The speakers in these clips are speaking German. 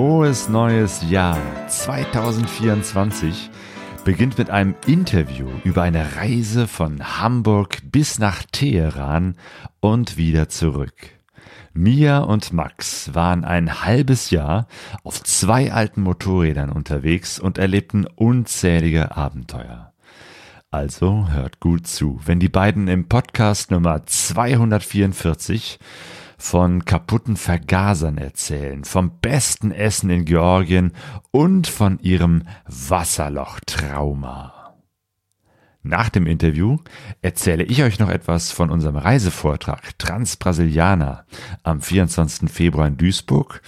frohes neues Jahr 2024 beginnt mit einem Interview über eine Reise von Hamburg bis nach Teheran und wieder zurück. Mia und Max waren ein halbes Jahr auf zwei alten Motorrädern unterwegs und erlebten unzählige Abenteuer. Also hört gut zu, wenn die beiden im Podcast Nummer 244 von kaputten Vergasern erzählen, vom besten Essen in Georgien und von ihrem Wasserlochtrauma. Nach dem Interview erzähle ich euch noch etwas von unserem Reisevortrag Transbrasilianer am 24. Februar in Duisburg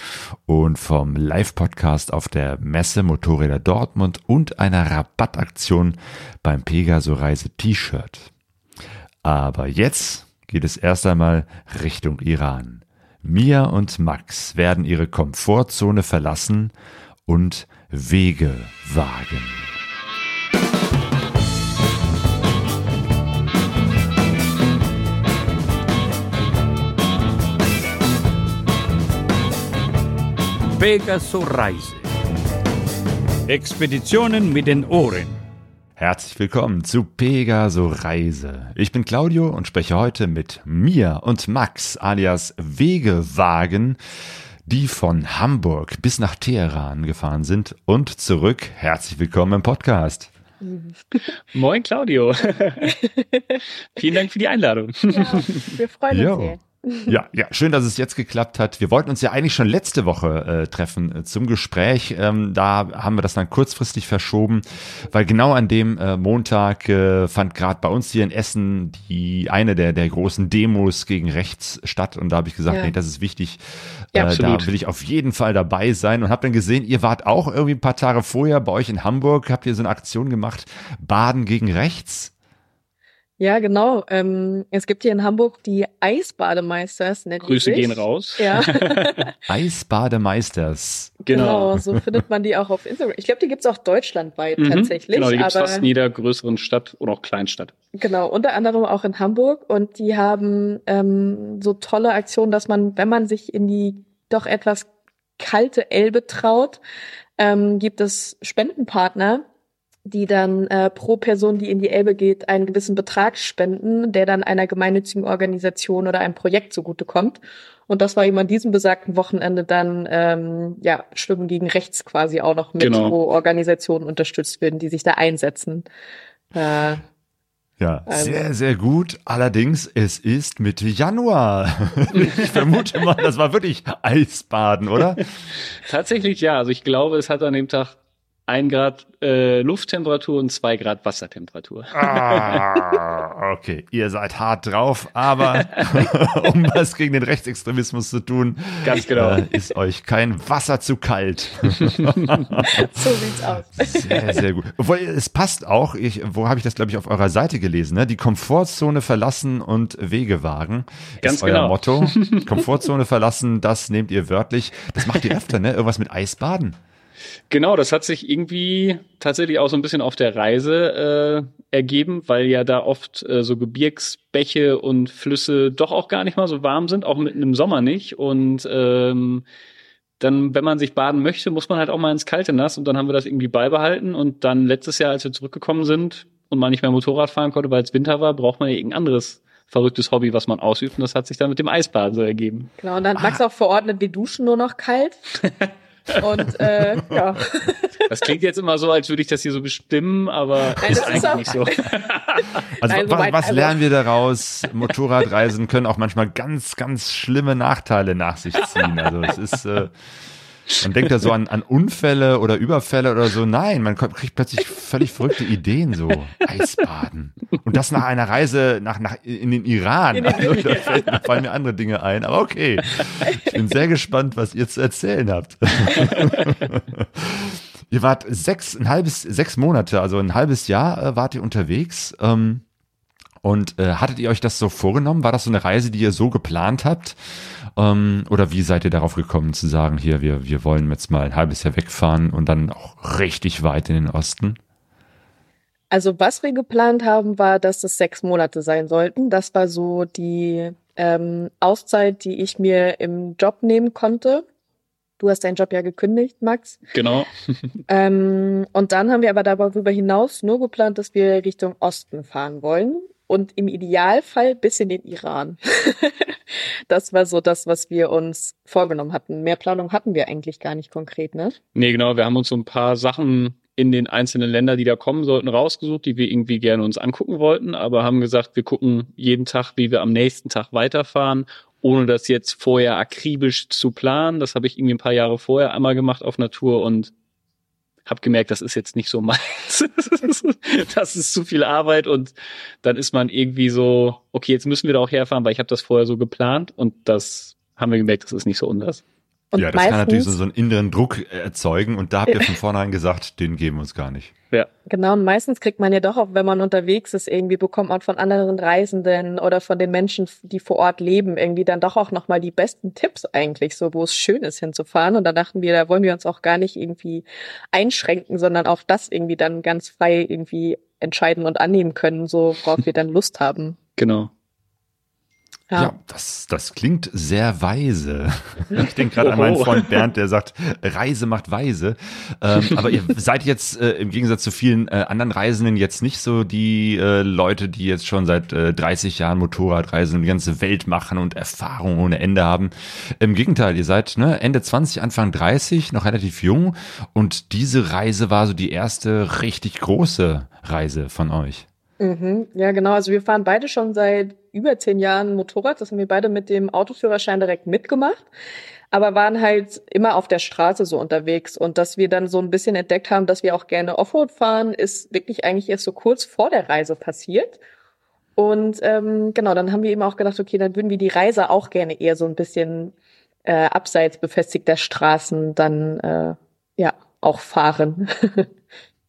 und vom Live-Podcast auf der Messe Motorräder Dortmund und einer Rabattaktion beim Pegaso Reise T-Shirt. Aber jetzt geht es erst einmal Richtung Iran. Mia und Max werden ihre Komfortzone verlassen und Wege wagen. Pegaso Reise. Expeditionen mit den Ohren. Herzlich willkommen zu Pegaso Reise. Ich bin Claudio und spreche heute mit mir und Max alias Wegewagen, die von Hamburg bis nach Teheran gefahren sind und zurück. Herzlich willkommen im Podcast. Moin Claudio. Vielen Dank für die Einladung. Ja, wir freuen uns sehr. Ja, ja, schön, dass es jetzt geklappt hat. Wir wollten uns ja eigentlich schon letzte Woche äh, treffen äh, zum Gespräch. Ähm, da haben wir das dann kurzfristig verschoben, weil genau an dem äh, Montag äh, fand gerade bei uns hier in Essen die eine der der großen Demos gegen rechts statt und da habe ich gesagt, ja. nee, das ist wichtig. Ja, äh, da will ich auf jeden Fall dabei sein und habe dann gesehen, ihr wart auch irgendwie ein paar Tage vorher bei euch in Hamburg, habt ihr so eine Aktion gemacht, Baden gegen rechts. Ja, genau. Ähm, es gibt hier in Hamburg die Eisbademeisters. Grüße gehen raus. Ja. Eisbademeisters. Genau. genau. so findet man die auch auf Instagram. Ich glaube, die gibt's auch deutschlandweit mhm, tatsächlich. Genau, die gibt's fast in jeder größeren Stadt oder auch Kleinstadt. Genau, unter anderem auch in Hamburg. Und die haben ähm, so tolle Aktionen, dass man, wenn man sich in die doch etwas kalte Elbe traut, ähm, gibt es Spendenpartner, die dann äh, pro Person, die in die Elbe geht, einen gewissen Betrag spenden, der dann einer gemeinnützigen Organisation oder einem Projekt zugutekommt. Und das war eben an diesem besagten Wochenende dann ähm, ja Schwimmen gegen Rechts quasi auch noch mit, genau. wo Organisationen unterstützt werden, die sich da einsetzen. Äh, ja, also. sehr, sehr gut. Allerdings, es ist Mitte Januar. ich vermute mal, das war wirklich Eisbaden, oder? Tatsächlich ja. Also ich glaube, es hat an dem Tag ein Grad äh, Lufttemperatur und zwei Grad Wassertemperatur. Ah, okay. Ihr seid hart drauf, aber um was gegen den Rechtsextremismus zu tun, ganz genau, äh, ist euch kein Wasser zu kalt. so sieht's aus. Sehr, sehr gut. Obwohl, es passt auch, ich, wo habe ich das, glaube ich, auf eurer Seite gelesen, ne? Die Komfortzone verlassen und Wege wagen. Ganz ist genau. euer Motto. Komfortzone verlassen, das nehmt ihr wörtlich. Das macht ihr öfter, ne? Irgendwas mit Eisbaden. Genau, das hat sich irgendwie tatsächlich auch so ein bisschen auf der Reise äh, ergeben, weil ja da oft äh, so Gebirgsbäche und Flüsse doch auch gar nicht mal so warm sind, auch mitten im Sommer nicht. Und ähm, dann, wenn man sich baden möchte, muss man halt auch mal ins kalte Nass und dann haben wir das irgendwie beibehalten und dann letztes Jahr, als wir zurückgekommen sind und man nicht mehr Motorrad fahren konnte, weil es Winter war, braucht man ja irgendein anderes verrücktes Hobby, was man ausübt und das hat sich dann mit dem Eisbaden so ergeben. Genau, und dann hat Max ah. auch verordnet, wir duschen nur noch kalt. Und äh, ja. Das klingt jetzt immer so, als würde ich das hier so bestimmen, aber Nein, ist eigentlich ist nicht so. Also Nein, was, was lernen wir daraus? Motorradreisen können auch manchmal ganz, ganz schlimme Nachteile nach sich ziehen. Also es ist äh, man denkt da so an, an Unfälle oder Überfälle oder so. Nein, man kriegt plötzlich völlig verrückte Ideen, so Eisbaden. Und das nach einer Reise nach, nach in den Iran. In den also, da, fällt, da fallen mir andere Dinge ein. Aber okay. Ich bin sehr gespannt, was ihr zu erzählen habt. ihr wart sechs, ein halbes, sechs Monate, also ein halbes Jahr äh, wart ihr unterwegs. Ähm, und äh, hattet ihr euch das so vorgenommen? War das so eine Reise, die ihr so geplant habt? Ähm, oder wie seid ihr darauf gekommen zu sagen, hier, wir, wir wollen jetzt mal ein halbes Jahr wegfahren und dann auch richtig weit in den Osten? Also was wir geplant haben, war, dass das sechs Monate sein sollten. Das war so die ähm, Auszeit, die ich mir im Job nehmen konnte Du hast deinen Job ja gekündigt, Max. Genau. Ähm, und dann haben wir aber darüber hinaus nur geplant, dass wir Richtung Osten fahren wollen und im Idealfall bis in den Iran. das war so das, was wir uns vorgenommen hatten. Mehr Planung hatten wir eigentlich gar nicht konkret, ne? Nee, genau. Wir haben uns so ein paar Sachen in den einzelnen Ländern, die da kommen sollten, rausgesucht, die wir irgendwie gerne uns angucken wollten, aber haben gesagt, wir gucken jeden Tag, wie wir am nächsten Tag weiterfahren, ohne das jetzt vorher akribisch zu planen. Das habe ich irgendwie ein paar Jahre vorher einmal gemacht auf Natur und habe gemerkt, das ist jetzt nicht so meins. das ist zu viel Arbeit und dann ist man irgendwie so, okay, jetzt müssen wir da auch herfahren, weil ich habe das vorher so geplant und das haben wir gemerkt, das ist nicht so unseres. Und ja, das meistens, kann natürlich so, so einen inneren Druck erzeugen und da habt ihr von vornherein gesagt, den geben wir uns gar nicht. Ja. Genau, und meistens kriegt man ja doch auch, wenn man unterwegs ist, irgendwie bekommt man von anderen Reisenden oder von den Menschen, die vor Ort leben, irgendwie dann doch auch nochmal die besten Tipps eigentlich, so wo es schön ist hinzufahren. Und da dachten wir, da wollen wir uns auch gar nicht irgendwie einschränken, sondern auch das irgendwie dann ganz frei irgendwie entscheiden und annehmen können, so worauf wir dann Lust haben. Genau. Ja, Ja. das, das klingt sehr weise. Ich denke gerade an meinen Oho. Freund Bernd, der sagt, Reise macht weise. Ähm, aber ihr seid jetzt äh, im Gegensatz zu vielen äh, anderen Reisenden jetzt nicht so die äh, Leute, die jetzt schon seit äh, 30 Jahren Motorradreisen und die ganze Welt machen und Erfahrung ohne Ende haben. Im Gegenteil, ihr seid ne, Ende 20, Anfang 30, noch relativ jung und diese Reise war so die erste richtig große Reise von euch. Mhm. Ja, genau. Also wir fahren beide schon seit über zehn Jahren Motorrad. Das haben wir beide mit dem Autoführerschein direkt mitgemacht. Aber waren halt immer auf der Straße so unterwegs. Und dass wir dann so ein bisschen entdeckt haben, dass wir auch gerne Offroad fahren, ist wirklich eigentlich erst so kurz vor der Reise passiert. Und ähm, genau, dann haben wir eben auch gedacht, okay, dann würden wir die Reise auch gerne eher so ein bisschen äh, abseits befestigter Straßen dann äh, ja auch fahren.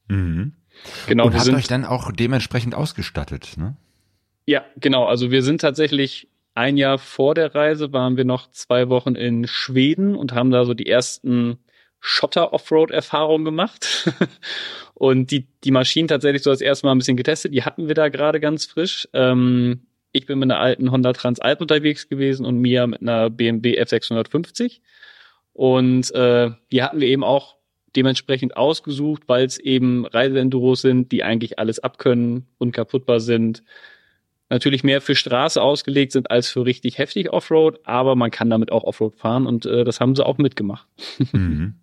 Mhm. Genau, und wir habt sind euch dann auch dementsprechend ausgestattet, ne? Ja, genau. Also wir sind tatsächlich ein Jahr vor der Reise waren wir noch zwei Wochen in Schweden und haben da so die ersten Schotter-Offroad-Erfahrungen gemacht. und die, die Maschinen tatsächlich so das erste Mal ein bisschen getestet. Die hatten wir da gerade ganz frisch. Ähm, ich bin mit einer alten Honda Transalp unterwegs gewesen und Mia mit einer BMW F650. Und äh, die hatten wir eben auch dementsprechend ausgesucht, weil es eben Reiseenduros sind, die eigentlich alles abkönnen, unkaputtbar sind. Natürlich mehr für Straße ausgelegt sind als für richtig heftig Offroad, aber man kann damit auch Offroad fahren und äh, das haben sie auch mitgemacht. Mhm.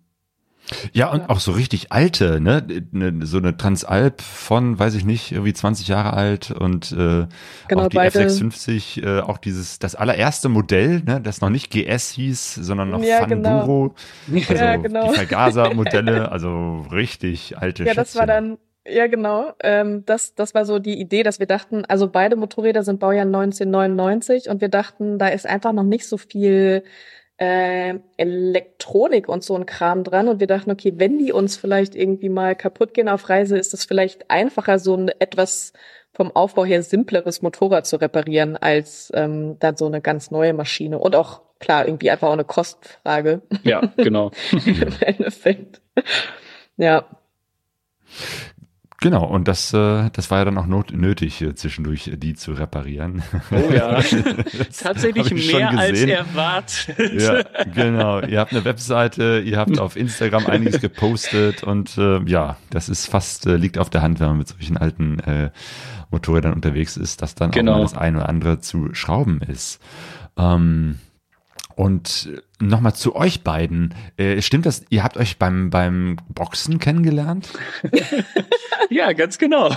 Ja, und auch so richtig alte, ne? Ne- So eine Transalp von, weiß ich nicht, irgendwie 20 Jahre alt und äh, Genau, auch die beide- F650, äh, auch dieses, das allererste Modell, ne? Das noch nicht GS hieß, sondern noch Ja, Fanduro. Also Ja, genau. die Vergaser-Modelle, also richtig alte Ja, das war Schätzchen. dann, ja genau, ähm, das, das war so die Idee, dass wir dachten, also beide Motorräder sind Baujahr 1999 und wir dachten, da ist einfach noch nicht so viel äh, Elektronik und so ein Kram dran und wir dachten, okay, wenn die uns vielleicht irgendwie mal kaputt gehen auf Reise, ist es vielleicht einfacher, so ein etwas vom Aufbau her simpleres Motorrad zu reparieren, als ähm, dann so eine ganz neue Maschine. Und auch, klar, irgendwie einfach auch eine Kostenfrage Ja, genau. im Endeffekt. Ja, Genau, und das, äh, das war ja dann auch not nötig, äh, zwischendurch die zu reparieren. Oh ja. Tatsächlich mehr als erwartet. Ja, genau. Ihr habt eine Webseite, ihr habt auf Instagram einiges gepostet und äh, ja, das ist fast, äh, liegt auf der Hand, wenn man mit solchen alten äh, Motorrädern unterwegs ist, dass dann Genau. auch mal das eine oder andere zu schrauben ist. Ähm, und nochmal zu euch beiden. Äh, stimmt das, ihr habt euch beim, beim Boxen kennengelernt? Ja, ganz genau.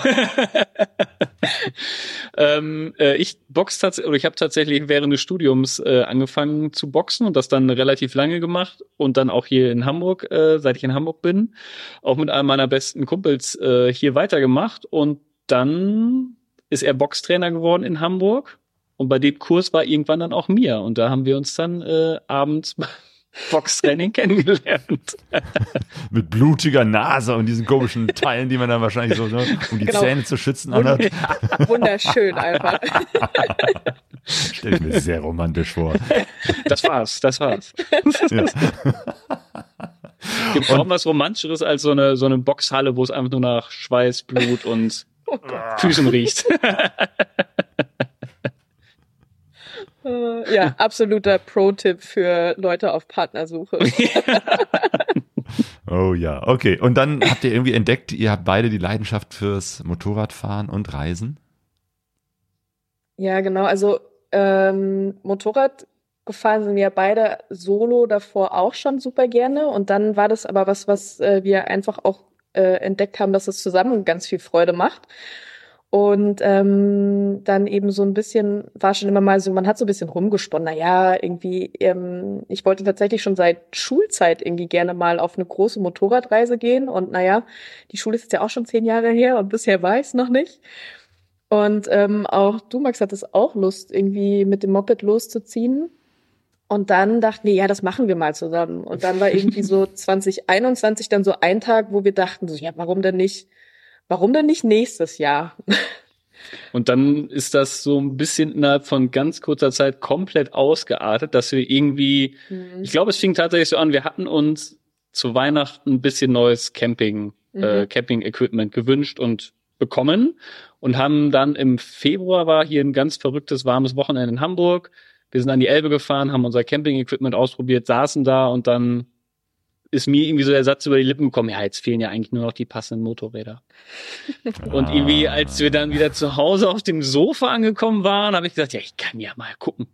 ähm, äh, ich box tatsächlich, oder ich habe tatsächlich während des Studiums äh, angefangen zu boxen und das dann relativ lange gemacht und dann auch hier in Hamburg, äh, seit ich in Hamburg bin, auch mit einem meiner besten Kumpels äh, hier weitergemacht und dann ist er Boxtrainer geworden in Hamburg und bei dem Kurs war irgendwann dann auch mir und da haben wir uns dann äh, abends beim Boxtraining kennengelernt. Mit blutiger Nase und diesen komischen Teilen, die man dann wahrscheinlich so, ne, um die Genau. Zähne zu schützen anhat. wunderschön einfach. Stell ich mir sehr romantisch vor. Das war's, das war's. Ja. Gibt kaum was Romantischeres als so eine, so eine Boxhalle, wo es einfach nur nach Schweiß, Blut und Füßen riecht. Äh, Ja, absoluter Pro-Tipp für Leute auf Partnersuche. Oh ja, okay. Und dann habt ihr irgendwie entdeckt, ihr habt beide die Leidenschaft fürs Motorradfahren und Reisen? Ja, genau. Also ähm, Motorrad gefahren sind wir beide solo davor auch schon super gerne. Und dann war das aber was, was äh, wir einfach auch äh, entdeckt haben, dass es zusammen ganz viel Freude macht. Und ähm, dann eben so ein bisschen, war schon immer mal so, man hat so ein bisschen rumgesponnen, naja, irgendwie, ähm, ich wollte tatsächlich schon seit Schulzeit irgendwie gerne mal auf eine große Motorradreise gehen. Und naja, die Schule ist jetzt ja auch schon zehn Jahre her und bisher war ich es noch nicht. Und ähm, auch du, Max, hattest auch Lust, irgendwie mit dem Moped loszuziehen. Und dann dachten wir, ja, das machen wir mal zusammen. Und dann war irgendwie so 2021 dann so ein Tag, wo wir dachten, so, ja, warum denn nicht? Warum denn nicht nächstes Jahr? Und dann ist das so ein bisschen innerhalb von ganz kurzer Zeit komplett ausgeartet, dass wir irgendwie, mhm. ich glaube, es fing tatsächlich so an, wir hatten uns zu Weihnachten ein bisschen neues Camping, äh, mhm. äh, Camping-Equipment gewünscht und bekommen und haben dann im Februar war hier ein ganz verrücktes, warmes Wochenende in Hamburg. Wir sind an die Elbe gefahren, haben unser Camping-Equipment ausprobiert, saßen da und dann ist mir irgendwie so der Satz über die Lippen gekommen, ja, jetzt fehlen ja eigentlich nur noch die passenden Motorräder. und irgendwie, als wir dann wieder zu Hause auf dem Sofa angekommen waren, habe ich gesagt, ja, ich kann ja mal gucken.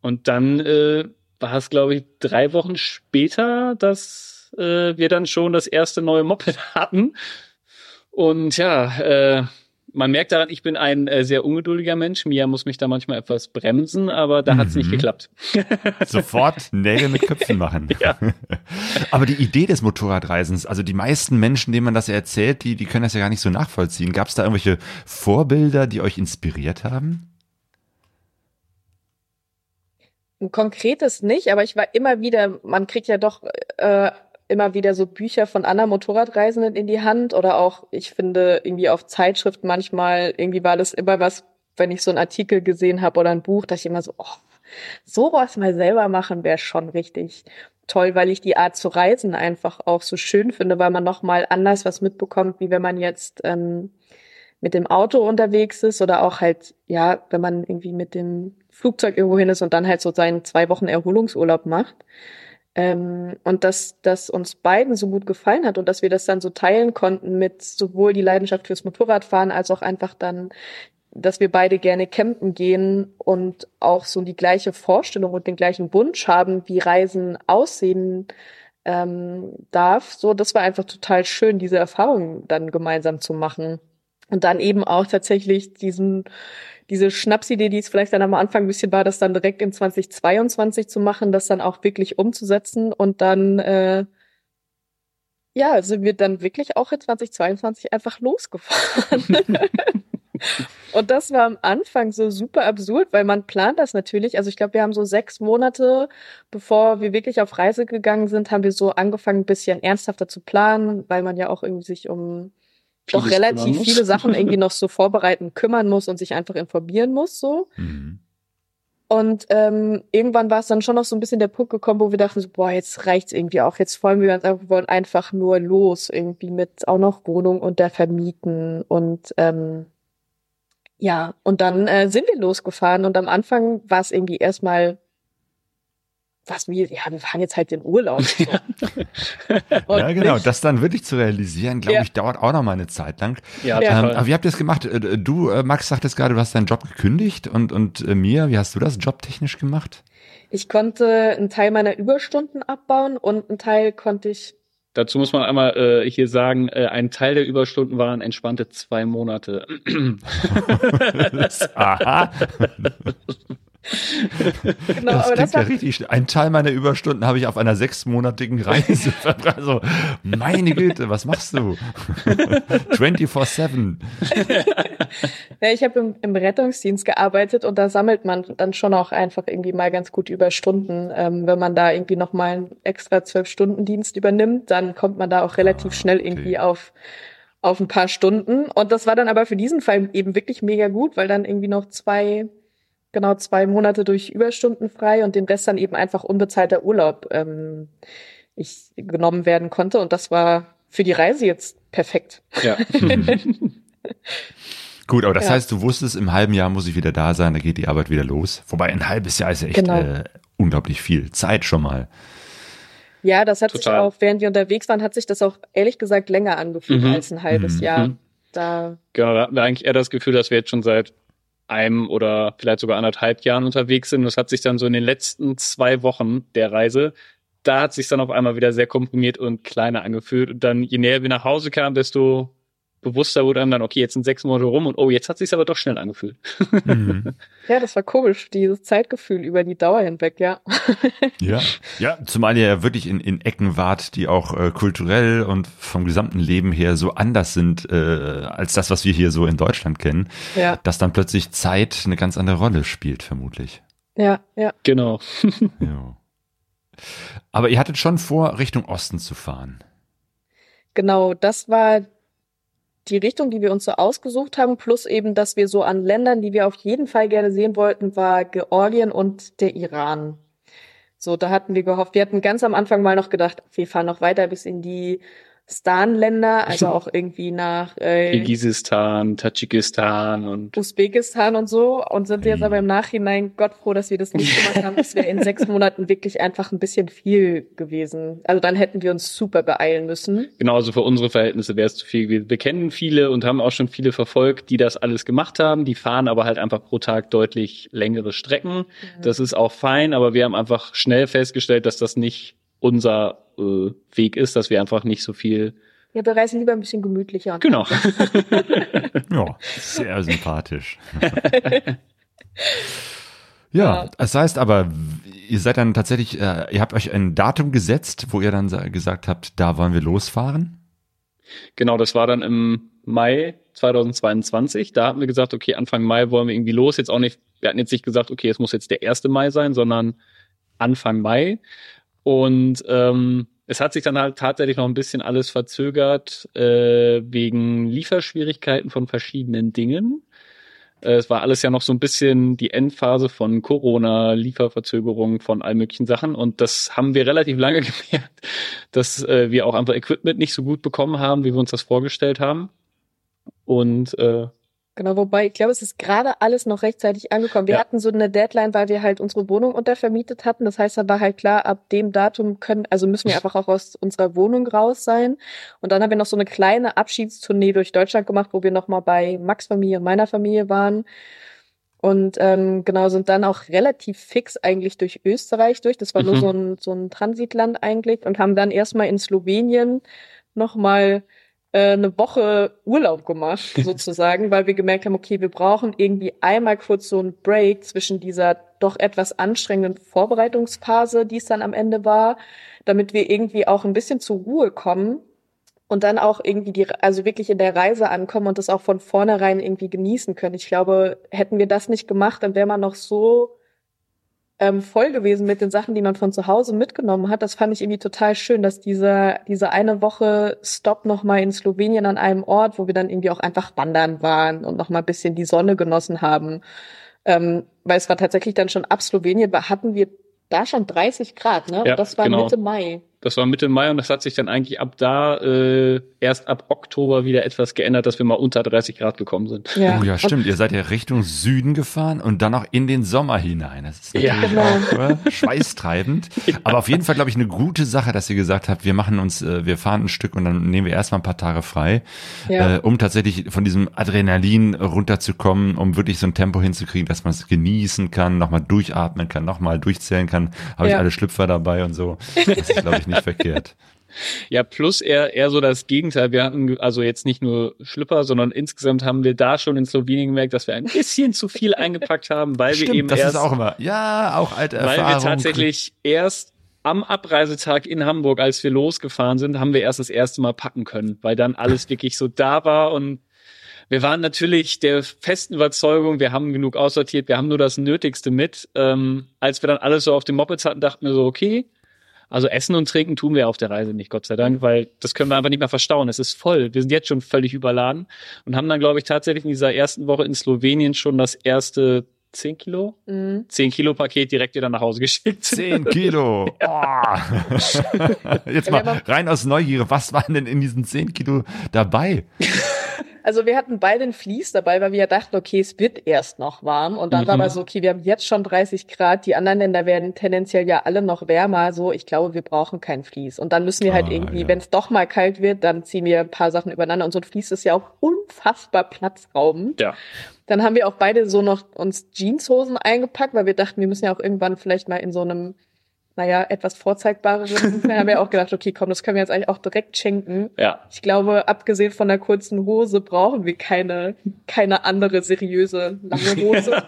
Und dann äh, war es, glaube ich, drei Wochen später, dass äh, wir dann schon das erste neue Moped hatten. Und ja, äh, man merkt daran, ich bin ein äh, sehr ungeduldiger Mensch. Mia muss mich da manchmal etwas bremsen, aber da mhm. hat es nicht geklappt. Sofort Nägel mit Köpfen machen. Ja. aber die Idee des Motorradreisens, also die meisten Menschen, denen man das erzählt, die, die können das ja gar nicht so nachvollziehen. Gab es da irgendwelche Vorbilder, die euch inspiriert haben? Ein konkretes nicht, aber ich war immer wieder, man kriegt ja doch äh, immer wieder so Bücher von anderen Motorradreisenden in die Hand oder auch, ich finde, irgendwie auf Zeitschrift manchmal, irgendwie war das immer was, wenn ich so einen Artikel gesehen habe oder ein Buch, dass ich immer so, oh, sowas mal selber machen wäre schon richtig toll, weil ich die Art zu reisen einfach auch so schön finde, weil man nochmal anders was mitbekommt, wie wenn man jetzt ähm, mit dem Auto unterwegs ist oder auch halt, ja, wenn man irgendwie mit dem Flugzeug irgendwo hin ist und dann halt so seinen zwei Wochen Erholungsurlaub macht. Ähm, und dass das uns beiden so gut gefallen hat und dass wir das dann so teilen konnten mit sowohl die Leidenschaft fürs Motorradfahren als auch einfach dann, dass wir beide gerne campen gehen und auch so die gleiche Vorstellung und den gleichen Wunsch haben, wie Reisen aussehen ähm, darf. So, das war einfach total schön, diese Erfahrung dann gemeinsam zu machen. Und dann eben auch tatsächlich diesen diese Schnapsidee, die es vielleicht dann am Anfang ein bisschen war, das dann direkt in 2022 zu machen, das dann auch wirklich umzusetzen und dann äh, ja, sind wir dann wirklich auch in 2022 einfach losgefahren. und das war am Anfang so super absurd, weil man plant das natürlich. Also ich glaube, wir haben so sechs Monate, bevor wir wirklich auf Reise gegangen sind, haben wir so angefangen, ein bisschen ernsthafter zu planen, weil man ja auch irgendwie sich um doch relativ viele Sachen irgendwie noch so vorbereiten, kümmern muss und sich einfach informieren muss, so. Mhm. Und ähm, irgendwann war es dann schon noch so ein bisschen der Punkt gekommen, wo wir dachten, so, boah, jetzt reicht's irgendwie auch. Jetzt wollen wir uns einfach, wollen einfach nur los, irgendwie mit auch noch Wohnung unter Vermieten und ähm, ja, und dann äh, sind wir losgefahren und am Anfang war es irgendwie erstmal was wir, ja, wir fahren jetzt halt in Urlaub. So. ja, genau. Nicht. Das dann wirklich zu realisieren, glaube ja. ich, dauert auch noch mal eine Zeit lang. Ja, ähm, aber wie habt ihr das gemacht? Äh, du, äh, Max, sagtest gerade, du hast deinen Job gekündigt und, und äh, Mia, wie hast du das jobtechnisch gemacht? Ich konnte einen Teil meiner Überstunden abbauen und einen Teil konnte ich Dazu muss man einmal äh, hier sagen, äh, ein Teil der Überstunden waren entspannte zwei Monate. Aha. genau, das aber das ja richtig. Ein Teil meiner Überstunden habe ich auf einer sechsmonatigen Reise verbracht. Also, meine Güte, was machst du? 24-7. ja, ich habe im, im, Rettungsdienst gearbeitet und da sammelt man dann schon auch einfach irgendwie mal ganz gut Überstunden. Ähm, wenn man da irgendwie nochmal einen extra Zwölf-Stunden-Dienst übernimmt, dann kommt man da auch relativ ah, schnell okay. irgendwie auf auf ein paar Stunden. Und das war dann aber für diesen Fall eben wirklich mega gut, weil dann irgendwie noch zwei genau zwei Monate durch Überstunden frei und den Rest dann eben einfach unbezahlter Urlaub ähm, ich genommen werden konnte. Und das war für die Reise jetzt perfekt. Ja. Gut, aber das Ja. heißt, du wusstest, im halben Jahr muss ich wieder da sein, da geht die Arbeit wieder los. Wobei ein halbes Jahr ist ja echt Genau. äh, unglaublich viel Zeit schon mal. Ja, das hat sich Total. auch, während wir unterwegs waren, hat sich das auch ehrlich gesagt länger angefühlt Mhm. als ein halbes Mhm. Jahr. Mhm. Da, Genau, da hatten wir eigentlich eher das Gefühl, dass wir jetzt schon seit einem oder vielleicht sogar anderthalb Jahren unterwegs sind. Das hat sich dann so in den letzten zwei Wochen der Reise, da hat sich dann auf einmal wieder sehr komprimiert und kleiner angefühlt. Und dann, je näher wir nach Hause kamen, desto bewusster wurde einem dann, okay, jetzt sind sechs Monate rum und oh, jetzt hat sich aber doch schnell angefühlt. Mhm. ja, das war komisch, dieses Zeitgefühl über die Dauer hinweg, ja. Ja. Ja, zumal ihr ja wirklich in, in Ecken wart, die auch äh, kulturell und vom gesamten Leben her so anders sind äh, als das, was wir hier so in Deutschland kennen, Ja, dass dann plötzlich Zeit eine ganz andere Rolle spielt, vermutlich. ja, ja. Genau. Ja. Aber ihr hattet schon vor, Richtung Osten zu fahren. Genau, das war die Richtung, die wir uns so ausgesucht haben, plus eben, dass wir so an Ländern, die wir auf jeden Fall gerne sehen wollten, war Georgien und der Iran. So, da hatten wir gehofft, wir hatten ganz am Anfang mal noch gedacht, wir fahren noch weiter bis in die Stan-Länder, also auch irgendwie nach äh, Kirgisistan, Tadschikistan und Usbekistan und so und sind jetzt Mhm. aber im Nachhinein Gott froh, dass wir das nicht gemacht haben. Das wäre in sechs Monaten wirklich einfach ein bisschen viel gewesen. Also dann hätten wir uns super beeilen müssen. genauso für unsere Verhältnisse wäre es zu viel gewesen. Wir kennen viele und haben auch schon viele verfolgt, die das alles gemacht haben. Die fahren aber halt einfach pro Tag deutlich längere Strecken. Das ist auch fein, aber wir haben einfach schnell festgestellt, dass das nicht unser äh, Weg ist, dass wir einfach nicht so viel. Ja, wir reisen lieber ein bisschen gemütlicher. Genau. Ja, sehr sympathisch. ja, Ja. das heißt aber, ihr seid dann tatsächlich, äh, ihr habt euch ein Datum gesetzt, wo ihr dann sa- gesagt habt, da wollen wir losfahren. genau, das war dann im Mai 2022. Da hatten wir gesagt, okay, Anfang Mai wollen wir irgendwie los. Jetzt auch nicht, wir hatten jetzt nicht gesagt, okay, es muss jetzt der 1. Mai sein, sondern Anfang Mai. Und ähm, es hat sich dann halt tatsächlich noch ein bisschen alles verzögert äh, wegen Lieferschwierigkeiten von verschiedenen Dingen. Äh, Es war alles ja noch so ein bisschen die Endphase von Corona, Lieferverzögerungen von all möglichen Sachen. Und das haben wir relativ lange gemerkt, dass äh, wir auch einfach Equipment nicht so gut bekommen haben, wie wir uns das vorgestellt haben. Und äh, Genau, wobei ich glaube, es ist gerade alles noch rechtzeitig angekommen. Wir Ja. hatten so eine Deadline, weil wir halt unsere Wohnung untervermietet hatten. Das heißt, da war halt klar, ab dem Datum können, also müssen wir einfach auch aus unserer Wohnung raus sein. Und dann haben wir noch so eine kleine Abschiedstournee durch Deutschland gemacht, wo wir nochmal bei Max Familie und meiner Familie waren. Und ähm, genau, sind dann auch relativ fix eigentlich durch Österreich durch. Das war nur Mhm. so ein, so ein Transitland eigentlich und haben dann erstmal in Slowenien nochmal äh, eine Woche Urlaub gemacht, sozusagen, weil wir gemerkt haben, okay, wir brauchen irgendwie einmal kurz so einen Break zwischen dieser doch etwas anstrengenden Vorbereitungsphase, die es dann am Ende war, damit wir irgendwie auch ein bisschen zur Ruhe kommen und dann auch irgendwie die, also wirklich in der Reise ankommen und das auch von vornherein irgendwie genießen können. Ich glaube, hätten wir das nicht gemacht, dann wäre man noch so ähm, voll gewesen mit den Sachen, die man von zu Hause mitgenommen hat. Das fand ich irgendwie total schön, dass dieser, diese eine Woche Stop nochmal in Slowenien an einem Ort, wo wir dann irgendwie auch einfach wandern waren und nochmal ein bisschen die Sonne genossen haben. Ähm, weil es war tatsächlich dann schon ab Slowenien, hatten wir da schon 30 Grad, ne? Ja, und das war genau. Mitte Mai. Das war Mitte Mai und das hat sich dann eigentlich ab da äh, erst ab Oktober wieder etwas geändert, dass wir mal unter 30 Grad gekommen sind. Oh ja, stimmt. Ihr seid ja Richtung Süden gefahren und dann auch in den Sommer hinein. Das ist Ja. natürlich Genau. auch äh, schweißtreibend. Aber auf jeden Fall, glaube ich, eine gute Sache, dass ihr gesagt habt, wir machen uns, äh, wir fahren ein Stück und dann nehmen wir erstmal ein paar Tage frei, Ja. äh, um tatsächlich von diesem Adrenalin runterzukommen, um wirklich so ein Tempo hinzukriegen, dass man es genießen kann, nochmal durchatmen kann, nochmal durchzählen kann. Habe ich Ja. alle Schlüpfer dabei und so. Das ist, glaube ich, nicht verkehrt. Ja, plus eher, eher so das Gegenteil. Wir hatten also jetzt nicht nur Schlüpper, sondern insgesamt haben wir da schon in Slowenien gemerkt, dass wir ein bisschen zu viel eingepackt haben, weil wir Stimmt, eben das erst, ist auch immer. Ja, auch alte weil Erfahrung. wir tatsächlich erst am Abreisetag in Hamburg, als wir losgefahren sind, haben wir erst das erste Mal packen können, weil dann alles wirklich so da war und wir waren natürlich der festen Überzeugung, wir haben genug aussortiert, wir haben nur das Nötigste mit. Ähm, als wir dann alles so auf dem Mopeds hatten, dachten wir so, okay, also Essen und Trinken tun wir auf der Reise nicht, Gott sei Dank, weil das können wir einfach nicht mehr verstauen. Es ist voll. Wir sind jetzt schon völlig überladen und haben dann, glaube ich, tatsächlich in dieser ersten Woche in Slowenien schon das erste 10 Kilo, Mhm. 10 Kilo Paket direkt wieder nach Hause geschickt. 10 Kilo. Oh. Jetzt Ja, wir mal haben- rein aus Neugier. Was waren denn in diesen 10 Kilo dabei? Also wir hatten beide ein Vlies dabei, weil wir ja dachten, okay, es wird erst noch warm. Und dann war Mhm. aber so, okay, wir haben jetzt schon 30 Grad, die anderen Länder werden tendenziell ja alle noch wärmer. So, ich glaube, wir brauchen kein Vlies. Und dann müssen wir halt Ah, irgendwie, ja. wenn es doch mal kalt wird, dann ziehen wir ein paar Sachen übereinander. Und so ein Vlies ist ja auch unfassbar platzraubend. Ja. Dann haben wir auch beide so noch uns Jeanshosen eingepackt, weil wir dachten, wir müssen ja auch irgendwann vielleicht mal in so einem, naja, etwas vorzeigbareren. Dann haben wir auch gedacht, okay, komm, das können wir jetzt eigentlich auch direkt schenken. Ja. Ich glaube, abgesehen von der kurzen Hose brauchen wir keine, keine andere seriöse lange Hose.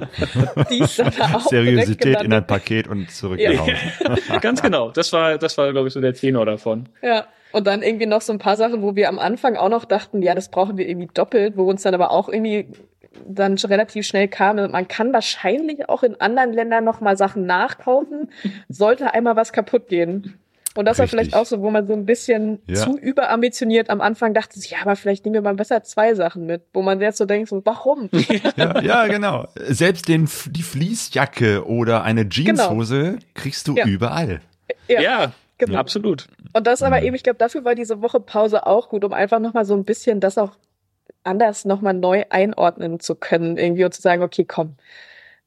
Die ist dann da auch Seriosität in ein Paket und zurück nach Hause. Ganz genau. Das war, das war, glaube ich, so der Tenor davon. Ja. Und dann irgendwie noch so ein paar Sachen, wo wir am Anfang auch noch dachten, ja, das brauchen wir irgendwie doppelt, wo uns dann aber auch irgendwie dann schon relativ schnell kam, man kann wahrscheinlich auch in anderen Ländern noch mal Sachen nachkaufen, sollte einmal was kaputt gehen. Und das war Richtig. vielleicht auch so, wo man so ein bisschen Ja. zu überambitioniert am Anfang dachte, ja, aber vielleicht nehmen wir mal besser zwei Sachen mit, wo man jetzt so denkt, so, warum? Ja, ja, genau. Selbst den, die Fließjacke oder eine Jeanshose kriegst du Ja. überall. Ja, genau. absolut. Und das aber eben, ich glaube, dafür war diese Woche Pause auch gut, um einfach nochmal so ein bisschen das auch anders nochmal neu einordnen zu können, irgendwie und zu sagen, okay, komm,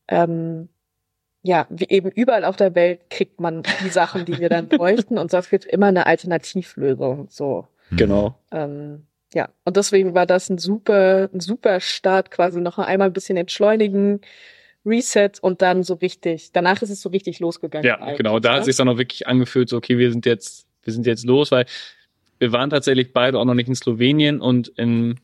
ähm, ja, wie eben überall auf der Welt kriegt man die Sachen, die wir dann bräuchten und sonst gibt immer eine Alternativlösung, so. Hm. Genau. Ähm, ja, und deswegen war das ein super, ein super Start, quasi noch einmal ein bisschen entschleunigen, Reset und dann so richtig, danach ist es so richtig losgegangen. Ja, genau. Da ne? hat sich dann auch wirklich angefühlt, so, okay, wir sind jetzt, wir sind jetzt los, weil wir waren tatsächlich beide auch noch nicht in Slowenien und in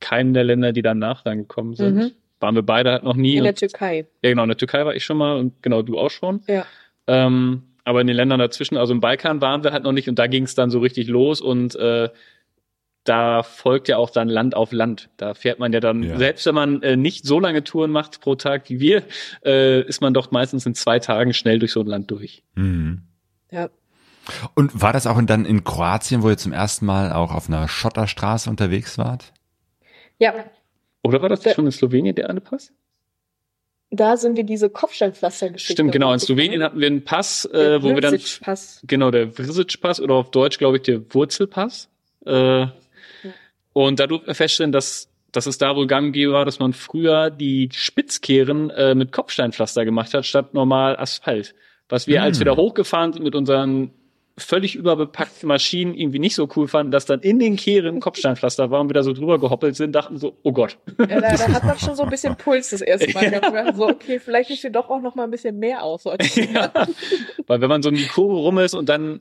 keinem der Länder, die danach dann gekommen sind, Mhm. waren wir beide halt noch nie. in der Und, Türkei. ja, genau, in der Türkei war ich schon mal und genau, du auch schon. Ja. Ähm, aber in den Ländern dazwischen, also im Balkan waren wir halt noch nicht und da ging es dann so richtig los und äh, da folgt ja auch dann Land auf Land. Da fährt man ja dann, Ja. selbst wenn man äh, nicht so lange Touren macht pro Tag wie wir, äh, ist man doch meistens in zwei Tagen schnell durch so ein Land durch. Mhm. Ja. Und war das auch dann in Kroatien, wo ihr zum ersten Mal auch auf einer Schotterstraße unterwegs wart? Ja, Oder war das Da- schon in Slowenien der eine Pass? Da sind wir diese Kopfsteinpflaster-Geschichte. Stimmt, genau. In. Slowenien hatten wir einen Pass, äh, wo wir dann, Vrsic-Pass. genau, der Vrsic-Pass oder auf Deutsch, glaube ich, der Wurzelpass. Äh, Und da durften wir feststellen, dass, dass es da wohl gang war, dass man früher die Spitzkehren äh, mit Kopfsteinpflaster gemacht hat, statt normal Asphalt. Was wir, als wir da Mm. hochgefahren sind mit unseren völlig überbepackten Maschinen, irgendwie nicht so cool fanden, dass dann in den Kehren Kopfsteinpflaster war und wir da so drüber gehoppelt sind, dachten so, oh Gott. Ja, da, da hat man schon so ein bisschen Puls das erste Mal. Wir dachten So, okay, vielleicht ist hier doch auch noch mal ein bisschen mehr aus. Ja. Weil wenn man so in die Kurve rum ist und dann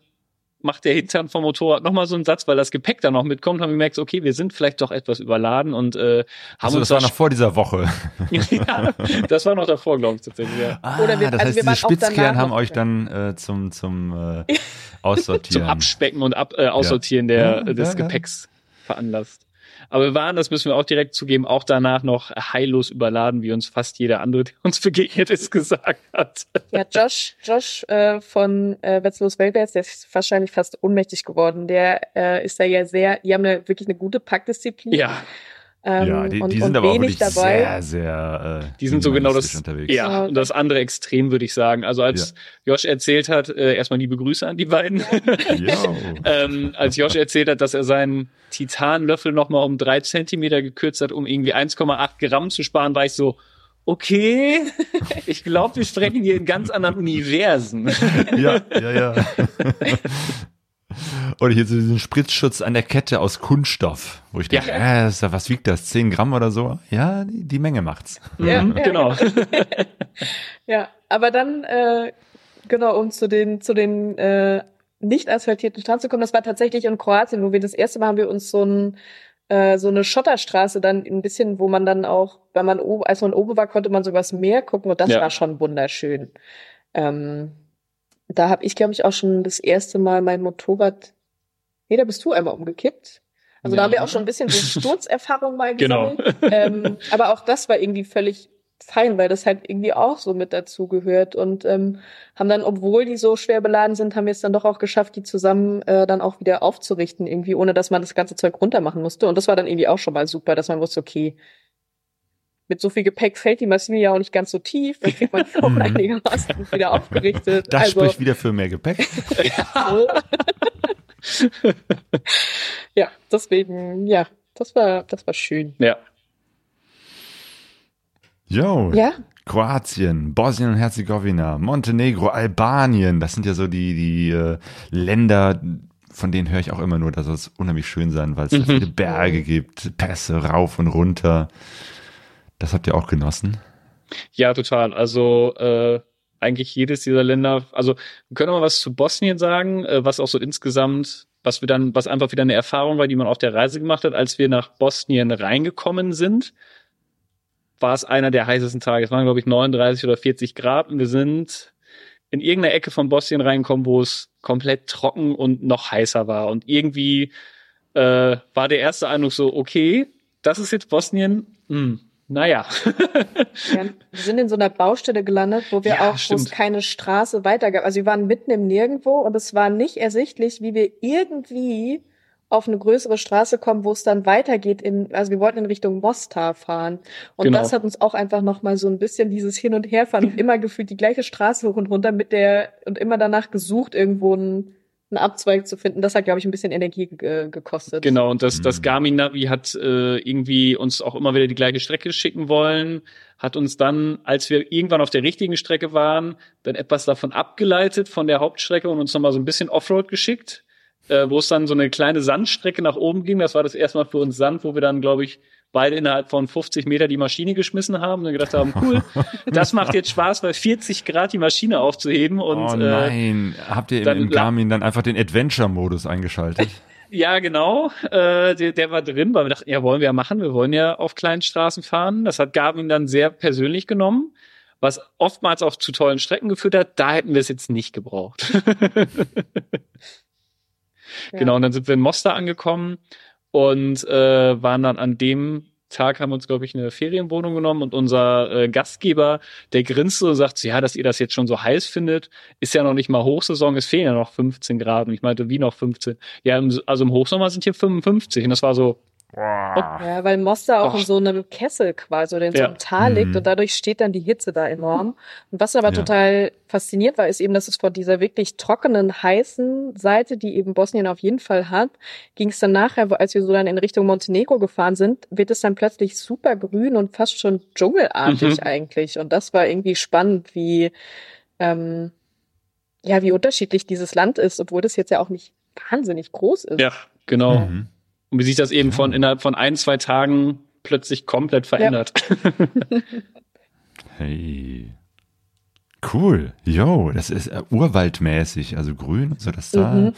macht der Hintern vom Motorrad nochmal so einen Satz, weil das Gepäck da noch mitkommt, haben wir gemerkt, okay, wir sind vielleicht doch etwas überladen und äh, haben Also uns das war noch vor dieser Woche. ja, das war noch davor, glaube ich, tatsächlich. Ja. Ah, Oder wir- das also heißt, wir diese Spitzkehren haben euch dann äh, zum, zum äh, Zum Aussortieren. Abspecken und ab, äh, Aussortieren der, Ja, des ja, ja. Gepäcks veranlasst. Aber wir waren, das müssen wir auch direkt zugeben, auch danach noch heillos überladen, wie uns fast jeder andere, der uns begegnet ist, gesagt hat. Ja, Josh, Josh äh, von äh, Wetzlos Weltwärts, der ist wahrscheinlich fast ohnmächtig geworden. Der äh, ist da ja sehr, die haben eine, wirklich eine gute Packdisziplin. Ja, ähm, ja, die, und, die und sind aber auch wirklich dabei. sehr, sehr äh, die sind so genau das, unterwegs. ja, Ja. und das andere Extrem, würde ich sagen. Also als Josh erzählt hat, äh, erstmal liebe Grüße an die beiden. Ähm, als Josh erzählt hat, dass er seinen Titanlöffel nochmal um drei Zentimeter gekürzt hat, um irgendwie 1,8 Gramm zu sparen, war ich so, okay, ich glaube, wir sprechen hier in ganz anderen Universen. ja, ja, ja. Oder hier so diesen Spritzschutz an der Kette aus Kunststoff, wo ich denke, Ja. äh, das ist ja- was wiegt das? 10 Gramm oder so? Ja, die, die Menge macht's. Ja, Mhm, ja, genau. Ja, aber dann, äh, genau, um zu den, zu den äh, nicht asphaltierten Straßen zu kommen, das war tatsächlich in Kroatien, wo wir das erste Mal haben wir uns so ein äh, so eine Schotterstraße dann ein bisschen, wo man dann auch, wenn man oben, als man oben war, konnte man so übers Meer gucken und das Ja. war schon wunderschön. Ähm, da habe ich, glaube ich, auch schon das erste Mal mein Motorrad. Nee, da bist du einmal umgekippt. Also da Ja. haben wir auch schon ein bisschen so Sturzerfahrung mal Genau. gesammelt. ähm, aber auch das war irgendwie völlig fein, weil das halt irgendwie auch so mit dazu gehört und ähm, haben dann, obwohl die so schwer beladen sind, haben wir es dann doch auch geschafft, die zusammen äh, dann auch wieder aufzurichten, irgendwie, ohne dass man das ganze Zeug runter machen musste. Und das war dann irgendwie auch schon mal super, dass man wusste, okay, mit so viel Gepäck fällt die Maschine ja auch nicht ganz so tief, dann kriegt man die auch einigermaßen wieder aufgerichtet. Das also, spricht wieder für mehr Gepäck. ja, deswegen, ja, Das war, das war schön. Ja. Jo, Ja, Kroatien, Bosnien und Herzegowina, Montenegro, Albanien, das sind ja so die, die äh, Länder, von denen höre ich auch immer nur, dass es unheimlich schön sein, weil es da Mhm. viele Berge gibt, Pässe rauf und runter. Das habt ihr auch genossen? Ja, total. Also äh, eigentlich jedes dieser Länder, also wir können mal was zu Bosnien sagen, äh, was auch so insgesamt, was wir dann, was einfach wieder eine Erfahrung war, die man auf der Reise gemacht hat, als wir nach Bosnien reingekommen sind, war es einer der heißesten Tage. Es waren, glaube ich, 39 oder 40 Grad und wir sind in irgendeiner Ecke von Bosnien reingekommen, wo es komplett trocken und noch heißer war. Und irgendwie äh, war der erste Eindruck so, okay, das ist jetzt Bosnien. Hm, naja. Ja, wir sind in so einer Baustelle gelandet, wo wir Ja, auch, wo es keine Straße weiter gab. Also wir waren mitten im Nirgendwo und es war nicht ersichtlich, wie wir irgendwie auf eine größere Straße kommen, wo es dann weitergeht in, also wir wollten in Richtung Mostar fahren. Und Genau. das hat uns auch einfach nochmal so ein bisschen dieses Hin- und Herfahren und immer gefühlt die gleiche Straße hoch und runter mit der, und immer danach gesucht, irgendwo einen, einen Abzweig zu finden. Das hat, glaube ich, ein bisschen Energie ge gekostet. Genau, und das, das Mhm. Garmin-Navi hat äh, irgendwie uns auch immer wieder die gleiche Strecke schicken wollen, hat uns dann, als wir irgendwann auf der richtigen Strecke waren, dann etwas davon abgeleitet von der Hauptstrecke und uns nochmal so ein bisschen Offroad geschickt, äh, wo es dann so eine kleine Sandstrecke nach oben ging. Das war das erste Mal für uns Sand, wo wir dann, glaube ich, beide innerhalb von 50 Meter die Maschine geschmissen haben und gedacht haben, cool, das macht jetzt Spaß, bei 40 Grad die Maschine aufzuheben und oh äh, nein, habt ihr im, dann im la- Garmin dann einfach den Adventure-Modus eingeschaltet? Ja, genau. Äh, der, der war drin, weil wir dachten, ja, wollen wir ja machen. Wir wollen ja auf kleinen Straßen fahren. Das hat Garmin dann sehr persönlich genommen, was oftmals auch zu tollen Strecken geführt hat. Da hätten wir es jetzt nicht gebraucht. Ja. Genau, und dann sind wir in Mostar angekommen und äh, waren dann an dem Tag, haben wir uns, glaube ich, eine Ferienwohnung genommen und unser äh, Gastgeber, der grinste und sagt, ja, dass ihr das jetzt schon so heiß findet, ist ja noch nicht mal Hochsaison, es fehlen ja noch 15 Grad. Und ich meinte, wie noch 15? Ja, im, also im Hochsommer sind hier 55 und das war so, Boah. Ja, weil Mostar auch Och. in so einem Kessel quasi oder in so Ja. einem Tal liegt Mhm. und dadurch steht dann die Hitze da enorm. Und was aber Ja. total fasziniert war, ist eben, dass es von dieser wirklich trockenen, heißen Seite, die eben Bosnien auf jeden Fall hat, ging es dann nachher, wo- als wir so dann in Richtung Montenegro gefahren sind, wird es dann plötzlich super grün und fast schon dschungelartig Mhm. eigentlich. Und das war irgendwie spannend, wie, ähm, ja, wie unterschiedlich dieses Land ist, obwohl das jetzt ja auch nicht wahnsinnig groß ist. ja, genau. Mhm. Und wie sich das eben Ja. von innerhalb von ein, zwei Tagen plötzlich komplett verändert. Hey. Cool. Yo, das ist äh, urwaldmäßig, also grün und so, das da. Mhm.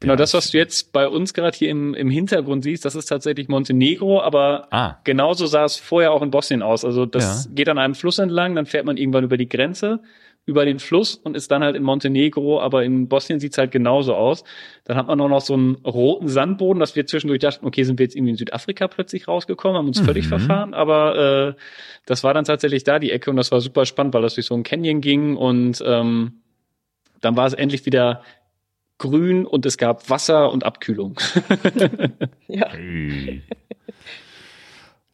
Genau, Ja, das, was du jetzt bei uns gerade hier im, im Hintergrund siehst, das ist tatsächlich Montenegro, aber Ah, genauso sah es vorher auch in Bosnien aus. Also das Ja. geht an einem Fluss entlang, dann fährt man irgendwann über die Grenze, über den Fluss und ist dann halt in Montenegro, aber in Bosnien sieht's halt genauso aus. Dann hat man auch noch so einen roten Sandboden, dass wir zwischendurch dachten, okay, sind wir jetzt irgendwie in Südafrika plötzlich rausgekommen, haben uns völlig Mhm. verfahren, aber äh, das war dann tatsächlich da die Ecke und das war super spannend, weil das durch so einen Canyon ging und ähm, dann war es endlich wieder grün und es gab Wasser und Abkühlung. Ja. hey.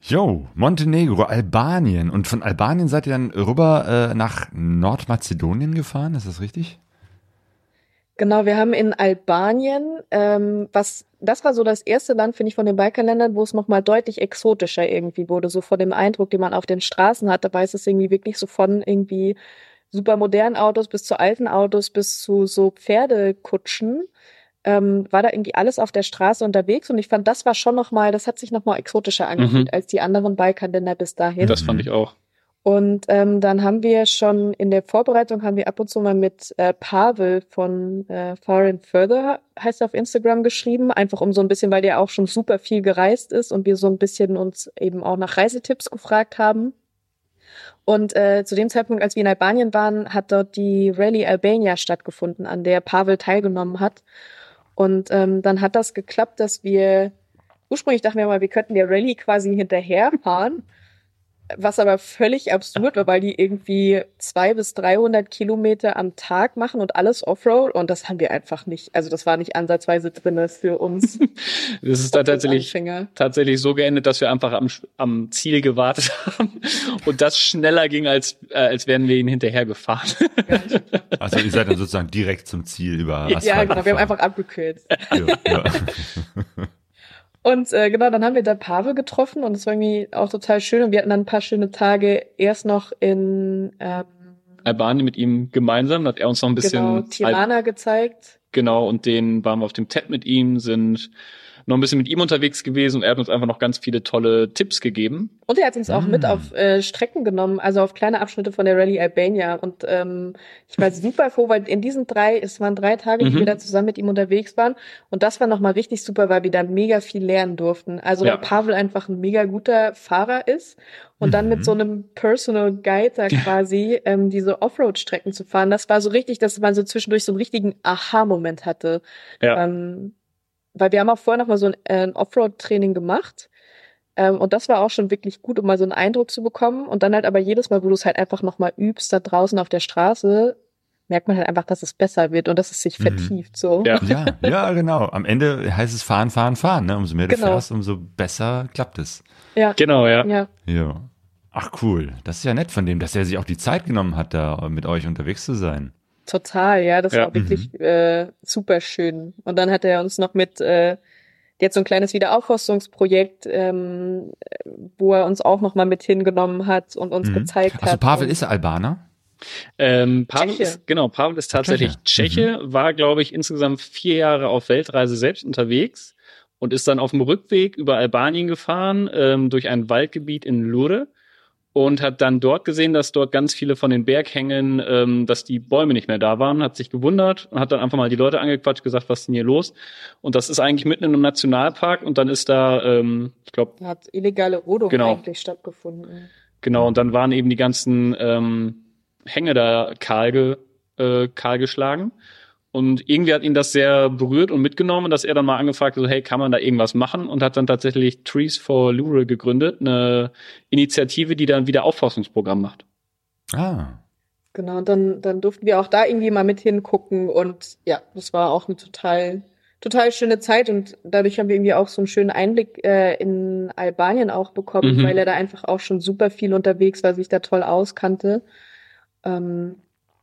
Yo, Montenegro, Albanien. Und von Albanien seid ihr dann rüber äh, nach Nordmazedonien gefahren, ist das richtig? Genau, wir haben in Albanien, ähm, was das war so das erste Land, finde ich, von den Balkanländern, wo es nochmal deutlich exotischer irgendwie wurde, so von dem Eindruck, den man auf den Straßen hatte, weiß es irgendwie wirklich so von irgendwie super modernen Autos bis zu alten Autos bis zu so Pferdekutschen. Ähm, war da irgendwie alles auf der Straße unterwegs und ich fand, das war schon nochmal, das hat sich nochmal exotischer angefühlt Mhm. als die anderen Balkanländer bis dahin. Das fand ich auch. Und ähm, dann haben wir schon in der Vorbereitung haben wir ab und zu mal mit äh, Pavel von äh, Far and Further heißt er auf Instagram geschrieben, einfach um so ein bisschen, weil der auch schon super viel gereist ist und wir so ein bisschen uns eben auch nach Reisetipps gefragt haben. Und äh, zu dem Zeitpunkt, als wir in Albanien waren, hat dort die Rallye Albania stattgefunden, an der Pavel teilgenommen hat. Und ähm, dann hat das geklappt, dass wir ursprünglich dachten wir mal, wir könnten der Rallye quasi hinterherfahren. Was aber völlig absurd war, weil die irgendwie zwei bis 300 Kilometer am Tag machen und alles Offroad und das haben wir einfach nicht. Also das war nicht ansatzweise drin für uns. Das ist da tatsächlich, Anfänger. tatsächlich so geendet, dass wir einfach am, am Ziel gewartet haben und das schneller ging, als, äh, als wären wir ihn hinterhergefahren. Also ihr seid dann sozusagen direkt zum Ziel über Asphalt Ja, genau, wir haben gefahren. einfach abgekürzt. Ja, ja. Und äh, genau, dann haben wir da Pavel getroffen und es war irgendwie auch total schön. Und wir hatten dann ein paar schöne Tage erst noch in ähm, Albanien mit ihm gemeinsam, da hat er uns noch ein bisschen genau, Tirana gezeigt. Genau, und den waren wir auf dem TED mit ihm, sind noch ein bisschen mit ihm unterwegs gewesen und er hat uns einfach noch ganz viele tolle Tipps gegeben. Und er hat uns auch Ah. mit auf äh, Strecken genommen, also auf kleine Abschnitte von der Rallye Albania. Und ähm, ich war super froh, weil in diesen drei, es waren drei Tage, die Mhm. wir da zusammen mit ihm unterwegs waren. Und das war nochmal richtig super, weil wir da mega viel lernen durften. Also Ja. weil Pavel einfach ein mega guter Fahrer ist. Und dann mit Mhm. so einem Personal Guide da quasi ähm, diese Offroad-Strecken zu fahren, das war so richtig, dass man so zwischendurch so einen richtigen Aha-Moment hatte. Ja. Ähm, weil wir haben auch vorher noch mal so ein, äh, ein Offroad-Training gemacht. Ähm, und das war auch schon wirklich gut, um mal so einen Eindruck zu bekommen. Und dann halt aber jedes Mal, wo du es halt einfach noch mal übst, da draußen auf der Straße, merkt man halt einfach, dass es besser wird und dass es sich Mhm. vertieft so. Ja. Ja, ja, genau. Am Ende heißt es fahren, fahren, fahren. Ne? Umso mehr du Genau. fährst, umso besser klappt es. Ja. Genau, ja. ja. Ja. Ach cool. Das ist ja nett von dem, dass er sich auch die Zeit genommen hat, da mit euch unterwegs zu sein. Total, ja, das Ja. war wirklich äh, super schön. Und dann hat er uns noch mit äh, jetzt so ein kleines Wiederaufforstungsprojekt, ähm, wo er uns auch noch mal mit hingenommen hat und uns Mhm. gezeigt Also hat. Pavel und, ist Albaner? Ähm, Pavel Tscheche. ist, genau, Pavel ist tatsächlich Tscheche. Tscheche, war, glaube ich, insgesamt vier Jahre auf Weltreise selbst unterwegs und ist dann auf dem Rückweg über Albanien gefahren, ähm, durch ein Waldgebiet in Lure und hat dann dort gesehen, dass dort ganz viele von den Berghängen, ähm, dass die Bäume nicht mehr da waren, hat sich gewundert und hat dann einfach mal die Leute angequatscht, gesagt, was ist denn hier los? Und das ist eigentlich mitten in einem Nationalpark und dann ist da, ähm, ich glaube, hat illegale Rodung Genau. eigentlich stattgefunden. Genau, und dann waren eben die ganzen ähm, Hänge da kahl, ge, äh, kahl geschlagen. Und irgendwie hat ihn das sehr berührt und mitgenommen, dass er dann mal angefragt hat, so, hey, kann man da irgendwas machen? Und hat dann tatsächlich Trees for Lure gegründet, eine Initiative, die dann wieder Aufforstungsprogramm macht. Ah. Genau, und dann, dann durften wir auch da irgendwie mal mit hingucken und ja, das war auch eine total, total schöne Zeit und dadurch haben wir irgendwie auch so einen schönen Einblick äh, in Albanien auch bekommen, Mhm. weil er da einfach auch schon super viel unterwegs war, sich da toll auskannte. Ähm,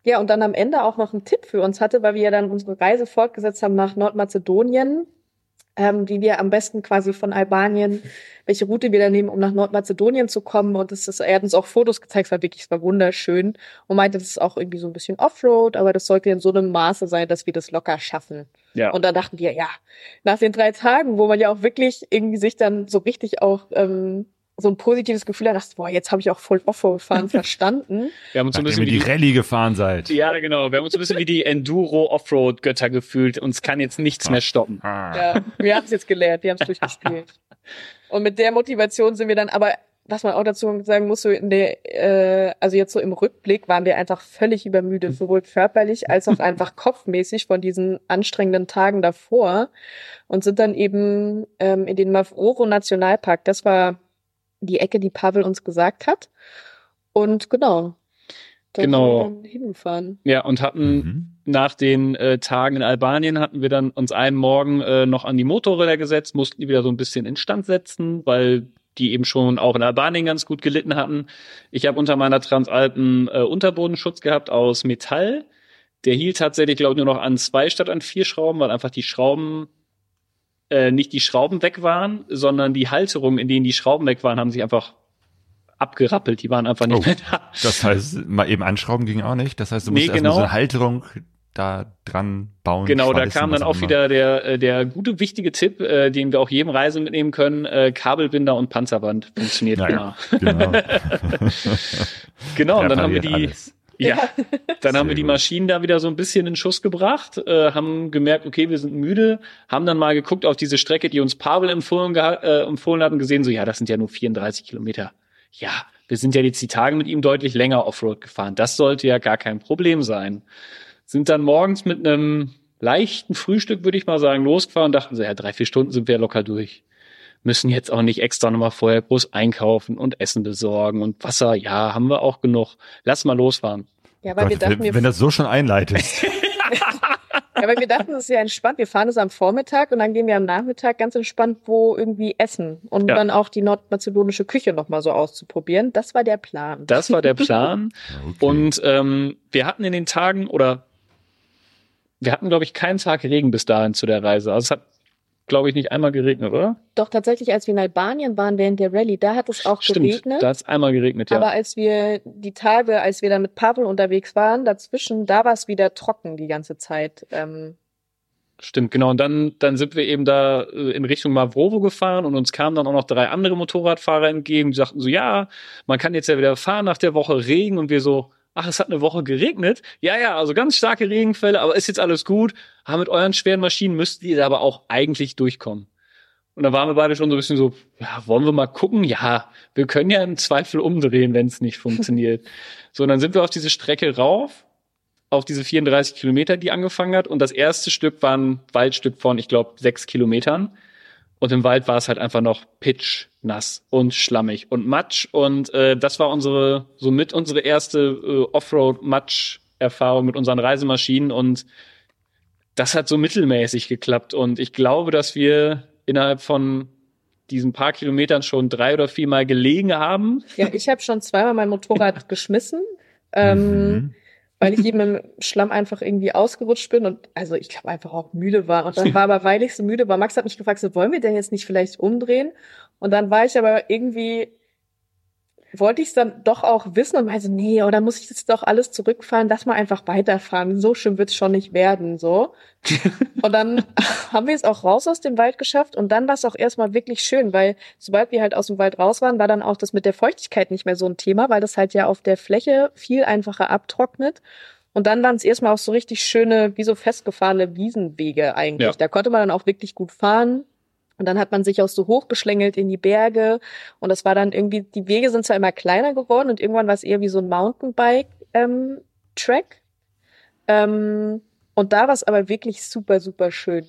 ja, und dann am Ende auch noch einen Tipp für uns hatte, weil wir ja dann unsere Reise fortgesetzt haben nach Nordmazedonien, ähm, wie wir am besten quasi von Albanien, welche Route wir da nehmen, um nach Nordmazedonien zu kommen. Und das ist, er hat uns auch Fotos gezeigt, es war wirklich, es war wunderschön und meinte, das ist auch irgendwie so ein bisschen Offroad, aber das sollte in so einem Maße sein, dass wir das locker schaffen. Ja. Und da dachten wir, ja, nach den drei Tagen, wo man ja auch wirklich irgendwie sich dann so richtig auch ähm, so ein positives Gefühl hat, dachte, boah, jetzt habe ich auch voll Offroad-Fahren verstanden. Wir haben uns so ein Nachdem bisschen wie die Rallye gefahren seid. ja, genau. Wir haben uns so ein bisschen wie die Enduro-Offroad-Götter gefühlt. Uns kann jetzt nichts mehr stoppen. Ah. Ja, wir haben es jetzt gelernt, wir haben es durchgespielt. Und mit der Motivation sind wir dann, aber was man auch dazu sagen muss, so in der, äh, also jetzt so im Rückblick waren wir einfach völlig übermüdet, sowohl körperlich als auch einfach kopfmäßig von diesen anstrengenden Tagen davor und sind dann eben ähm, in den Mavroro Nationalpark. Das war die Ecke, die Pavel uns gesagt hat. Und genau. Da Genau. sind wir dann hingefahren. Ja, und hatten Mhm. nach den äh, Tagen in Albanien hatten wir dann uns einen Morgen äh, noch an die Motorräder gesetzt, mussten die wieder so ein bisschen instand setzen, weil die eben schon auch in Albanien ganz gut gelitten hatten. Ich habe unter meiner Transalpen äh, Unterbodenschutz gehabt aus Metall. Der hielt tatsächlich, glaube ich, nur noch an zwei statt an vier Schrauben, weil einfach die Schrauben äh, nicht die Schrauben weg waren, sondern die Halterungen, in denen die Schrauben weg waren, haben sich einfach abgerappelt. Die waren einfach nicht Oh. mehr da. Das heißt, mal eben anschrauben ging auch nicht. Das heißt, du Nee, musst erstmal genau. so eine Halterung da dran bauen. Genau, da kam dann auch immer. wieder der, äh, der gute, wichtige Tipp, äh, den wir auch jedem Reise mitnehmen können. Äh, Kabelbinder und Panzerband funktioniert Ja, immer. Genau. Genau, und dann haben wir die, alles. Ja, dann haben wir die. Maschinen da wieder so ein bisschen in Schuss gebracht, äh, haben gemerkt, okay, wir sind müde, haben dann mal geguckt auf diese Strecke, die uns Pavel empfohlen, äh, empfohlen hat und gesehen, so, ja, das sind ja nur 34 Kilometer. Ja, wir sind ja jetzt die Tage mit ihm deutlich länger Offroad gefahren. Das sollte ja gar kein Problem sein. Sind dann morgens mit einem leichten Frühstück, würde ich mal sagen, losgefahren und dachten so, ja, drei, vier Stunden sind wir locker durch. Müssen jetzt auch nicht extra nochmal vorher groß einkaufen und Essen besorgen und Wasser, ja, haben wir auch genug. Lass mal losfahren. Ja, weil wir Gott, dachten, wenn, wir wenn das so schon einleitest. Ja, weil wir dachten, das ist ja entspannt. Wir fahren es am Vormittag und dann gehen wir am Nachmittag ganz entspannt wo irgendwie essen und Ja. dann auch die nordmazedonische Küche nochmal so auszuprobieren. Das war der Plan. Das war der Plan. Okay. Und ähm, wir hatten in den Tagen oder wir hatten, glaube ich, keinen Tag Regen bis dahin zu der Reise. Also es hat glaube ich, nicht einmal geregnet, oder? Doch tatsächlich, als wir in Albanien waren während der Rallye, da hat es auch Stimmt, geregnet. da hat es einmal geregnet, ja. Aber als wir die Tage, als wir dann mit Pavel unterwegs waren, dazwischen, da war es wieder trocken die ganze Zeit. Ähm, Stimmt, genau. Und dann, dann sind wir eben da äh, in Richtung Mavrovo gefahren und uns kamen dann auch noch drei andere Motorradfahrer entgegen, die sagten so, ja, man kann jetzt ja wieder fahren nach der Woche Regen und wir so, ach, es hat eine Woche geregnet. Ja, ja, also ganz starke Regenfälle, aber ist jetzt alles gut. Ah, mit euren schweren Maschinen müsst ihr da aber auch eigentlich durchkommen. Und da waren wir beide schon so ein bisschen so, ja, wollen wir mal gucken? Ja, wir können ja im Zweifel umdrehen, wenn es nicht funktioniert. so, und dann sind wir auf diese Strecke rauf, auf diese 34 Kilometer, die angefangen hat. Und das erste Stück war ein Waldstück von, ich glaube, sechs Kilometern. Und im Wald war es halt einfach noch pitch, nass und schlammig und Matsch. Und äh, das war unsere, somit unsere erste äh, Offroad-Matsch-Erfahrung mit unseren Reisemaschinen. Und das hat so mittelmäßig geklappt. Und ich glaube, dass wir innerhalb von diesen paar Kilometern schon drei oder viermal gelegen haben. ja, ich habe schon zweimal mein Motorrad geschmissen. Ähm, Mhm. Weil ich eben im Schlamm einfach irgendwie ausgerutscht bin und also ich glaube einfach auch müde war. Und dann war aber, weil ich so müde war, Max hat mich gefragt, so wollen wir denn jetzt nicht vielleicht umdrehen? Und dann war ich aber irgendwie, wollte ich es dann doch auch wissen und meinte, nee, oder muss ich das doch alles zurückfahren, lass mal einfach weiterfahren. So schön wird's schon nicht werden, so. und dann haben wir es auch raus aus dem Wald geschafft und dann war es auch erstmal wirklich schön, weil sobald wir halt aus dem Wald raus waren, war dann auch das mit der Feuchtigkeit nicht mehr so ein Thema, weil das halt ja auf der Fläche viel einfacher abtrocknet. Und dann waren es erstmal auch so richtig schöne, wie so festgefahrene Wiesenwege eigentlich. Ja. Da konnte man dann auch wirklich gut fahren. Und dann hat man sich auch so hochgeschlängelt in die Berge. Und das war dann irgendwie, die Wege sind zwar immer kleiner geworden und irgendwann war es eher wie so ein Mountainbike-Track. Ähm, und da war es aber wirklich super, super schön.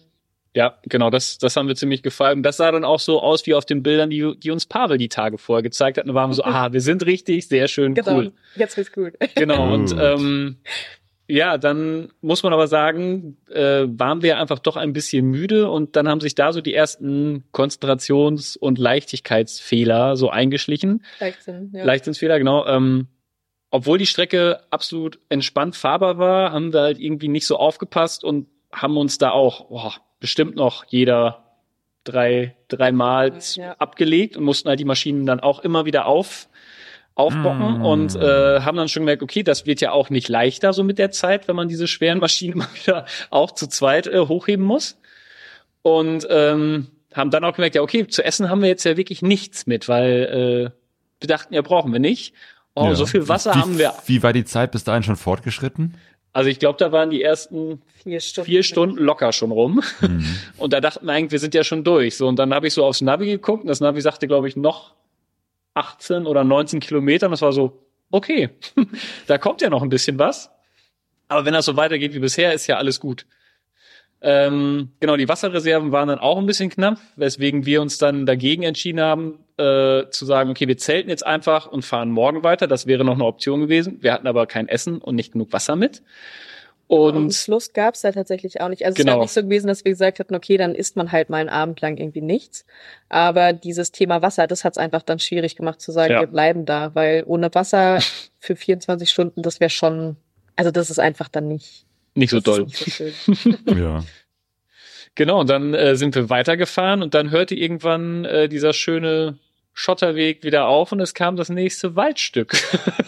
Ja, genau, das, das haben wir ziemlich gefallen. Und das sah dann auch so aus wie auf den Bildern, die, die uns Pavel die Tage vorher gezeigt hat. Und da waren wir so, ah, wir sind richtig, sehr schön, Genau. cool. Jetzt wird's gut. Genau, und ähm, ja, dann muss man aber sagen, äh, waren wir einfach doch ein bisschen müde und dann haben sich da so die ersten Konzentrations- und Leichtigkeitsfehler so eingeschlichen. Leichtsinn, ja. Leichtsinnsfehler, genau. Ähm, obwohl die Strecke absolut entspannt fahrbar war, haben wir halt irgendwie nicht so aufgepasst und haben uns da auch boah, bestimmt noch jeder drei, dreimal Ja. abgelegt und mussten halt die Maschinen dann auch immer wieder auf, aufbocken Mm. und äh, haben dann schon gemerkt, okay, das wird ja auch nicht leichter so mit der Zeit, wenn man diese schweren Maschinen immer wieder auch zu zweit äh, hochheben muss. Und ähm, haben dann auch gemerkt, ja, okay, zu essen haben wir jetzt ja wirklich nichts mit, weil äh, wir dachten, ja, brauchen wir nicht. Oh, Ja. so viel Wasser wie, haben wir. Wie war die Zeit bis dahin schon fortgeschritten? Also ich glaube, da waren die ersten Vier Stunden. vier Stunden locker schon rum. Mhm. Und da dachten wir eigentlich, wir sind ja schon durch. So, und dann habe ich so aufs Navi geguckt und das Navi sagte, glaube ich, noch 18 oder 19 Kilometer. Und das war so, okay, da kommt ja noch ein bisschen was. Aber wenn das so weitergeht wie bisher, ist ja alles gut. Ähm, genau, die Wasserreserven waren dann auch ein bisschen knapp, weswegen wir uns dann dagegen entschieden haben, äh, zu sagen, okay, wir zelten jetzt einfach und fahren morgen weiter. Das wäre noch eine Option gewesen. Wir hatten aber kein Essen und nicht genug Wasser mit. Und Und Schluss gab's da tatsächlich auch nicht. Also es Genau. ist nicht so gewesen, dass wir gesagt hatten, okay, dann isst man halt mal einen Abend lang irgendwie nichts. Aber dieses Thema Wasser, das hat's einfach dann schwierig gemacht zu sagen, Ja. wir bleiben da, weil ohne Wasser für 24 Stunden, das wäre schon, also das ist einfach dann nicht, nicht so doll. Nicht so schön. ja. Genau, und dann äh, sind wir weitergefahren und dann hörte irgendwann äh, dieser schöne Schotterweg wieder auf und es kam das nächste Waldstück.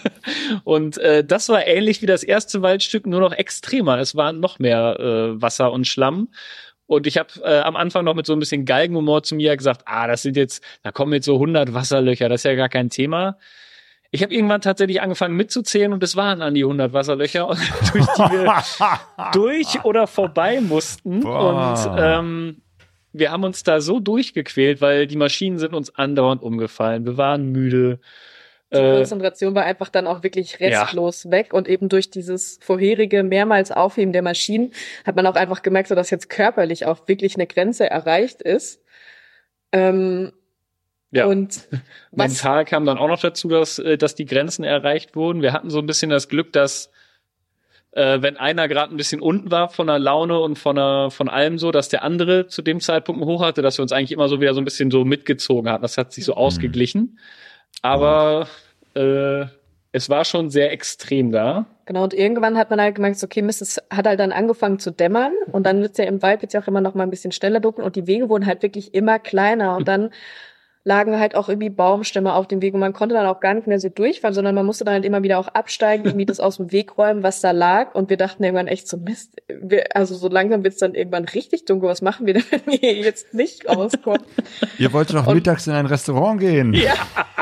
und äh, das war ähnlich wie das erste Waldstück, nur noch extremer. Es war noch mehr äh, Wasser und Schlamm. Und ich habe äh, am Anfang noch mit so ein bisschen Galgenhumor zu mir gesagt, ah, das sind jetzt, da kommen jetzt so 100 Wasserlöcher, das ist ja gar kein Thema. Ich habe irgendwann tatsächlich angefangen mitzuzählen und es waren an die 100 Wasserlöcher, durch die wir durch oder vorbei mussten. Boah. Und ähm, wir haben uns da so durchgequält, weil die Maschinen sind uns andauernd umgefallen. Wir waren müde. Die Äh, Konzentration war einfach dann auch wirklich restlos weg und eben durch dieses vorherige mehrmals Aufheben der Maschinen hat man auch einfach gemerkt, so dass jetzt körperlich auch wirklich eine Grenze erreicht ist. Ähm, ja. Und Mental kam dann auch noch dazu, dass, äh, dass die Grenzen erreicht wurden. Wir hatten so ein bisschen das Glück, dass äh, wenn einer gerade ein bisschen unten war von der Laune und von, der, von allem so, dass der andere zu dem Zeitpunkt hoch hatte, dass wir uns eigentlich immer so wieder so ein bisschen so mitgezogen hatten. Das hat sich so ausgeglichen. Aber äh, es war schon sehr extrem da. Genau, und irgendwann hat man halt gemerkt, okay, Mist, es hat halt dann angefangen zu dämmern und dann wird's ja im Wald jetzt ja auch immer noch mal ein bisschen schneller dunkel und die Wege wurden halt wirklich immer kleiner und dann lagen halt auch irgendwie Baumstämme auf dem Weg und man konnte dann auch gar nicht mehr so durchfahren, sondern man musste dann halt immer wieder auch absteigen, irgendwie das aus dem Weg räumen, was da lag und wir dachten irgendwann echt so, Mist, wir, also so langsam wird's dann irgendwann richtig dunkel, was machen wir denn, wenn wir jetzt nicht rauskommen? Ihr wollt doch mittags in ein Restaurant gehen. Ja,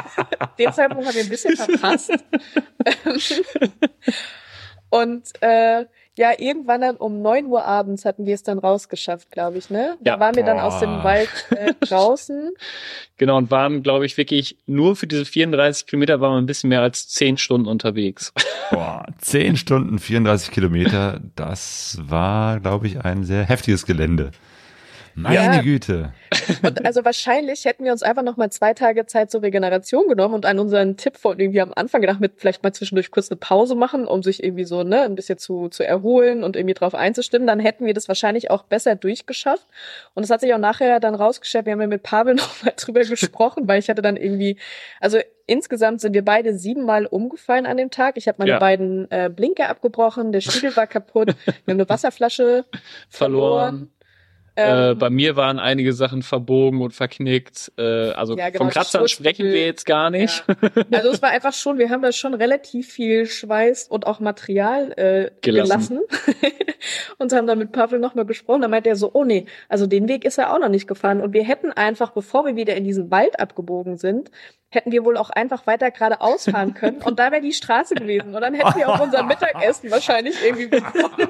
den Zeitpunkt haben wir ein bisschen verpasst. Und äh, ja, irgendwann dann um neun Uhr abends hatten wir es dann rausgeschafft, glaube ich, ne? Da Ja. waren wir dann aus dem. Wald äh, draußen. Genau, und waren, glaube ich, wirklich nur für diese 34 Kilometer waren wir ein bisschen mehr als 10 Stunden unterwegs. Boah, 10 Stunden, 34 Kilometer, das war, glaube ich, ein sehr heftiges Gelände. Meine Ja. Güte. Und also wahrscheinlich hätten wir uns einfach noch mal zwei Tage Zeit zur Regeneration genommen und an unseren Tipp von irgendwie am Anfang gedacht, mit vielleicht mal zwischendurch kurz eine Pause machen, um sich irgendwie so ne ein bisschen zu, zu erholen und irgendwie drauf einzustimmen, dann hätten wir das wahrscheinlich auch besser durchgeschafft. Und es hat sich auch nachher dann rausgestellt, wir haben ja mit Pavel noch mal drüber gesprochen, weil ich hatte dann irgendwie, also insgesamt sind wir beide siebenmal umgefallen an dem Tag. Ich habe meine Ja. beiden äh, Blinker abgebrochen, der Spiegel war kaputt, wir haben eine Wasserflasche Verloren. Ähm, äh, bei mir waren einige Sachen verbogen und verknickt. Äh, also Ja, genau, vom Schutzmittel. sprechen wir jetzt gar nicht. Also es war einfach schon, wir haben da schon relativ viel Schweiß und auch Material äh, Gelassen. gelassen. und haben dann mit Pavel nochmal gesprochen. Da meinte er so, oh nee, also den Weg ist er auch noch nicht gefahren. Und wir hätten einfach, bevor wir wieder in diesen Wald abgebogen sind, hätten wir wohl auch einfach weiter geradeaus fahren können. Und da wäre die Straße gewesen. Und dann hätten wir auch unser Mittagessen wahrscheinlich irgendwie bekommen.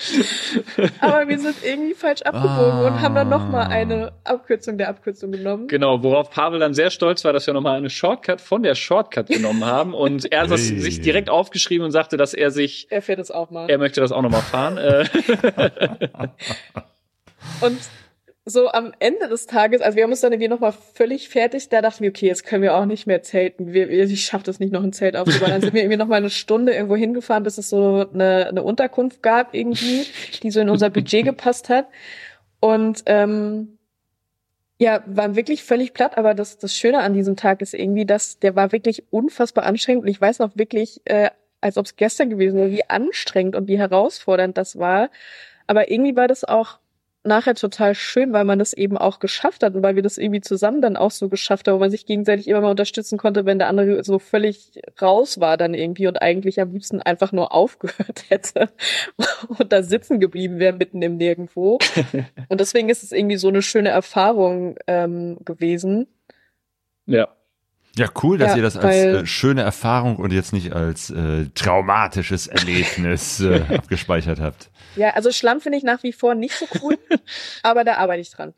Aber wir sind irgendwie falsch abgebogen und haben dann nochmal eine Abkürzung der Abkürzung genommen. Genau, worauf Pavel dann sehr stolz war, dass wir nochmal eine Shortcut von der Shortcut genommen haben. Und er hat das Hey. sich direkt aufgeschrieben und sagte, dass er sich, Er fährt es auch mal. er möchte das auch nochmal fahren. Äh, Und so am Ende des Tages, also wir haben uns dann irgendwie nochmal völlig fertig, da dachten wir, okay, jetzt können wir auch nicht mehr zelten. Wir, ich schaff das nicht, noch ein Zelt aufzubauen. Dann sind wir irgendwie nochmal eine Stunde irgendwo hingefahren, bis es so eine, eine Unterkunft gab irgendwie, die so in unser Budget gepasst hat. Und ähm, ja, waren wirklich völlig platt, aber das, das Schöne an diesem Tag ist irgendwie, dass der war wirklich unfassbar anstrengend. Und ich weiß noch wirklich, äh, als ob es gestern gewesen wäre, wie anstrengend und wie herausfordernd das war. Aber irgendwie war das auch nachher total schön, weil man das eben auch geschafft hat und weil wir das irgendwie zusammen dann auch so geschafft haben, wo man sich gegenseitig immer mal unterstützen konnte, wenn der andere so völlig raus war dann irgendwie und eigentlich am liebsten einfach nur aufgehört hätte und da sitzen geblieben wäre mitten im Nirgendwo. und deswegen ist es irgendwie so eine schöne Erfahrung ähm, gewesen. ja. Ja, cool, dass Ja, ihr das als äh, schöne Erfahrung und jetzt nicht als äh, traumatisches Erlebnis äh, abgespeichert habt. Ja, also Schlamm finde ich nach wie vor nicht so cool, aber da arbeite ich dran.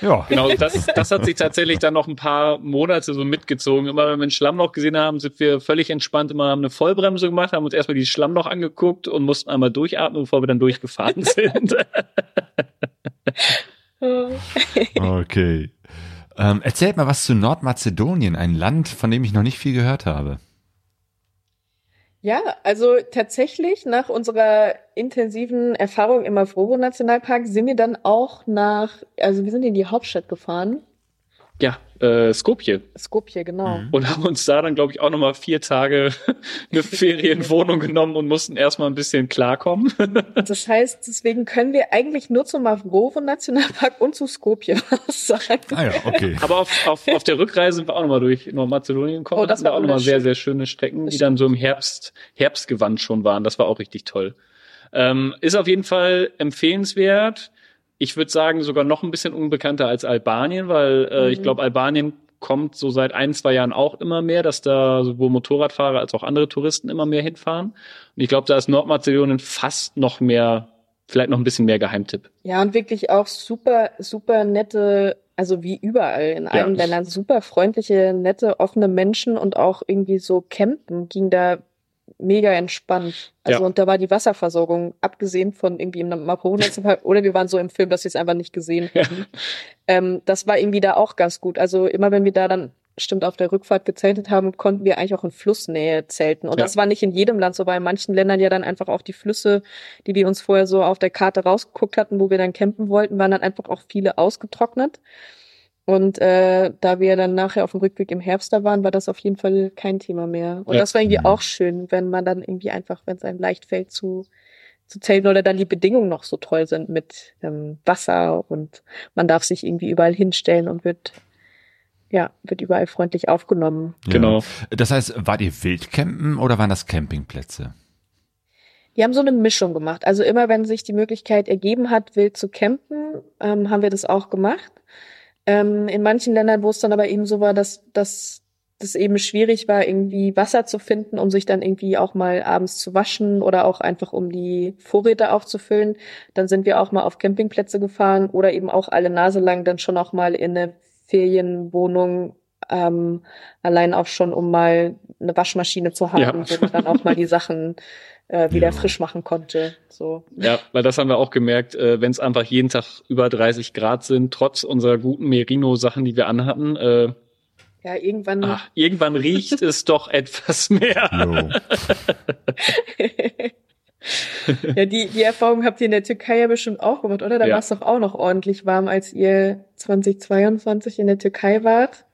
Ja, Genau, das, das hat sich tatsächlich dann noch ein paar Monate so mitgezogen. Immer wenn wir ein Schlammloch gesehen haben, sind wir völlig entspannt, immer haben eine Vollbremse gemacht, haben uns erstmal die Schlammloch angeguckt und mussten einmal durchatmen, bevor wir dann durchgefahren sind. okay. Ähm, erzählt mal was zu Nordmazedonien, ein Land, von dem ich noch nicht viel gehört habe. Ja, also tatsächlich nach unserer intensiven Erfahrung im Mavrovo Nationalpark sind wir dann auch nach, also wir sind in die Hauptstadt gefahren, ja, äh, Skopje. Skopje, genau. Mhm. Und haben uns da dann, glaube ich, auch nochmal vier Tage eine Ferienwohnung genommen und mussten erstmal ein bisschen klarkommen. Das heißt, deswegen können wir eigentlich nur zum Mavrovo Nationalpark und zu Skopje was sagen. Ah ja, okay. Aber auf, auf, auf der Rückreise sind wir auch nochmal durch Nordmazedonien gekommen. Oh, das Hatten da war auch nochmal sehr, sehr schöne Strecken, Das die dann so im Herbst, Herbstgewand schon waren. Das war auch richtig toll. Ähm, ist auf jeden Fall empfehlenswert. Ich würde sagen, sogar noch ein bisschen unbekannter als Albanien, weil äh, Mhm. ich glaube, Albanien kommt so seit ein, zwei Jahren auch immer mehr, dass da sowohl Motorradfahrer als auch andere Touristen immer mehr hinfahren. Und ich glaube, da ist Nordmazedonien fast noch mehr, vielleicht noch ein bisschen mehr Geheimtipp. Ja, und wirklich auch super, super nette, also wie überall in allen Ja. Ländern, super freundliche, nette, offene Menschen und auch irgendwie so campen ging da mega entspannt. Also Ja. und da war die Wasserversorgung, abgesehen von irgendwie im Mapone oder wir waren so im Film, dass wir es einfach nicht gesehen haben. Ähm, das war irgendwie da auch ganz gut. Also immer wenn wir da dann stimmt auf der Rückfahrt gezeltet haben, konnten wir eigentlich auch in Flussnähe zelten. Und Ja. das war nicht in jedem Land so, weil in manchen Ländern ja dann einfach auch die Flüsse, die wir uns vorher so auf der Karte rausgeguckt hatten, wo wir dann campen wollten, waren dann einfach auch viele ausgetrocknet. Und äh, da wir dann nachher auf dem Rückweg im Herbst da waren, war das auf jeden Fall kein Thema mehr. Und Ja. das war irgendwie Mhm. auch schön, wenn man dann irgendwie einfach, wenn es einem leicht fällt zu zu zelten oder dann die Bedingungen noch so toll sind mit ähm, Wasser und man darf sich irgendwie überall hinstellen und wird ja wird überall freundlich aufgenommen. Ja. Genau. Das heißt, wart ihr Wildcampen oder waren das Campingplätze? Die haben so eine Mischung gemacht. Also immer, wenn sich die Möglichkeit ergeben hat, wild zu campen, ähm, haben wir das auch gemacht. Ähm, in manchen Ländern, wo es dann aber eben so war, dass, dass das eben schwierig war, irgendwie Wasser zu finden, um sich dann irgendwie auch mal abends zu waschen oder auch einfach um die Vorräte aufzufüllen, dann sind wir auch mal auf Campingplätze gefahren oder eben auch alle Nase lang dann schon auch mal in eine Ferienwohnung, ähm, allein auch schon, um mal eine Waschmaschine zu haben, Ja. wo man dann auch mal die Sachen äh, wieder Ja. frisch machen konnte. So. Ja, weil das haben wir auch gemerkt, äh, wenn es einfach jeden Tag über 30 Grad sind, trotz unserer guten Merino-Sachen, die wir anhatten, äh, Ja, irgendwann. ach, irgendwann riecht es doch etwas mehr. Ja, die, die Erfahrung habt ihr in der Türkei ja bestimmt auch gemacht, oder? Da Ja. war es doch auch noch ordentlich warm, als ihr 2022 in der Türkei wart.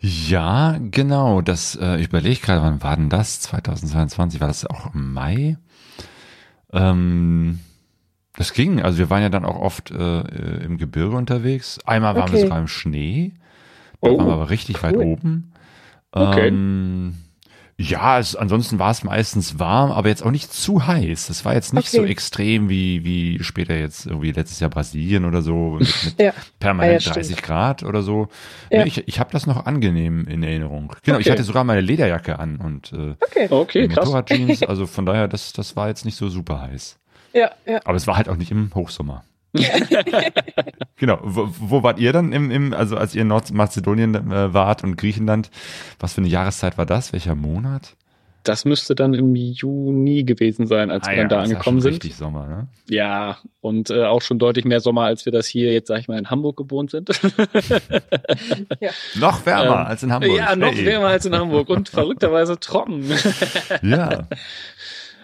Ja, genau. Das, äh, ich überlege gerade, wann war denn das? 2022? War das auch im Mai? Ähm, das ging. Also wir waren ja dann auch oft äh, äh, im Gebirge unterwegs. Einmal waren wir Okay. sogar im Schnee. Da Oh, waren wir aber richtig weit cool. oben. Okay. Ähm, ja, es, ansonsten war es meistens warm, aber jetzt auch nicht zu heiß. Das war jetzt nicht so Okay. extrem wie, wie später jetzt irgendwie letztes Jahr Brasilien oder so mit, mit Ja. permanent Ja, ja, stimmt. 30 Grad oder so. Ja. Nee, ich ich habe das noch angenehm in Erinnerung. Genau, ich Okay. hatte sogar meine Lederjacke an und äh, Okay. Okay, krass. Motorradjeans. Also von daher, das, das war jetzt nicht so super heiß. Ja, ja. Aber es war halt auch nicht im Hochsommer. genau. Wo, wo wart ihr dann im, im, also als ihr in Nordmazedonien äh, wart und Griechenland? Was für eine Jahreszeit war das? Welcher Monat? Das müsste dann im Juni gewesen sein, als wir dann da das war angekommen schon sind. Richtig Sommer, ne? Ja, und äh, auch schon deutlich mehr Sommer, als wir das hier jetzt, sag ich mal, in Hamburg gewohnt sind. Noch wärmer Ähm, als in Hamburg. ja, noch Hey. wärmer als in Hamburg und verrückterweise trocken. Ja.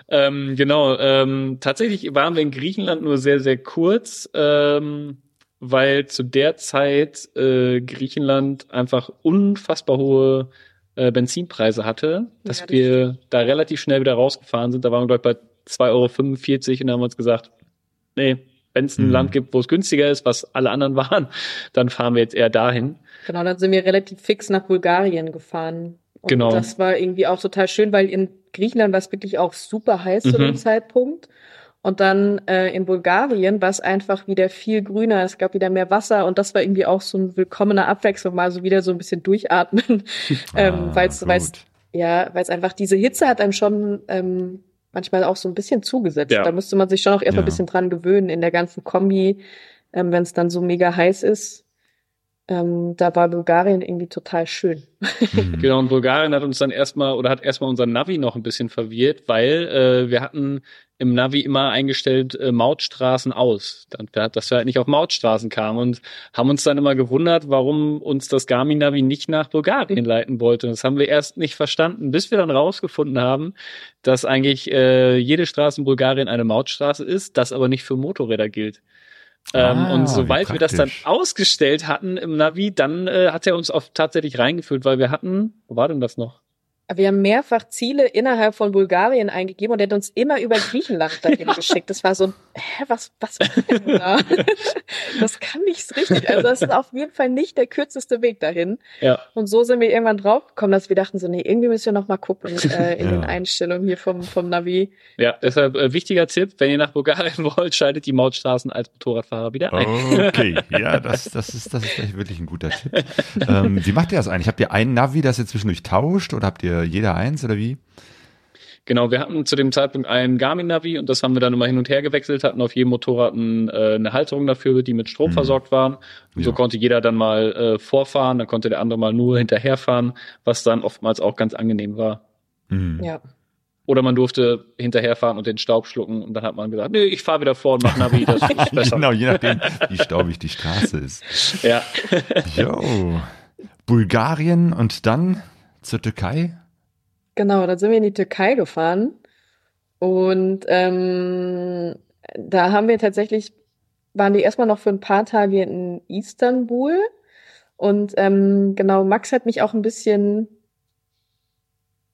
Ähm, genau, ähm, tatsächlich waren wir in Griechenland nur sehr, sehr kurz, ähm, weil zu der Zeit äh, Griechenland einfach unfassbar hohe äh, Benzinpreise hatte, dass Ja, das wir da relativ schnell wieder rausgefahren sind. Da waren wir, glaube ich, bei 2,45 Euro und dann haben wir uns gesagt, nee, wenn es ein Mhm. Land gibt, wo es günstiger ist, was alle anderen waren, dann fahren wir jetzt eher dahin. Genau, dann sind wir relativ fix nach Bulgarien gefahren. Und Genau. das war irgendwie auch total schön, weil in Griechenland war es wirklich auch super heiß zu Mhm. dem Zeitpunkt. Und dann äh, in Bulgarien war es einfach wieder viel grüner, es gab wieder mehr Wasser und das war irgendwie auch so eine willkommene Abwechslung, mal so wieder so ein bisschen durchatmen, ähm, Ah, weil es weil es gut. ja, weil es einfach diese Hitze hat einem schon ähm, manchmal auch so ein bisschen zugesetzt. Ja. Da müsste man sich schon auch erstmal Ja. ein bisschen dran gewöhnen in der ganzen Kombi, ähm, wenn es dann so mega heiß ist. Ähm, da war Bulgarien irgendwie total schön. Mhm. Genau, und Bulgarien hat uns dann erstmal oder hat erstmal unser Navi noch ein bisschen verwirrt, weil äh, wir hatten im Navi immer eingestellt äh, Mautstraßen aus, dann, dass wir halt nicht auf Mautstraßen kamen und haben uns dann immer gewundert, warum uns das Garmin-Navi nicht nach Bulgarien leiten wollte. Das haben wir erst nicht verstanden, bis wir dann rausgefunden haben, dass eigentlich äh, jede Straße in Bulgarien eine Mautstraße ist, das aber nicht für Motorräder gilt. Ähm, Ah, und sobald wir das dann ausgestellt hatten im Navi, dann äh, hat er uns auch tatsächlich reingeführt, weil wir hatten, wo war denn das noch? Wir haben mehrfach Ziele innerhalb von Bulgarien eingegeben und er hat uns immer über Griechenland dahin geschickt. Das war so, ein, hä, was, was war denn da? Das kann nicht richtig. Also das ist auf jeden Fall nicht der kürzeste Weg dahin. Ja. Und so sind wir irgendwann draufgekommen, dass wir dachten so, nee, irgendwie müssen wir noch mal gucken äh, in Ja. den Einstellungen hier vom, vom Navi. Ja, deshalb äh, wichtiger Tipp, wenn ihr nach Bulgarien wollt, schaltet die Mautstraßen als Motorradfahrer wieder ein. Okay, ja, das, das, ist, das ist wirklich ein guter Tipp. Ähm, wie macht ihr das eigentlich? Habt ihr ein Navi, das ihr zwischendurch tauscht oder habt ihr jeder eins oder wie? Genau, wir hatten zu dem Zeitpunkt ein Garmin-Navi und das haben wir dann immer hin und her gewechselt, hatten auf jedem Motorrad ein, äh, eine Halterung dafür, die mit Strom Mhm. versorgt waren. Und so Ja. konnte jeder dann mal äh, vorfahren, dann konnte der andere mal nur hinterherfahren, was dann oftmals auch ganz angenehm war. Mhm. Ja. Oder man durfte hinterherfahren und den Staub schlucken und dann hat man gesagt, nee, ich fahre wieder vor und mach Navi, das ist besser. Genau, je nachdem, wie staubig die Straße ist. Ja. Jo. Bulgarien und dann zur Türkei? Genau, dann sind wir in die Türkei gefahren. Und ähm, da haben wir tatsächlich, waren die erstmal noch für ein paar Tage in Istanbul. Und ähm, genau, Max hat mich auch ein bisschen,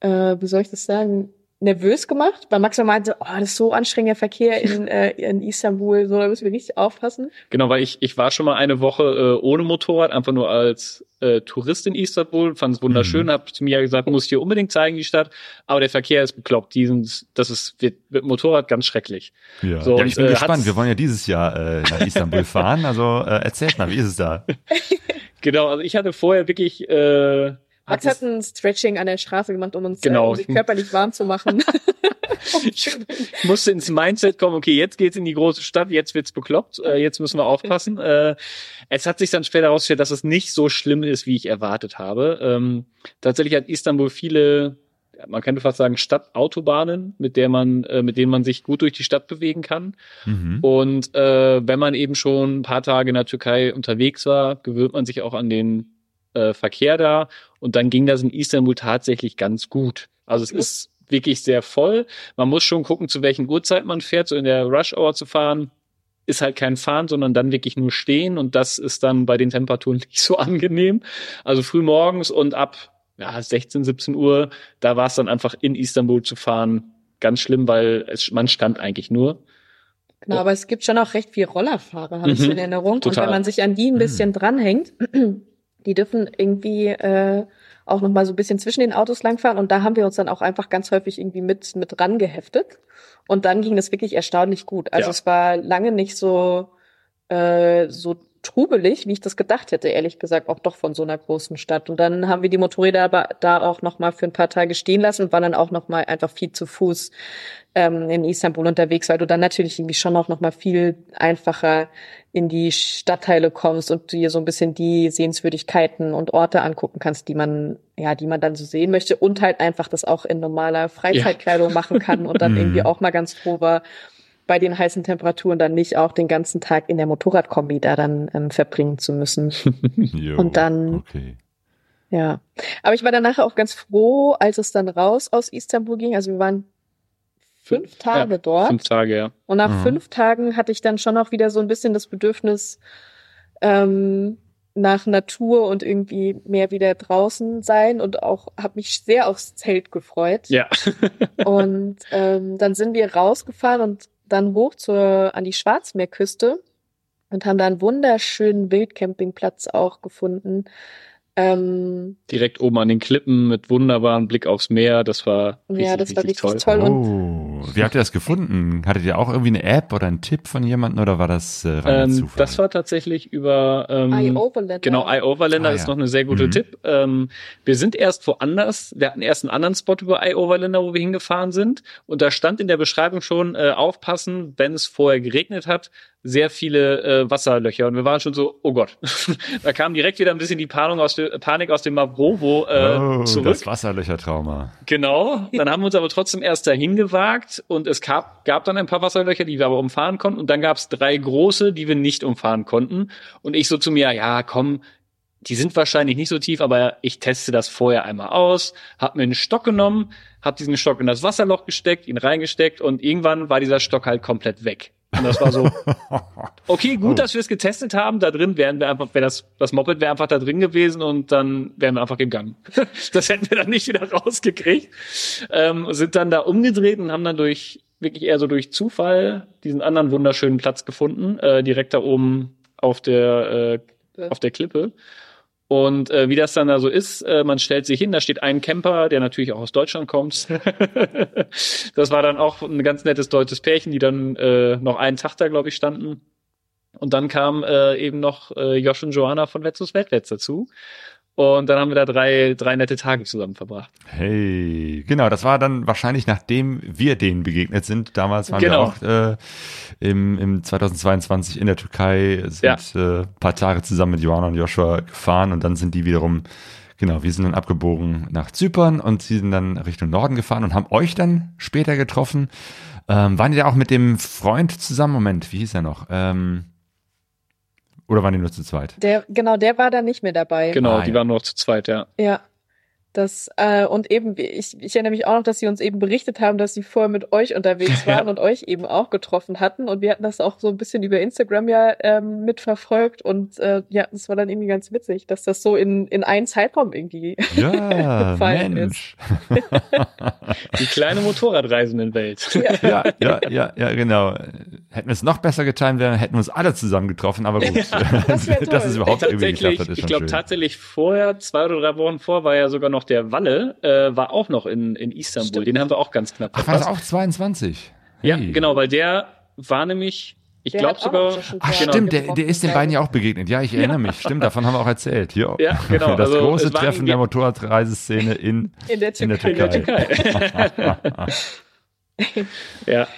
äh, wie soll ich das sagen, nervös gemacht, weil Max meinte, oh, das ist so anstrengender Verkehr in, äh, in Istanbul, so da müssen wir richtig aufpassen. Genau, weil ich, ich war schon mal eine Woche äh, ohne Motorrad, einfach nur als äh, Tourist in Istanbul, fand es wunderschön, mhm. hab zu mir gesagt, muss ich dir unbedingt zeigen, die Stadt, aber der Verkehr ist bekloppt, diesen, das ist wird, mit Motorrad ganz schrecklich. Ja, so, ja ich bin äh, gespannt, wir wollen ja dieses Jahr äh, nach Istanbul fahren, also äh, erzählt mal, wie ist es da? genau, also ich hatte vorher wirklich äh, Max hat ein Stretching an der Straße gemacht, um uns genau. äh, um sich körperlich warm zu machen. ich musste ins Mindset kommen, okay, jetzt geht's in die große Stadt, jetzt wird's bekloppt, äh, jetzt müssen wir aufpassen. Äh, es hat sich dann später herausgestellt, dass es nicht so schlimm ist, wie ich erwartet habe. Ähm, tatsächlich hat Istanbul viele man könnte fast sagen Stadtautobahnen, mit der man, äh, mit denen man sich gut durch die Stadt bewegen kann. Mhm. Und äh, wenn man eben schon ein paar Tage in der Türkei unterwegs war, gewöhnt man sich auch an den äh, Verkehr da. Und dann ging das in Istanbul tatsächlich ganz gut. Also es ist wirklich sehr voll. Man muss schon gucken, zu welchen Uhrzeit man fährt. So in der Rush Hour zu fahren, ist halt kein Fahren, sondern dann wirklich nur stehen. Und das ist dann bei den Temperaturen nicht so angenehm. Also früh morgens und ab ja, 16, 17 Uhr, da war es dann einfach in Istanbul zu fahren ganz schlimm, weil es, man stand eigentlich nur. Genau, aber es gibt schon auch recht viel Rollerfahrer, habe ich mhm, in Erinnerung. Total. Und wenn man sich an die ein bisschen mhm. dranhängt, die dürfen irgendwie äh, auch noch mal so ein bisschen zwischen den Autos langfahren und da haben wir uns dann auch einfach ganz häufig irgendwie mit mit dran geheftet und dann ging das wirklich erstaunlich gut. Also ja. es war lange nicht so äh, so trubelig, wie ich das gedacht hätte, ehrlich gesagt, auch doch von so einer großen Stadt. Und dann haben wir die Motorräder aber da auch noch mal für ein paar Tage stehen lassen und waren dann auch noch mal einfach viel zu Fuß ähm, in Istanbul unterwegs, weil du dann natürlich irgendwie schon auch noch mal viel einfacher in die Stadtteile kommst und dir so ein bisschen die Sehenswürdigkeiten und Orte angucken kannst, die man ja, die man dann so sehen möchte und halt einfach das auch in normaler Freizeitkleidung ja. machen kann und dann irgendwie auch mal ganz froh war, bei den heißen Temperaturen dann nicht auch den ganzen Tag in der Motorradkombi da dann ähm, verbringen zu müssen. jo, und dann, okay. ja. Aber ich war dann nachher auch ganz froh, als es dann raus aus Istanbul ging. Also wir waren fünf Tage ja, dort. Fünf Tage, ja. Und nach mhm. fünf Tagen hatte ich dann schon auch wieder so ein bisschen das Bedürfnis, ähm, nach Natur und irgendwie mehr wieder draußen sein und auch habe mich sehr aufs Zelt gefreut. Ja. und ähm, dann sind wir rausgefahren und dann hoch zur, an die Schwarzmeerküste und haben da einen wunderschönen Wildcampingplatz auch gefunden. Ähm, Direkt oben an den Klippen mit wunderbaren Blick aufs Meer. Das war richtig, ja, das war richtig toll. toll. Oh, wie habt ihr das gefunden? Hattet ihr auch irgendwie eine App oder einen Tipp von jemandem oder war das äh, reiner ähm, Zufall? Das war tatsächlich über ähm, iOverlander. Genau, iOverlander ah, ist ja. noch eine sehr gute mhm. Tipp. Ähm, wir sind erst woanders. Wir hatten erst einen anderen Spot über iOverlander, wo wir hingefahren sind. Und da stand in der Beschreibung schon, äh, aufpassen, wenn es vorher geregnet hat, sehr viele äh, Wasserlöcher und wir waren schon so, oh Gott. da kam direkt wieder ein bisschen die Panik aus, de, Panik aus dem Mavrovo äh, oh, zurück. Das Wasserlöchertrauma. Genau. Dann haben wir uns aber trotzdem erst dahin gewagt und es gab, gab dann ein paar Wasserlöcher, die wir aber umfahren konnten und dann gab es drei große, die wir nicht umfahren konnten. Und ich so zu mir, ja, komm, die sind wahrscheinlich nicht so tief, aber ich teste das vorher einmal aus, hab mir einen Stock genommen, hab diesen Stock in das Wasserloch gesteckt, ihn reingesteckt und irgendwann war dieser Stock halt komplett weg. Und das war so, okay, gut, oh. dass wir es getestet haben. Da drin wären wir einfach, wäre das, das Moped wäre einfach da drin gewesen und dann wären wir einfach gegangen. das hätten wir dann nicht wieder rausgekriegt. Ähm, sind dann da umgedreht und haben dann durch, wirklich eher so durch Zufall diesen anderen wunderschönen Platz gefunden, äh, direkt da oben auf der, äh, auf der Klippe. Und äh, wie das dann da so ist, äh, man stellt sich hin, da steht ein Camper, der natürlich auch aus Deutschland kommt. das war dann auch ein ganz nettes deutsches Pärchen, die dann äh, noch einen Tag da, glaube ich, standen. Und dann kam äh, eben noch äh, Josh und Joanna von Wetzus Weltwetz dazu. Und dann haben wir da drei, drei nette Tage zusammen verbracht. Hey, genau, das war dann wahrscheinlich nachdem wir denen begegnet sind. Damals waren genau. wir auch äh, im, im 2022 in der Türkei, sind ja. äh, paar Tage zusammen mit Johanna und Joshua gefahren und dann sind die wiederum, genau, wir sind dann abgebogen nach Zypern und sie sind dann Richtung Norden gefahren und haben euch dann später getroffen. Ähm, waren die da auch mit dem Freund zusammen? Moment, wie hieß er noch? Ähm, oder waren die nur zu zweit? Der, genau, der war da nicht mehr dabei. Genau, ah, die ja. waren nur zu zweit, ja. Ja. Das, äh, und eben, ich, ich erinnere mich auch noch, dass sie uns eben berichtet haben, dass sie vorher mit euch unterwegs waren Ja. und euch eben auch getroffen hatten. Und wir hatten das auch so ein bisschen über Instagram ja ähm, mitverfolgt. Und äh, ja, das war dann irgendwie ganz witzig, dass das so in, in einen Zeitraum irgendwie. Ja, Gefallen Mensch. Die kleine Motorradreisendenwelt. Ja, ja, ja, ja, genau. Hätten wir es noch besser getan, wären, hätten wir uns alle zusammen getroffen, aber gut. das wär toll. Dass es überhaupt irgendwie geklappt hat, ist ich glaube tatsächlich vorher, zwei oder drei Wochen vor, war ja sogar noch der Walle, äh, war auch noch in, in Istanbul. Stimmt. Den haben wir auch ganz knapp Ach, war das auch 22? Ja, Hey. genau, weil der war nämlich, ich glaube sogar, noch Ach Genau. stimmt, der, der ist den beiden ja auch begegnet. Ja, ich erinnere mich. Stimmt, davon haben wir auch erzählt. Jo. Ja, genau. Das Also, große Treffen der Motorradreiseszene in, in der in der Türkei. in der Türkei. Türkei. ja,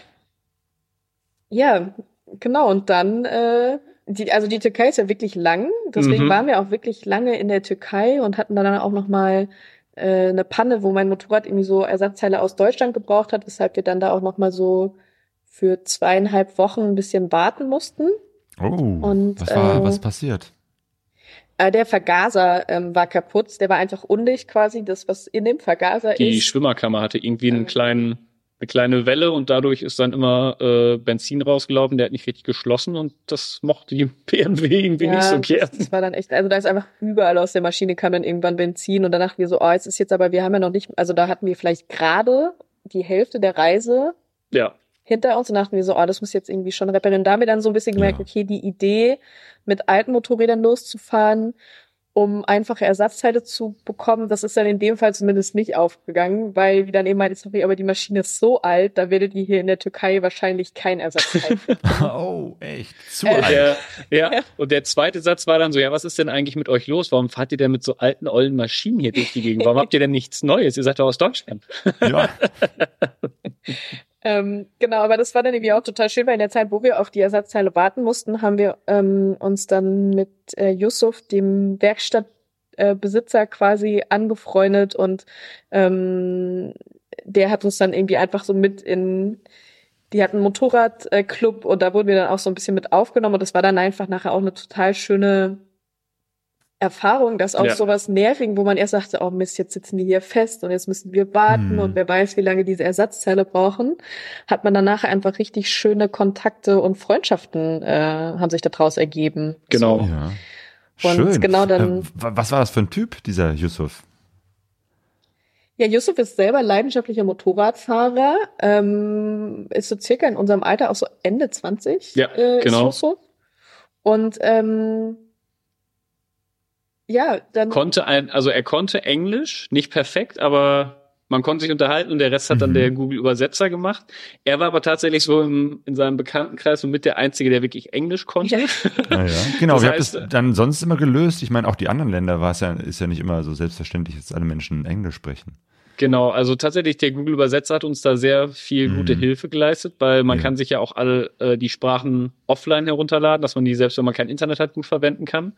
Ja, genau. Und dann, äh, die, also die Türkei ist ja wirklich lang. Deswegen Mhm. waren wir auch wirklich lange in der Türkei und hatten dann auch noch mal äh, eine Panne, wo mein Motorrad irgendwie so Ersatzteile aus Deutschland gebraucht hat, weshalb wir dann da auch noch mal so für zweieinhalb Wochen ein bisschen warten mussten. Oh, Und, was war, äh, was passiert? Äh, der Vergaser ähm, war kaputt. Der war einfach undicht quasi, das, was in dem Vergaser die ist. Schwimmerkammer hatte irgendwie einen Ähm. kleinen, eine kleine Welle und dadurch ist dann immer äh, Benzin rausgelaufen, der hat nicht richtig geschlossen und das mochte die BMW irgendwie nicht so gern. Das, das war dann echt, also da ist einfach überall aus der Maschine kam dann irgendwann Benzin und dann dachten wir so, oh, jetzt ist jetzt aber, wir haben ja noch nicht, also da hatten wir vielleicht gerade die Hälfte der Reise Ja, hinter uns und dachten wir so, oh, das muss jetzt irgendwie schon reparieren. Da haben wir dann so ein bisschen gemerkt, Ja. okay, die Idee, mit alten Motorrädern loszufahren, um einfache Ersatzteile zu bekommen, das ist dann in dem Fall zumindest nicht aufgegangen, weil wir dann eben meinte, sorry, aber die Maschine ist so alt, da werdet ihr hier in der Türkei wahrscheinlich kein Ersatzteil finden. Oh, echt? Zu Äh, Und alt. der, ja, und der zweite Satz war dann so, ja, was ist denn eigentlich mit euch los? Warum fahrt ihr denn mit so alten, ollen Maschinen hier durch die Gegend? Warum habt ihr denn nichts Neues? Ihr seid doch aus Deutschland. Ja. Ähm, genau, aber das war dann irgendwie auch total schön, weil in der Zeit, wo wir auf die Ersatzteile warten mussten, haben wir ähm, uns dann mit äh, Yusuf, dem Werkstattbesitzer, äh, quasi angefreundet und ähm, der hat uns dann irgendwie einfach so mit in die hatten einen Motorradclub Club und da wurden wir dann auch so ein bisschen mit aufgenommen und das war dann einfach nachher auch eine total schöne Erfahrung, dass auch Ja. sowas nervigen, wo man erst sagte, oh Mist, jetzt sitzen die hier fest und jetzt müssen wir warten Hm. und wer weiß, wie lange diese Ersatzteile brauchen, hat man dann nachher einfach richtig schöne Kontakte und Freundschaften äh, haben sich daraus ergeben. Genau. ja. Und Schön. genau dann- Äh, wa- Was war das für ein Typ, dieser Yusuf? Ja, Yusuf ist selber leidenschaftlicher Motorradfahrer, ähm, ist so circa in unserem Alter auch so Ende 20. Ja, äh, genau. Ist Yusuf. Und ähm, ja, dann Konnte ein, also er konnte Englisch, nicht perfekt, aber man konnte sich unterhalten und der Rest hat dann Mhm. der Google Übersetzer gemacht. Er war aber tatsächlich so im, in seinem Bekanntenkreis so mit der Einzige, der wirklich Englisch konnte. Ja. Ja, ja. Genau, Das heißt, ihr es dann sonst immer gelöst? Ich meine, auch die anderen Länder war es ja, ist ja nicht immer so selbstverständlich, dass alle Menschen Englisch sprechen. Genau, also tatsächlich der Google Übersetzer hat uns da sehr viel Mhm. gute Hilfe geleistet, weil man Ja. kann sich ja auch alle äh, die Sprachen offline herunterladen, dass man die selbst, wenn man kein Internet hat, gut verwenden kann.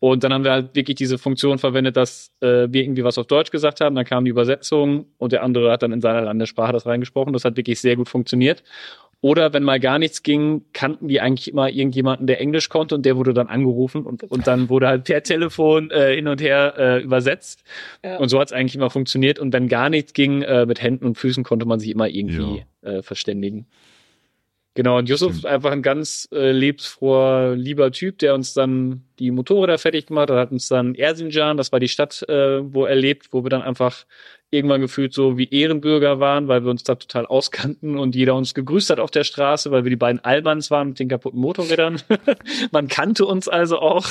Und dann haben wir halt wirklich diese Funktion verwendet, dass äh, wir irgendwie was auf Deutsch gesagt haben, dann kam die Übersetzung und der andere hat dann in seiner Landessprache das reingesprochen. Das hat wirklich sehr gut funktioniert. Oder wenn mal gar nichts ging, kannten die eigentlich immer irgendjemanden, der Englisch konnte und der wurde dann angerufen und, und dann wurde halt per Telefon äh, hin und her äh, übersetzt. Ja. Und so hat es eigentlich immer funktioniert. Und wenn gar nichts ging, äh, mit Händen und Füßen konnte man sich immer irgendwie äh, verständigen. Genau, und Yusuf ist einfach ein ganz äh, lebensfroher, lieber Typ, der uns dann die Motorräder fertig gemacht hat, hat uns dann Erzincan, das war die Stadt, äh, wo er lebt, wo wir dann einfach irgendwann gefühlt so wie Ehrenbürger waren, weil wir uns da total auskannten und jeder uns gegrüßt hat auf der Straße, weil wir die beiden Albans waren mit den kaputten Motorrädern. Man kannte uns also auch.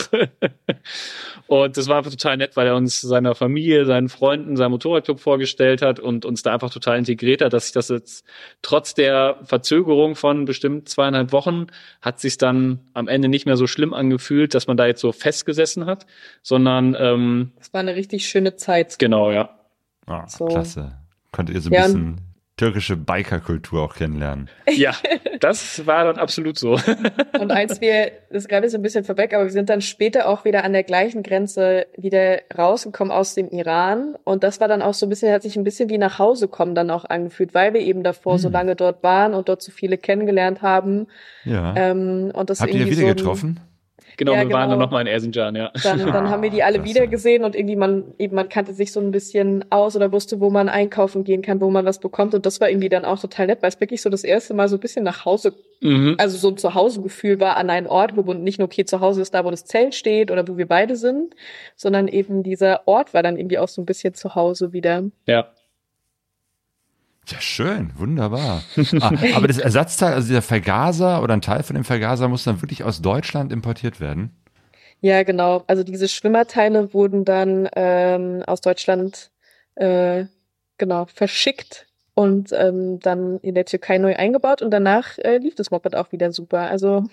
und das war einfach total nett, weil er uns seiner Familie, seinen Freunden, seinem Motorradclub vorgestellt hat und uns da einfach total integriert hat, dass sich das jetzt trotz der Verzögerung von bestimmt zweieinhalb Wochen hat sich dann am Ende nicht mehr so schlimm angefühlt, dass man da jetzt so festgesessen hat, sondern ähm, das war eine richtig schöne Zeit. genau, ja. Ah, So. klasse. Konntet ihr so ein Ja, bisschen türkische Bikerkultur auch kennenlernen. Ja, das war dann absolut so. Und als wir, das ist gerade so ein bisschen vorweg, aber wir sind dann später auch wieder an der gleichen Grenze wieder rausgekommen aus dem Iran. Und das war dann auch so ein bisschen, hat sich ein bisschen wie nach Hause kommen dann auch angefühlt, weil wir eben davor so Hm. lange dort waren und dort so viele kennengelernt haben. Ja. Ähm, und das Habt ihr wieder so ein- getroffen? Genau, Ja, wir waren genau. dann nochmal in Erzincan, ja. Dann, dann haben wir die alle wieder gesehen und irgendwie man, eben man kannte sich so ein bisschen aus oder wusste, wo man einkaufen gehen kann, wo man was bekommt. Und das war irgendwie dann auch total nett, weil es wirklich so das erste Mal so ein bisschen nach Hause, Mhm. also so ein Zuhausegefühl war an einen Ort, wo man nicht nur, okay, zu Hause ist da, wo das Zelt steht oder wo wir beide sind, sondern eben dieser Ort war dann irgendwie auch so ein bisschen zu Hause wieder. Ja. Ja, schön, wunderbar. ah, aber das Ersatzteil, also der Vergaser oder ein Teil von dem Vergaser muss dann wirklich aus Deutschland importiert werden? Ja, genau. Also diese Schwimmerteile wurden dann ähm, aus Deutschland äh, genau verschickt und ähm, dann in der Türkei neu eingebaut und danach äh, lief das Moped auch wieder super. Also,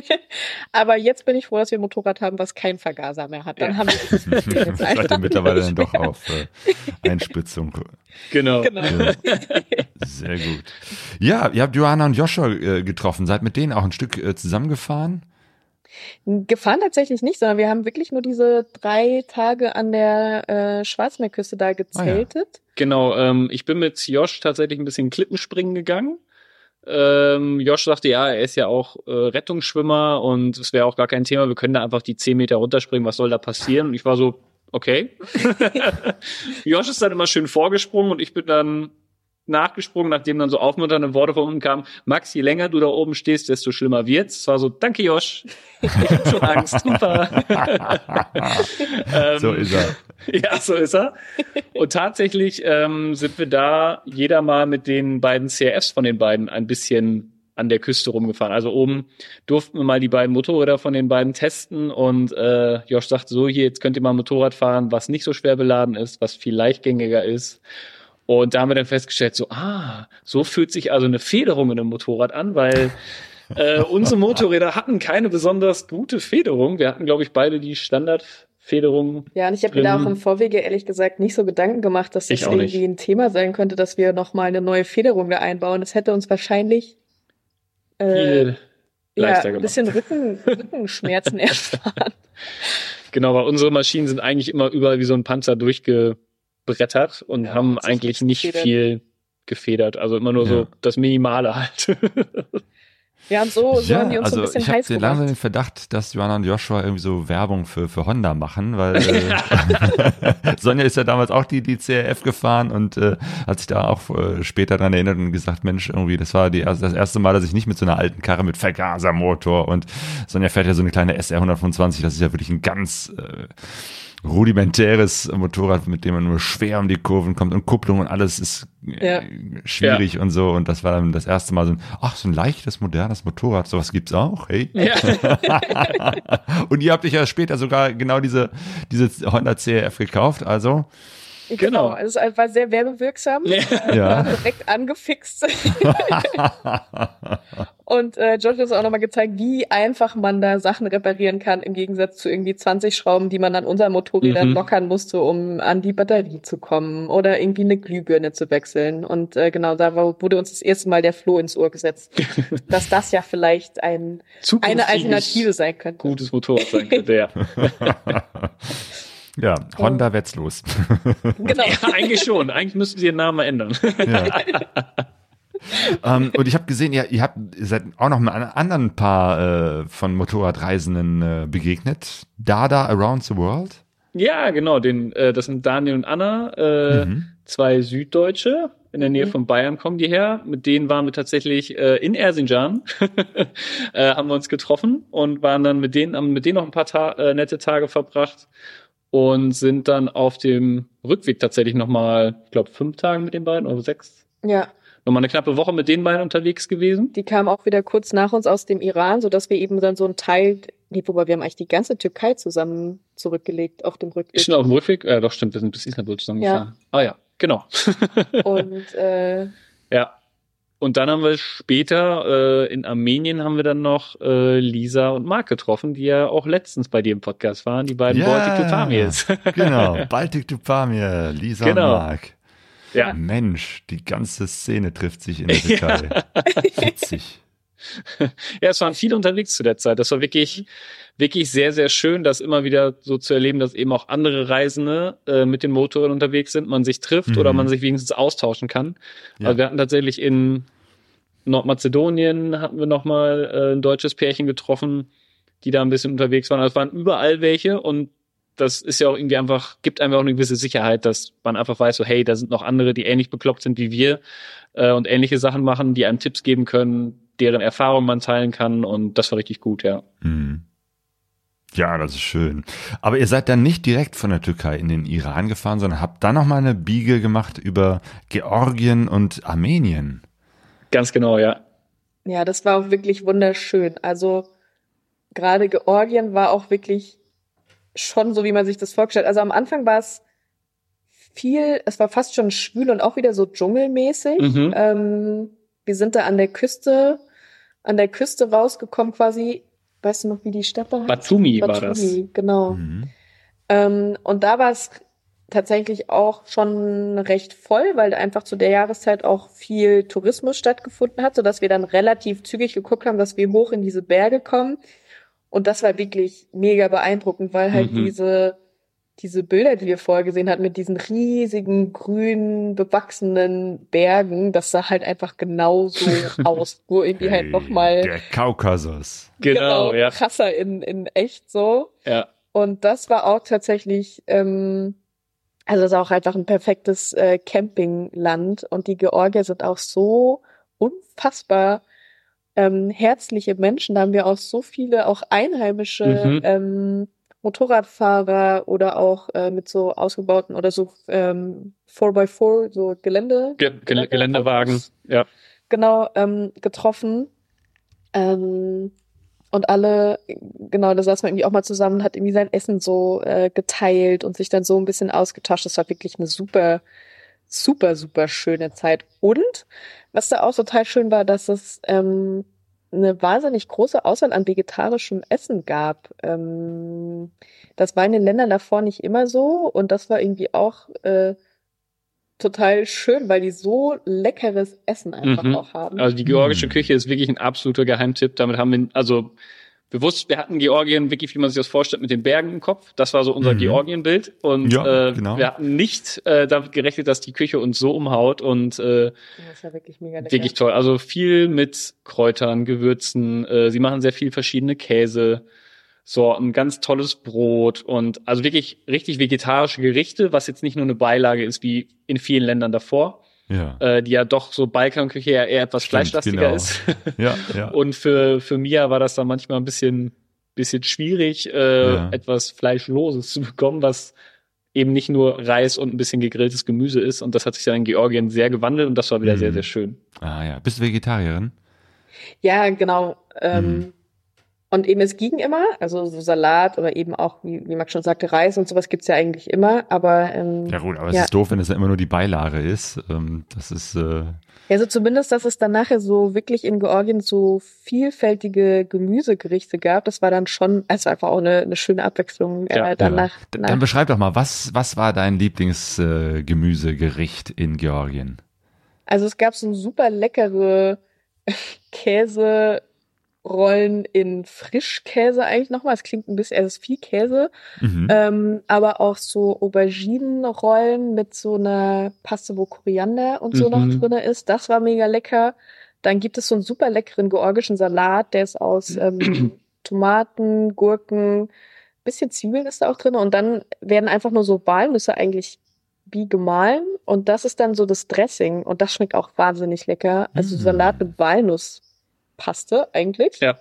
aber jetzt bin ich froh, dass wir ein Motorrad haben, was keinen Vergaser mehr hat. Dann Ja. haben wir Problem jetzt einfach mittlerweile dann doch auf äh, Einspritzung. Genau. Genau. Ja. Sehr gut. Ja, ihr habt Johanna und Joshua äh, getroffen, seid mit denen auch ein Stück äh, zusammengefahren? Gefahren tatsächlich nicht, sondern wir haben wirklich nur diese drei Tage an der äh, Schwarzmeerküste da gezeltet. Genau, ähm, ich bin mit Josh tatsächlich ein bisschen Klippenspringen gegangen. Ähm, Josh sagte, ja, er ist ja auch äh, Rettungsschwimmer und es wäre auch gar kein Thema, wir können da einfach die 10 Meter runterspringen, was soll da passieren? Und ich war so, okay. Josh ist dann immer schön vorgesprungen und ich bin dann nachgesprungen, nachdem dann so aufmunternde Worte von unten kamen. Max, je länger du da oben stehst, desto schlimmer wird's. Es war so, danke Josh. Ich hab schon Angst. Super. Ähm, So ist er. ja, so ist er. Und tatsächlich ähm, sind wir da jeder mal mit den beiden CRFs von den beiden ein bisschen an der Küste rumgefahren. Also oben durften wir mal die beiden Motorräder von den beiden testen und äh, Josh sagte so, hier, jetzt könnt ihr mal ein Motorrad fahren, was nicht so schwer beladen ist, was viel leichtgängiger ist. Und da haben wir dann festgestellt, so, ah, so fühlt sich also eine Federung in einem Motorrad an, weil äh, unsere Motorräder hatten keine besonders gute Federung. Wir hatten, glaube ich, beide die Standardfederung Ja, und ich habe mir da auch im Vorwege ehrlich gesagt nicht so Gedanken gemacht, dass das auch nicht. irgendwie ein Thema sein könnte, dass wir nochmal eine neue Federung da einbauen. Das hätte uns wahrscheinlich äh, viel ja, leichter ein gemacht. bisschen Rücken, Rückenschmerzen erfahren. Genau, weil unsere Maschinen sind eigentlich immer überall wie so ein Panzer durchgebrettert und Ja, haben eigentlich nicht gefedert. viel gefedert. Also immer nur Ja. so das Minimale halt. Ja, und so, so haben die uns so also ein bisschen ich habe heiß den langsam den gemacht. Verdacht, dass Johanna und Joshua irgendwie so Werbung für, für Honda machen, weil äh, Sonja ist ja damals auch die, die CRF gefahren und äh, hat sich da auch äh, später dran erinnert und gesagt, Mensch, irgendwie, das war die, also das erste Mal, dass ich nicht mit so einer alten Karre mit Vergasermotor und Sonja fährt ja so eine kleine SR 125, das ist ja wirklich ein ganz äh, rudimentäres Motorrad, mit dem man nur schwer um die Kurven kommt und Kupplung und alles ist äh, Ja. schwierig und so. Und das war dann das erste Mal so ein, ach, so ein leichtes, modernes Motorrad, sowas gibt's auch, hey. ja. Und ihr habt euch ja später sogar genau diese, diese Honda CRF gekauft, also. Genau. Also es war sehr werbewirksam. Ja. Wir Ja. direkt angefixt. Und äh, Josh hat uns auch nochmal gezeigt, wie einfach man da Sachen reparieren kann, im Gegensatz zu irgendwie 20 Schrauben, die man an unseren Motorrädern Mhm. lockern musste, um an die Batterie zu kommen oder irgendwie eine Glühbirne zu wechseln. Und äh, genau, da wurde uns das erste Mal der Floh ins Ohr gesetzt, dass das ja vielleicht ein, eine Alternative sein könnte. Gutes Motorrad sein könnte, ja. Ja, Honda Wetzlos. Genau. ja. Eigentlich schon. Eigentlich müssten sie ihren Namen ändern. ja. ähm, und ich habe gesehen, ihr, ihr habt ihr seid auch noch mit einem anderen Paar äh, von Motorradreisenden äh, begegnet. Dada Around the World. ja, genau. Den, äh, das sind Daniel und Anna, äh, Mhm. zwei Süddeutsche. In der Nähe Mhm. von Bayern kommen die her. Mit denen waren wir tatsächlich äh, in Erzincan, äh, haben wir uns getroffen und waren dann mit denen, haben mit denen noch ein paar Ta äh, nette Tage verbracht und sind dann auf dem Rückweg tatsächlich nochmal, ich glaube, fünf Tage mit den beiden oder sechs, Ja, nochmal eine knappe Woche mit den beiden unterwegs gewesen. die kamen auch wieder kurz nach uns aus dem Iran, so dass wir eben dann so ein Teil, nee, wobei wir haben eigentlich die ganze Türkei zusammen zurückgelegt auf dem Rückweg. Ist schon auf dem Rückweg? Ja, doch, stimmt, wir sind bis Istanbul zusammengefahren. Ah ja, genau. Und äh, Ja. Und dann haben wir später äh, in Armenien haben wir dann noch äh, Lisa und Marc getroffen, die ja auch letztens bei dir im Podcast waren, die beiden Ja. Baltic to Tamis. Genau, Baltic to Pamir, Lisa Genau. und Mark. ja. Mensch, die ganze Szene trifft sich in der Türkei. Witzig. ja, es waren viele unterwegs zu der Zeit. Das war wirklich, wirklich sehr, sehr schön, das immer wieder so zu erleben, dass eben auch andere Reisende äh, mit den Motorrädern unterwegs sind, man sich trifft Mhm. oder man sich wenigstens austauschen kann. Ja. Also wir hatten tatsächlich in Nordmazedonien hatten wir noch mal äh, ein deutsches Pärchen getroffen, die da ein bisschen unterwegs waren. Also es waren überall welche und das ist ja auch irgendwie einfach, gibt einfach auch eine gewisse Sicherheit, dass man einfach weiß, so hey, da sind noch andere, die ähnlich bekloppt sind wie wir äh, und ähnliche Sachen machen, die einem Tipps geben können, deren Erfahrung man teilen kann und das war richtig gut, ja. Mhm. Ja, das ist schön. Aber ihr seid dann nicht direkt von der Türkei in den Iran gefahren, sondern habt dann noch mal eine Biege gemacht über Georgien und Armenien. Ganz genau, ja. Ja, das war auch wirklich wunderschön. Also gerade Georgien war auch wirklich schon so, wie man sich das vorgestellt hat. Also am Anfang war es viel, es war fast schon schwül und auch wieder so dschungelmäßig. Mhm. Ähm, wir sind da an der Küste, an der Küste rausgekommen quasi. Weißt du noch, wie die Stadt da heißt? Batumi, war das. genau. Mhm. Ähm, und da war es tatsächlich auch schon recht voll, weil einfach zu der Jahreszeit auch viel Tourismus stattgefunden hat, sodass wir dann relativ zügig geguckt haben, dass wir hoch in diese Berge kommen. Und das war wirklich mega beeindruckend, weil halt Mhm. diese, diese Bilder, die wir vorher gesehen hatten, mit diesen riesigen, grün bewachsenen Bergen, das sah halt einfach genauso aus. Nur irgendwie halt Hey, nochmal Der Kaukasus. Genau, ja. krasser in, in echt so. Ja. Und das war auch tatsächlich, ähm, also das ist auch einfach ein perfektes äh, Campingland. Und die Georgier sind auch so unfassbar ähm, herzliche Menschen. Da haben wir auch so viele, auch einheimische Mhm. ähm, Motorradfahrer oder auch äh, mit so ausgebauten oder so ähm, 4x4, so Gelände. Ge Gel Geländewagen, ja. Genau, ähm, getroffen. Ähm, und alle, genau, da saß man irgendwie auch mal zusammen, hat irgendwie sein Essen so äh, geteilt und sich dann so ein bisschen ausgetauscht. Das war wirklich eine super, super, super schöne Zeit. Und was da auch total schön war, dass es ähm, eine wahnsinnig große Auswahl an vegetarischem Essen gab. Ähm, das war in den Ländern davor nicht immer so und das war irgendwie auch äh, total schön, weil die so leckeres Essen einfach Mhm. auch haben. Also die georgische Hm. Küche ist wirklich ein absoluter Geheimtipp. Damit haben wir, also bewusst, wir hatten Georgien wirklich, wie man sich das vorstellt, mit den Bergen im Kopf. Das war so unser Mhm. Georgien-Bild. Und Ja, äh, genau. wir hatten nicht äh, damit gerechnet, dass die Küche uns so umhaut und äh, das war wirklich mega lecker. wirklich toll. Also viel mit Kräutern, Gewürzen. Äh, sie machen sehr viel verschiedene Käse. Sorten, ganz tolles Brot und also wirklich richtig vegetarische Gerichte, was jetzt nicht nur eine Beilage ist wie in vielen Ländern davor, Ja. äh, die ja doch so Balkanküche ja eher etwas Stimmt, fleischlastiger genau. ist. Ja, ja. Und für, für Mia war das dann manchmal ein bisschen, bisschen schwierig, äh, Ja. etwas Fleischloses zu bekommen, was eben nicht nur Reis und ein bisschen gegrilltes Gemüse ist. Und das hat sich dann in Georgien sehr gewandelt und das war wieder Mhm. sehr, sehr schön. Ah ja. Bist du Vegetarierin? Ja, genau. Ähm, Mhm. Und eben es ging immer, also so Salat oder eben auch, wie, wie Max schon sagte, Reis und sowas gibt's ja eigentlich immer, aber ähm, Ja gut, aber es Ja. ist doof, wenn es ja immer nur die Beilage ist. Ähm, das ist äh, ja, so zumindest, dass es dann nachher so wirklich in Georgien so vielfältige Gemüsegerichte gab, das war dann schon, also einfach auch eine, eine schöne Abwechslung Ja. äh, dann ja. nach, D- nach Dann beschreib doch mal, was was war dein Lieblingsgemüsegericht äh, Gemüsegericht in Georgien? Also es gab so super leckere Käserollen in Frischkäse eigentlich nochmal. Es klingt ein bisschen, es ist viel Käse, Mhm. ähm, aber auch so Auberginenrollen mit so einer Paste, wo Koriander und so Mhm. noch drinne ist. Das war mega lecker. Dann gibt es so einen super leckeren georgischen Salat, der ist aus ähm, Tomaten, Gurken, bisschen Zwiebeln ist da auch drin und dann werden einfach nur so Walnüsse eigentlich wie gemahlen und das ist dann so das Dressing und das schmeckt auch wahnsinnig lecker. Also Mm. Salat mit Walnusspaste eigentlich. Ja.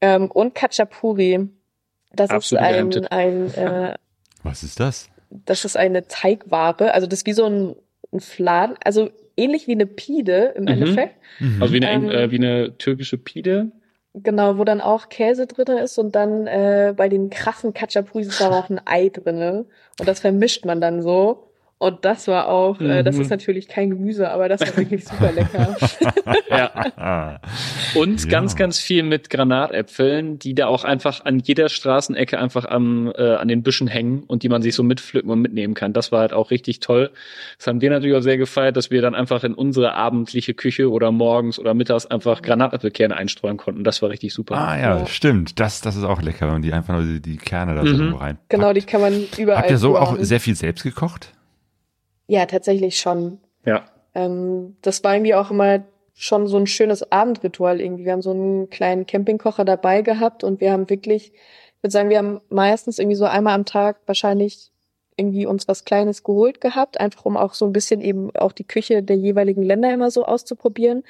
Ähm, und Khachapuri. Das Absoluter ist ein, ein äh, Was ist das? das ist eine Teigware, also das ist wie so ein, ein Fladen, also ähnlich wie eine Pide im Mhm. Endeffekt. Mhm. Also wie eine, Ähm, äh, wie eine türkische Pide. Genau, wo dann auch Käse drinne ist und dann äh, bei den krassen Kachapuris ist da auch ein Ei drinne und das vermischt man dann so. Und das war auch, äh, das Mhm. ist natürlich kein Gemüse, aber das war wirklich super lecker. Ja. Und Ja. ganz, ganz viel mit Granatäpfeln, die da auch einfach an jeder Straßenecke einfach am, äh, an den Büschen hängen und die man sich so mitpflücken und mitnehmen kann. Das war halt auch richtig toll. Das haben wir natürlich auch sehr gefeiert, dass wir dann einfach in unsere abendliche Küche oder morgens oder mittags einfach Granatäpfelkerne einstreuen konnten. Das war richtig super. Ah ja, Ja. stimmt. Das, das ist auch lecker, wenn man die einfach nur die, die Kerne da so Mhm. rein. genau, die kann man überall. Habt ihr so auch sehr viel selbst gekocht? Ja, tatsächlich schon. Ja. Ähm, das war irgendwie auch immer schon so ein schönes Abendritual irgendwie. Wir haben so einen kleinen Campingkocher dabei gehabt und wir haben wirklich, ich würde sagen, wir haben meistens irgendwie so einmal am Tag wahrscheinlich irgendwie uns was Kleines geholt gehabt, einfach um auch so ein bisschen eben auch die Küche der jeweiligen Länder immer so auszuprobieren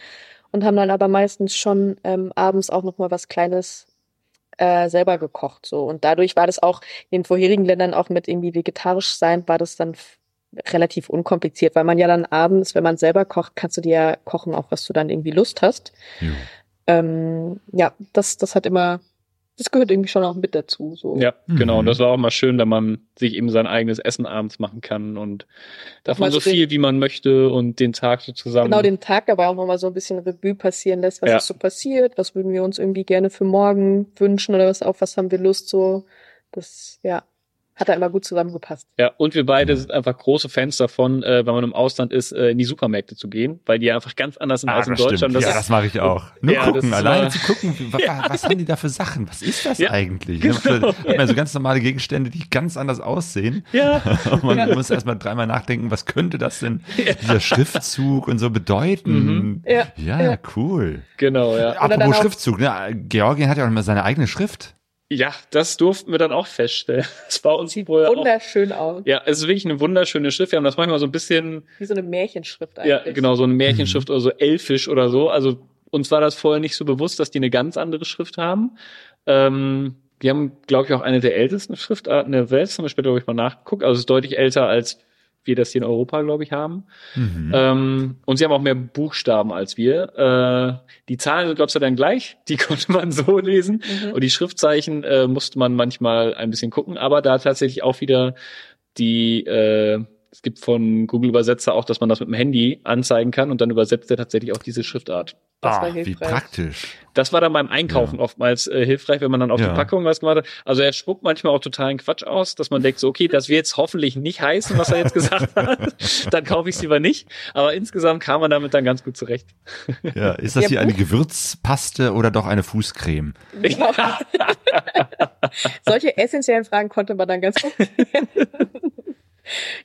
und haben dann aber meistens schon ähm, abends auch noch mal was Kleines äh, selber gekocht so und dadurch war das auch in den vorherigen Ländern auch mit irgendwie vegetarisch sein war das dann relativ unkompliziert, weil man ja dann abends, wenn man selber kocht, kannst du dir ja kochen, auch was du dann irgendwie Lust hast. Jo. Ähm, ja, das, das hat immer, das gehört irgendwie schon auch mit dazu. So. Ja, Mhm. genau. Und das war auch mal schön, wenn man sich eben sein eigenes Essen abends machen kann und davon so viel, wie man möchte und den Tag so zusammen. Genau den Tag dabei auch nochmal so ein bisschen Revue passieren lässt, was Ja. ist so passiert, was würden wir uns irgendwie gerne für morgen wünschen oder was auf was haben wir Lust so. Das, ja, hat da immer gut zusammengepasst. Ja, und wir beide sind einfach große Fans davon, äh, wenn man im Ausland ist, äh, in die Supermärkte zu gehen, weil die einfach ganz anders sind Ah, als in. Deutschland. Das ja, ist- das mache ich auch. Nur Ja, gucken, alleine zu gucken, wa- was haben die da für Sachen? Was ist das Ja, eigentlich? genau. Hat man so ganz normale Gegenstände, die ganz anders aussehen. ja, Und man Ja. muss erstmal dreimal nachdenken, was könnte das denn, dieser Schriftzug und so bedeuten? Mhm. Ja, Ja, ja. cool. genau, ja. Apropos Schriftzug, ne? Georgien hat ja auch immer seine eigene Schrift. Ja, das durften wir dann auch feststellen. Das war uns sieht vorher auch. wunderschön aus. Ja, es ist wirklich eine wunderschöne Schrift. Wir haben das manchmal so ein bisschen Wie so eine Märchenschrift eigentlich. Ja, genau, so eine Märchenschrift oder so elfisch oder so. Also uns war das vorher nicht so bewusst, dass die eine ganz andere Schrift haben. Ähm, die haben, glaube ich, auch eine der ältesten Schriftarten der Welt. Das haben wir später, glaube ich, mal nachgeguckt. Also es ist deutlich älter, als wir das hier in Europa, glaube ich, haben. Mhm. Ähm, und sie haben auch mehr Buchstaben als wir. Äh, die Zahlen sind, glaube ich, dann gleich. Die konnte man so lesen. Mhm. Und die Schriftzeichen äh, musste man manchmal ein bisschen gucken. Aber da tatsächlich auch wieder die, äh, es gibt von Google Übersetzer auch, dass man das mit dem Handy anzeigen kann und dann übersetzt er tatsächlich auch diese Schriftart. Das war ah, wie hilfreich. praktisch. Das war dann beim Einkaufen oftmals äh, hilfreich, wenn man dann auf Ja. die Packung was gemacht hat. Also er spuckt manchmal auch totalen Quatsch aus, dass man denkt, so, okay, das wird jetzt hoffentlich nicht heißen, was er jetzt gesagt hat. dann kaufe ich es lieber nicht. Aber insgesamt kam man damit dann ganz gut zurecht. Ja, ist das Ja, hier eine Buch- Gewürzpaste oder doch eine Fußcreme? Solche essentiellen Fragen konnte man dann ganz gut.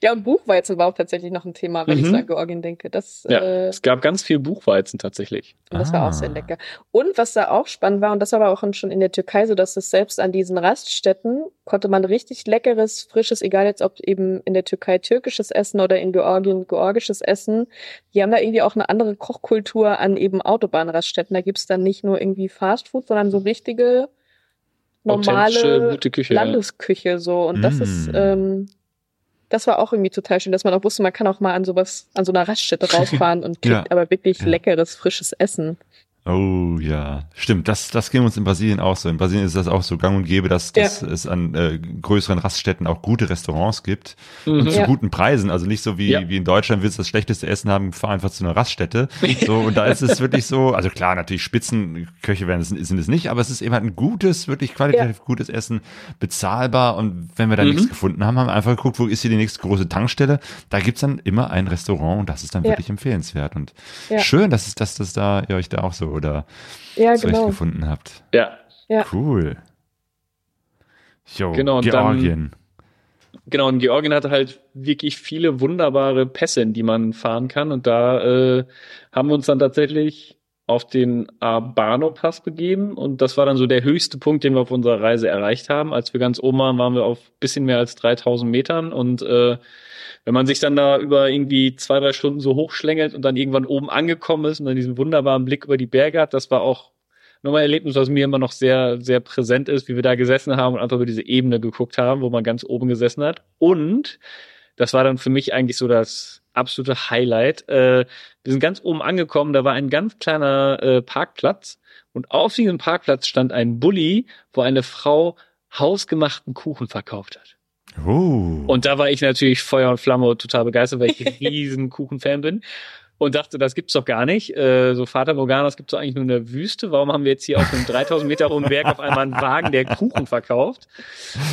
Ja, und Buchweizen war auch tatsächlich noch ein Thema, wenn ich Mhm. so an Georgien denke. Das, Ja, äh, es gab ganz viel Buchweizen tatsächlich. und das war Ah. auch sehr lecker. Und was da auch spannend war, und das war aber auch schon in der Türkei so, dass es selbst an diesen Raststätten konnte man richtig leckeres, frisches, egal jetzt ob eben in der Türkei türkisches Essen oder in Georgien georgisches Essen, die haben da irgendwie auch eine andere Kochkultur an eben Autobahnraststätten. Da gibt's dann nicht nur irgendwie Fastfood, sondern so richtige normale gute Küche. ja. Landesküche so. Und das Mm. ist, ähm, das war auch irgendwie total schön, dass man auch wusste, man kann auch mal an sowas, an so einer Raststätte rausfahren und kriegt Ja. aber wirklich Ja. leckeres, frisches Essen. Oh ja, stimmt. Das, das ging uns in Brasilien auch so. In Brasilien ist das auch so gang und gäbe, dass, dass es an äh, größeren Raststätten auch gute Restaurants gibt und Mhm. zu Ja. guten Preisen. Also nicht so wie, Ja. wie in Deutschland, willst du das schlechteste Essen haben, fahr einfach zu einer Raststätte. So, und da ist es wirklich so, also klar, natürlich Spitzenköche werden es, sind es nicht, aber es ist eben halt ein gutes, wirklich qualitativ gutes Essen, bezahlbar. Und wenn wir da Mhm. nichts gefunden haben, haben wir einfach geguckt, wo ist hier die nächste große Tankstelle. Da gibt's dann immer ein Restaurant und das ist dann Ja. wirklich empfehlenswert. Und Ja. schön, dass es, dass das da ihr euch da auch so oder Ja, genau. gefunden habt. Ja, Ja. Cool. Jo, Genau, und dann- Georgien. Genau, und Georgien hatte halt wirklich viele wunderbare Pässe, in die man fahren kann. Und da äh, haben wir uns dann tatsächlich auf den Abano-Pass begeben. Und das war dann so der höchste Punkt, den wir auf unserer Reise erreicht haben. Als wir ganz oben waren, waren wir auf bisschen mehr als 3000 Metern. Und äh, wenn man sich dann da über irgendwie zwei, drei Stunden so hochschlängelt und dann irgendwann oben angekommen ist und dann diesen wunderbaren Blick über die Berge hat, das war auch nochmal ein Erlebnis, was mir immer noch sehr, sehr präsent ist, wie wir da gesessen haben und einfach über diese Ebene geguckt haben, wo man ganz oben gesessen hat. Und das war dann für mich eigentlich so das absolute Highlight. Äh, wir sind ganz oben angekommen, da war ein ganz kleiner äh, Parkplatz und auf diesem Parkplatz stand ein Bulli, wo eine Frau hausgemachten Kuchen verkauft hat. Oh. Und da war ich natürlich Feuer und Flamme total begeistert, weil ich ein riesen Kuchenfan bin. Und dachte, das gibt's doch gar nicht. Äh, so Vater Morgana, das gibt's doch eigentlich nur in der Wüste. Warum haben wir jetzt hier auf einem 3000 Meter hohen Berg auf einmal einen Wagen, der Kuchen verkauft?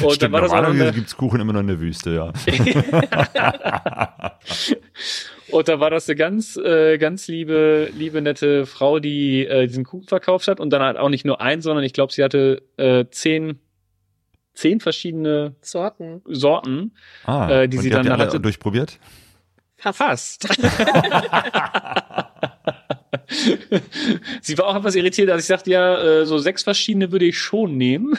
Und Stimmt, dann war das auch eine, gibt's Kuchen immer noch in der Wüste, ja. und da war das eine ganz, äh, ganz liebe, liebe, nette Frau, die äh, diesen Kuchen verkauft hat. Und dann halt auch nicht nur einen, sondern ich glaube, sie hatte äh, zehn, zehn verschiedene Sorten. Sorten. Ah, Äh, die und sie dann die alle hatte- durchprobiert? Fast. Fast. Sie war auch etwas irritiert, als ich sagte, ja, äh, so sechs verschiedene würde ich schon nehmen.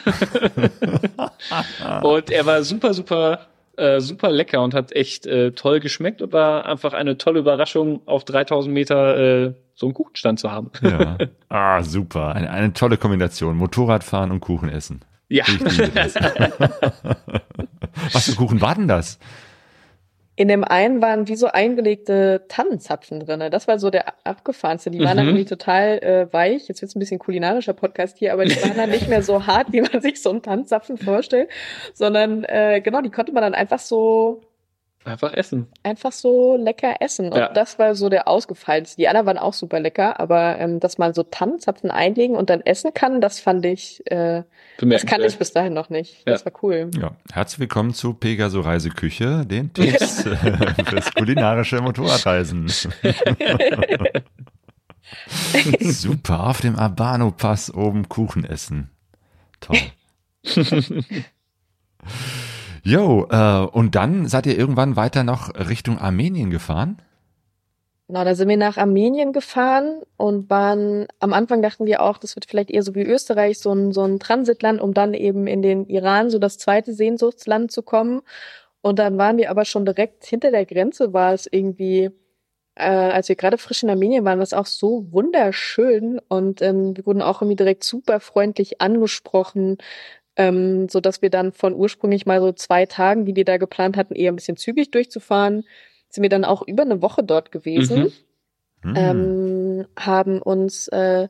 und er war super, super, äh, super lecker und hat echt äh, toll geschmeckt und war einfach eine tolle Überraschung, auf 3000 Meter äh, so einen Kuchenstand zu haben. Ja. Ah, super. Eine, eine tolle Kombination. Motorradfahren und Kuchen essen. Ja. Was für Kuchen war denn das? In dem einen waren wie so eingelegte Tannenzapfen drinne. Das war so der abgefahrenste. Die waren dann Mhm. irgendwie total äh, weich. Jetzt wird's ein bisschen kulinarischer Podcast hier, aber die waren dann nicht mehr so hart, wie man sich so einen Tannenzapfen vorstellt, sondern äh, genau, die konnte man dann einfach so Einfach essen. einfach so lecker essen. Und Ja. das war so der ausgefallenste. Die anderen waren auch super lecker, aber ähm, dass man so Tannenzapfen einlegen und dann essen kann, das fand ich, äh, das kannte ich bis dahin noch nicht. Das war cool. Ja, herzlich willkommen zu Pegaso Reiseküche, den Tipps äh, fürs kulinarische Motorradreisen. Super, auf dem Abano-Pass oben Kuchen essen. Toll. Jo, äh, und dann seid ihr irgendwann weiter noch Richtung Armenien gefahren? Genau, da sind wir nach Armenien gefahren und waren, am Anfang dachten wir auch, das wird vielleicht eher so wie Österreich, so ein, so ein Transitland, um dann eben in den Iran, so das zweite Sehnsuchtsland zu kommen. Und dann waren wir aber schon direkt hinter der Grenze, war es irgendwie, äh, als wir gerade frisch in Armenien waren, war es auch so wunderschön und ähm, wir wurden auch irgendwie direkt super freundlich angesprochen, ähm, so dass wir dann von ursprünglich mal so zwei Tagen, die wir da geplant hatten, eher ein bisschen zügig durchzufahren, sind wir dann auch über eine Woche dort gewesen Mhm. Hm. ähm, haben uns äh,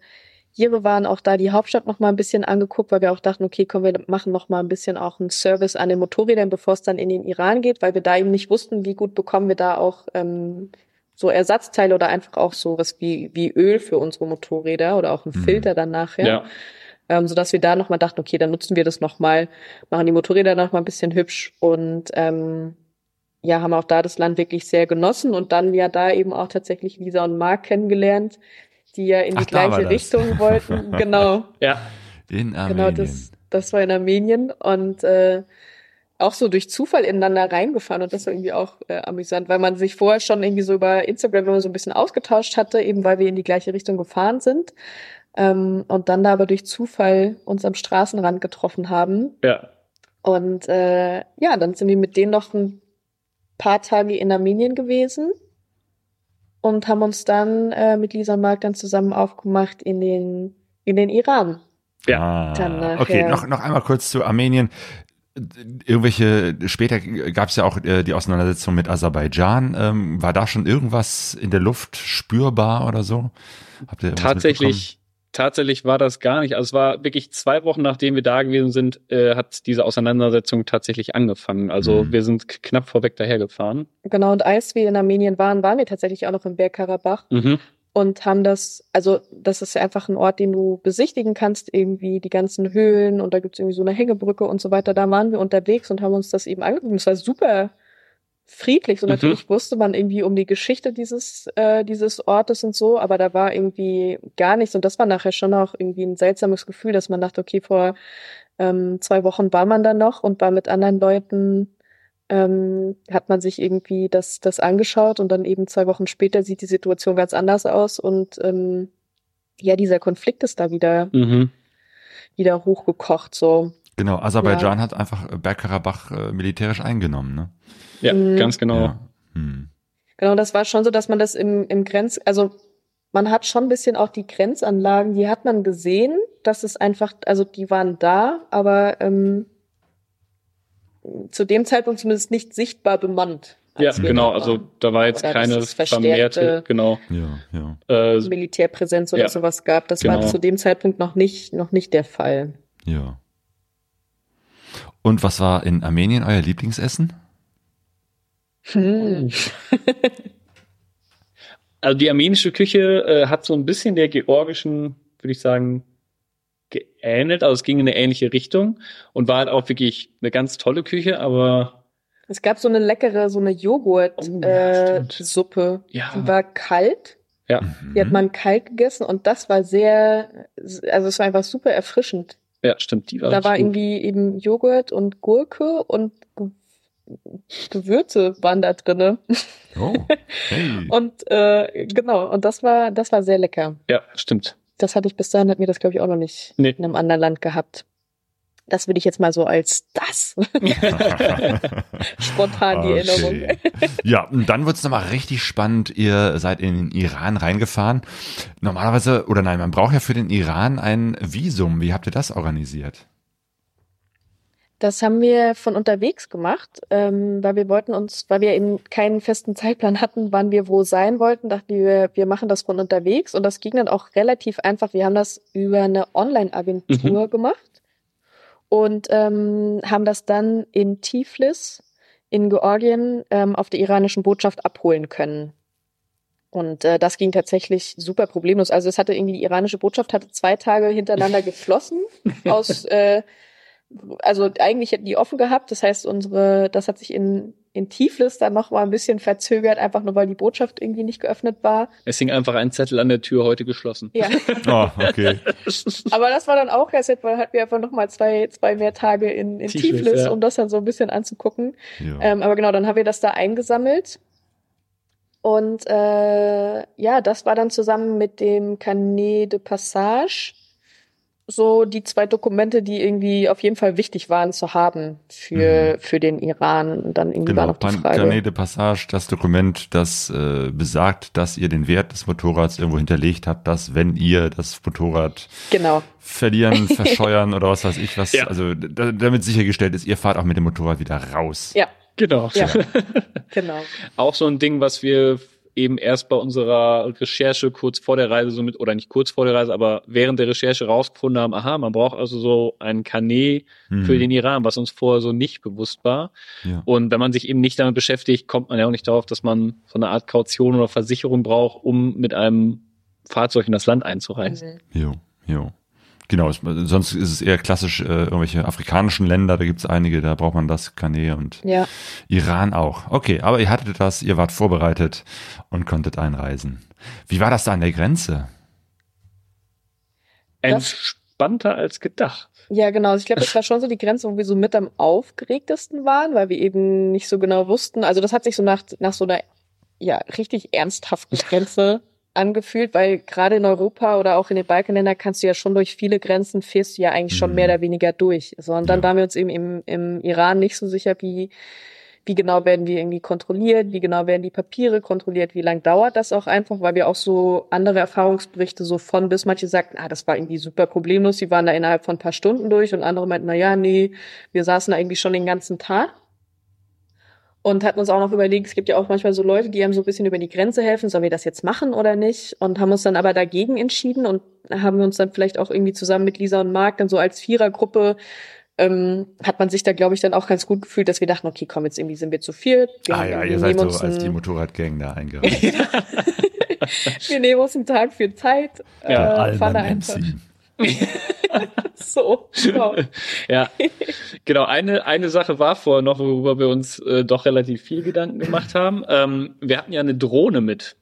hier waren auch da die Hauptstadt noch mal ein bisschen angeguckt, weil wir auch dachten, okay, komm, wir machen noch mal ein bisschen auch einen Service an den Motorrädern, bevor es dann in den Iran geht, weil wir da eben nicht wussten, wie gut bekommen wir da auch ähm, so Ersatzteile oder einfach auch so was wie wie Öl für unsere Motorräder oder auch ein Mhm. Filter dann nachher Ja. Ähm, sodass wir da nochmal dachten, okay, dann nutzen wir das nochmal, machen die Motorräder nochmal ein bisschen hübsch und ähm, ja, haben auch da das Land wirklich sehr genossen und dann ja da eben auch tatsächlich Lisa und Marc kennengelernt, die ja in die Ach, war gleiche. Richtung wollten. genau, Ja. In Armenien. genau, das, das war in Armenien und äh, auch so durch Zufall ineinander reingefahren und das war irgendwie auch äh, amüsant, weil man sich vorher schon irgendwie so über Instagram immer so ein bisschen ausgetauscht hatte, eben weil wir in die gleiche Richtung gefahren sind. Ähm, und dann da aber durch Zufall uns am Straßenrand getroffen haben. Ja. Und äh, ja, dann sind wir mit denen noch ein paar Tage in Armenien gewesen und haben uns dann äh, mit Lisa und Marc dann zusammen aufgemacht in den, in den Iran. Ja. Dann nachher- okay, noch, noch einmal kurz zu Armenien. Irgendwelche, später gab es ja auch äh, die Auseinandersetzung mit Aserbaidschan. Ähm, war da schon irgendwas in der Luft spürbar oder so? Habt ihr irgendwas Tatsächlich, tatsächlich war das gar nicht. Also es war wirklich zwei Wochen nachdem wir da gewesen sind, äh, hat diese Auseinandersetzung tatsächlich angefangen. Also Mhm. wir sind knapp vorweg dahergefahren. Genau, und als wir in Armenien waren, waren wir tatsächlich auch noch im Bergkarabach Mhm. und haben das, also das ist ja einfach ein Ort, den du besichtigen kannst, irgendwie die ganzen Höhlen und da gibt's irgendwie so eine Hängebrücke und so weiter. Da waren wir unterwegs und haben uns das eben angeguckt. Es war super friedlich. So Mhm. natürlich wusste man irgendwie um die Geschichte dieses, äh, dieses Ortes und so, aber da war irgendwie gar nichts. Und das war nachher schon auch irgendwie ein seltsames Gefühl, dass man dachte, okay, vor ähm, zwei Wochen war man da noch und war mit anderen Leuten ähm, hat man sich irgendwie das, das angeschaut und dann eben zwei Wochen später sieht die Situation ganz anders aus und ähm, ja, dieser Konflikt ist da wieder, Mhm. wieder hochgekocht, so. Genau, Aserbaidschan hat einfach äh, Bergkarabach äh, militärisch eingenommen, ne? Ja, Mhm. ganz genau. Ja. Hm. Genau, das war schon so, dass man das im, im Grenz, also man hat schon ein bisschen auch die Grenzanlagen, die hat man gesehen, dass es einfach, also die waren da, aber ähm, zu dem Zeitpunkt zumindest nicht sichtbar bemannt. Ja, genau. da Also da war jetzt Oder keine vermehrte, genau. Ja, ja. Äh, Militärpräsenz oder Ja, sowas gab. Das war genau. zu dem Zeitpunkt noch nicht, noch nicht der Fall. Ja. Und was war in Armenien euer Lieblingsessen? Hm. Also die armenische Küche äh, hat so ein bisschen der georgischen, würde ich sagen, geähnelt. Also es ging in eine ähnliche Richtung und war halt auch wirklich eine ganz tolle Küche, aber Es gab so eine leckere, so eine Oh, ja, Joghurt-Suppe. Äh, stimmt. Suppe. ja. Die war kalt. ja, Die hat man kalt gegessen und das war sehr, also es war einfach super erfrischend. Ja, stimmt. Die war Da war gut. irgendwie eben Joghurt und Gurke und Ge- Gewürze waren da drinne. Oh, hey. Und äh, genau, und das war, das war sehr lecker. Ja, stimmt. Das hatte ich bis dahin, hat mir das, glaube ich, auch noch nicht Nee. in einem anderen Land gehabt. Das würde ich jetzt mal so als das spontan die Erinnerung. Okay. Ja, und dann wird's nochmal richtig spannend. Ihr seid in den Iran reingefahren. Normalerweise, oder nein, man braucht ja für den Iran ein Visum. Wie habt ihr das organisiert? Das haben wir von unterwegs gemacht, ähm, weil wir wollten uns, weil wir eben keinen festen Zeitplan hatten, wann wir wo sein wollten, dachten wir, wir machen das von unterwegs und das ging dann auch relativ einfach. Wir haben das über eine Online-Agentur gemacht und ähm, haben das dann in Tiflis in Georgien ähm, auf der iranischen Botschaft abholen können. Und äh, das ging tatsächlich super problemlos. Also es hatte irgendwie die iranische Botschaft hatte zwei Tage hintereinander geflossen aus äh, also eigentlich hätten die offen gehabt. Das heißt, unsere, das hat sich in, in Tiflis dann noch mal ein bisschen verzögert, einfach nur weil die Botschaft irgendwie nicht geöffnet war. Es hing einfach ein Zettel an der Tür, heute geschlossen. Ja. Oh, okay. Aber das war dann auch ganz nett, weil hatten wir einfach noch mal zwei, zwei mehr Tage in, in Tiflis, Tiflis, ja. um das dann so ein bisschen anzugucken. Ja. Ähm, aber genau, dann haben wir das da eingesammelt. Und äh, ja, das war dann zusammen mit dem Carnet de Passage so die zwei Dokumente, die irgendwie auf jeden Fall wichtig waren zu haben für, für den Iran. Und dann irgendwie war Genau, noch die Frage. Carnet de Passage, das Dokument, das äh, besagt, dass ihr den Wert des Motorrads irgendwo hinterlegt habt, dass wenn ihr das Motorrad Genau. verlieren, verscheuern oder was weiß ich was, Ja. also da, damit sichergestellt ist, ihr fahrt auch mit dem Motorrad wieder raus. Ja, Genau. ja. genau. Auch so ein Ding, was wir eben erst bei unserer Recherche kurz vor der Reise so mit, oder nicht kurz vor der Reise, aber während der Recherche rausgefunden haben, aha, man braucht also so ein Carnet Hm. für den Iran, was uns vorher so nicht bewusst war. Ja. Und wenn man sich eben nicht damit beschäftigt, kommt man ja auch nicht darauf, dass man so eine Art Kaution oder Versicherung braucht, um mit einem Fahrzeug in das Land einzureisen. Mhm. Jo, jo. Genau, sonst ist es eher klassisch äh, irgendwelche afrikanischen Länder, da gibt es einige, da braucht man das, Kanä und Ja. Iran auch. Okay, aber ihr hattet das, ihr wart vorbereitet und konntet einreisen. Wie war das da an der Grenze? Entspannter als gedacht. Ja, genau. Also ich glaube, das war schon so die Grenze, wo wir so mit am aufgeregtesten waren, weil wir eben nicht so genau wussten. Also das hat sich so nach, nach so einer ja, richtig ernsthaften Grenze angefühlt, weil gerade in Europa oder auch in den Balkanländern kannst du ja schon durch viele Grenzen fährst du ja eigentlich schon Mhm. mehr oder weniger durch. So, und dann Ja. waren wir uns eben im, im Iran nicht so sicher, wie, wie genau werden die irgendwie kontrolliert, wie genau werden die Papiere kontrolliert, wie lang dauert das auch einfach, weil wir auch so andere Erfahrungsberichte so von bis manche sagten, ah, das war irgendwie super problemlos, die waren da innerhalb von ein paar Stunden durch und andere meinten, na ja, nee, wir saßen da irgendwie schon den ganzen Tag. Und hatten uns auch noch überlegt, es gibt ja auch manchmal so Leute, die einem so ein bisschen über die Grenze helfen, sollen wir das jetzt machen oder nicht? Und haben uns dann aber dagegen entschieden und haben uns dann vielleicht auch irgendwie zusammen mit Lisa und Marc dann so als Vierergruppe ähm, hat man sich da, glaube ich, dann auch ganz gut gefühlt, dass wir dachten, okay, komm, jetzt irgendwie sind wir zu viel. Wir, Ah ja, ihr seid so als die Motorradgang da eingereist. wir nehmen uns einen Tag für Zeit, Ja, äh, fahren da einfach MC. so. Genau. Ja, genau. Eine, eine Sache war vorher noch, worüber wir uns äh, doch relativ viel Gedanken gemacht haben. Ähm, wir hatten ja eine Drohne mit.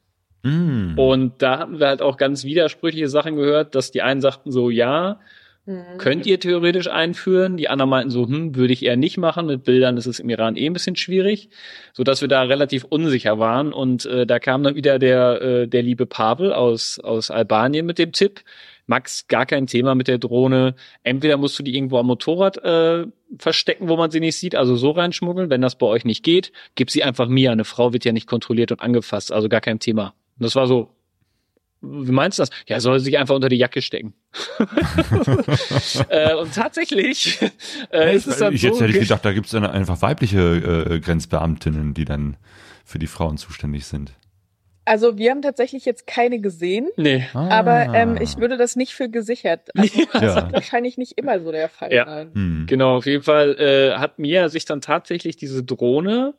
Mm. Und da hatten wir halt auch ganz widersprüchliche Sachen gehört, dass die einen sagten so, ja, Mhm. könnt ihr theoretisch einführen. Die anderen meinten so, hm, würde ich eher nicht machen. Mit Bildern ist es im Iran eh ein bisschen schwierig, so dass wir da relativ unsicher waren. Und äh, da kam dann wieder der äh, der liebe Pavel aus aus Albanien mit dem Tipp. Max, gar kein Thema mit der Drohne. Entweder musst du die irgendwo am Motorrad äh, verstecken, wo man sie nicht sieht, also so reinschmuggeln. Wenn das bei euch nicht geht, gib sie einfach mir. Eine Frau wird ja nicht kontrolliert und angefasst, also gar kein Thema. Und das war so, wie meinst du das? Ja, soll sie sich einfach unter die Jacke stecken. äh, und tatsächlich äh, ist es dann ich, so. jetzt hätte ich ge- gedacht, da gibt es dann einfach weibliche äh, Grenzbeamtinnen, die dann für die Frauen zuständig sind. Also wir haben tatsächlich jetzt keine gesehen. Nee. Aber ähm, Ah. ich würde das nicht für gesichert. Also, das Ja. wird wahrscheinlich nicht immer so der Fall Ja. sein. Hm. Genau, auf jeden Fall äh, hat Mia sich dann tatsächlich diese Drohne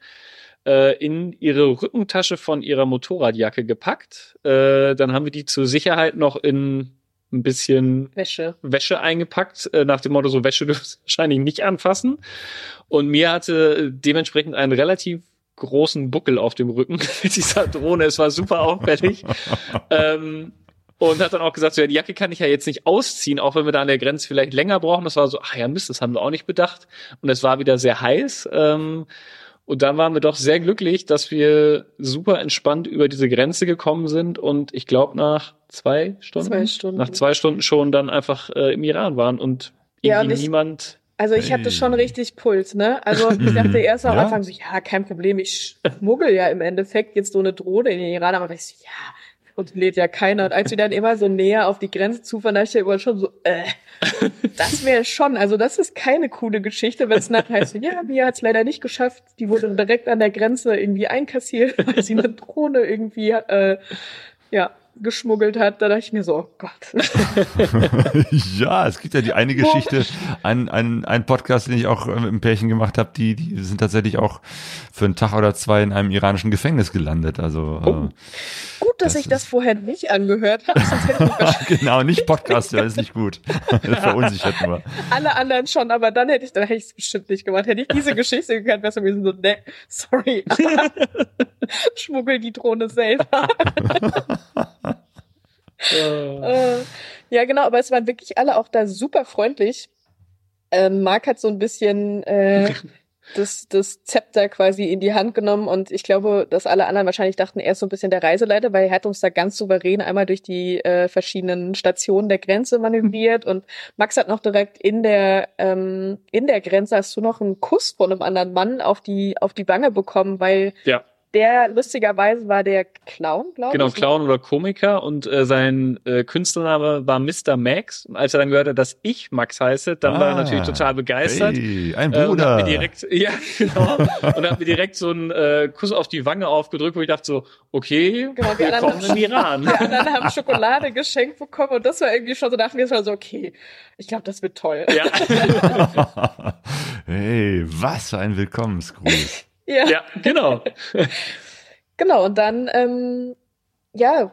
äh, in ihre Rückentasche von ihrer Motorradjacke gepackt. Äh, dann haben wir die zur Sicherheit noch in ein bisschen Wäsche. Wäsche eingepackt, äh, nach dem Motto, so Wäsche dürfen wahrscheinlich nicht anfassen. Und mir hatte dementsprechend einen relativ großen Buckel auf dem Rücken mit dieser Drohne. Es war super auffällig. ähm, und hat dann auch gesagt, so, ja, die Jacke kann ich ja jetzt nicht ausziehen, auch wenn wir da an der Grenze vielleicht länger brauchen. Das war so, ach ja, Mist, das haben wir auch nicht bedacht. Und es war wieder sehr heiß. Ähm, Und dann waren wir doch sehr glücklich, dass wir super entspannt über diese Grenze gekommen sind und ich glaube nach zwei Stunden, Zwei Stunden. nach zwei Stunden schon dann einfach äh, im Iran waren und Ja, irgendwie und ich- niemand. Also ich hatte schon richtig Puls, ne? Also ich dachte erst am Ja? Anfang so, ja, kein Problem, ich schmuggel ja im Endeffekt jetzt so eine Drohne in den Iran, aber ich so, ja, und lädt ja keiner. Und als wir dann immer so näher auf die Grenze zufahren, da ich ja immer schon so, äh, das wäre schon, also das ist keine coole Geschichte, wenn es nachher heißt, ja, Mia hat es leider nicht geschafft, die wurde direkt an der Grenze irgendwie einkassiert, weil sie eine Drohne irgendwie, äh, ja, geschmuggelt hat. Da dachte ich mir so, oh Gott. ja, es gibt ja die eine Geschichte, ein, ein, Podcast, den ich auch äh, mit einem Pärchen gemacht habe, die, die sind tatsächlich auch für einen Tag oder zwei in einem iranischen Gefängnis gelandet. Also Oh. Gut, dass Das ich das vorher nicht angehört habe, äh, genau, nicht Podcast, ja, ist nicht gut. Das verunsichert nur. alle anderen schon, aber dann hätte ich, dann hätte ich es bestimmt nicht gemacht. Hätte ich diese Geschichte gekannt, wäre es gewesen so, ne, sorry. Schmuggel die Drohne selber. Äh, ja, genau, aber es waren wirklich alle auch da super freundlich. Ähm, Marc hat so ein bisschen äh, das, das Zepter quasi in die Hand genommen und ich glaube, dass alle anderen wahrscheinlich dachten, er ist so ein bisschen der Reiseleiter, weil er hat uns da ganz souverän einmal durch die äh, verschiedenen Stationen der Grenze manövriert und Max hat noch direkt in der ähm, in der Grenze hast du noch einen Kuss von einem anderen Mann auf die auf die Wange bekommen, weil Ja. Der lustigerweise war der Clown, glaube Genau, ich. ne? Clown oder Komiker und äh, sein äh, Künstlername war Mr. Max. Und als er dann gehört hat, dass ich Max heiße, dann war er Ah, natürlich total begeistert. Hey, ein Äh, und hat Bruder. mir direkt, ja, genau, und hat mir direkt so einen äh, Kuss auf die Wange aufgedrückt, wo ich dachte so, okay, Genau, die willkommen anderen- im Iran. Die anderen haben Schokolade geschenkt bekommen und das war irgendwie schon so, dachten wir es war so, okay, ich glaube, das wird toll. Ja, hey, was für ein Willkommensgruß. Ja, ja, genau. genau. Und dann, ähm, ja,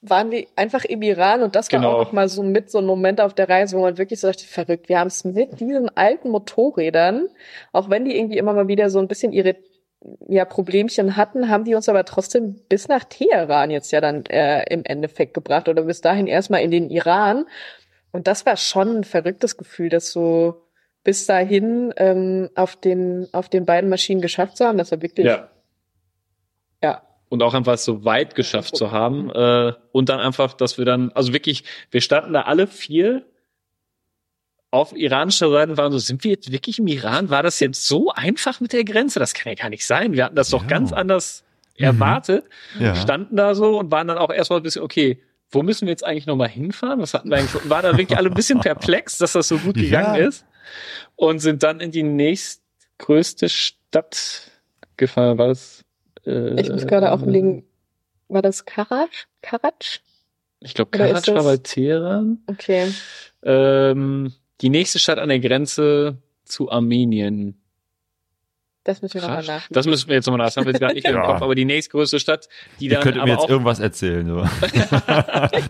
waren wir einfach im Iran und das war Genau. auch noch mal so mit so ein Moment auf der Reise, wo man wirklich so dachte, verrückt, wir haben es mit diesen alten Motorrädern, auch wenn die irgendwie immer mal wieder so ein bisschen ihre ja, Problemchen hatten, haben die uns aber trotzdem bis nach Teheran jetzt ja dann äh, im Endeffekt gebracht oder bis dahin erstmal in den Iran. Und das war schon ein verrücktes Gefühl, das so bis dahin ähm, auf den auf den beiden Maschinen geschafft zu haben. Das war wirklich Ja. ja Und auch einfach so weit geschafft zu haben. Äh, und dann einfach, dass wir dann, also wirklich, wir standen da alle vier auf iranischer Seite und waren so, sind wir jetzt wirklich im Iran? War das jetzt so einfach mit der Grenze? Das kann ja gar nicht sein. Wir hatten das doch Ja. ganz anders Mhm. erwartet. Ja. standen da so und waren dann auch erstmal ein bisschen, okay, wo müssen wir jetzt eigentlich nochmal hinfahren? Was hatten wir eigentlich? Waren dann wirklich alle ein bisschen perplex, dass das so gut gegangen Ja. ist. Und sind dann in die nächstgrößte Stadt gefahren. War das? Äh, Ich muss gerade auch überlegen, war das Karaj? Karaj? Ich glaube, Karaj war bei Teheran. Okay. Ähm, die nächste Stadt an der Grenze zu Armenien. Das müssen wir nochmal nach. Das müssen wir jetzt nochmal nach. Das haben wir jetzt gerade nicht im Ja. Kopf, aber die nächstgrößte Stadt, die Ihr dann könnt mir aber jetzt irgendwas erzählen. So.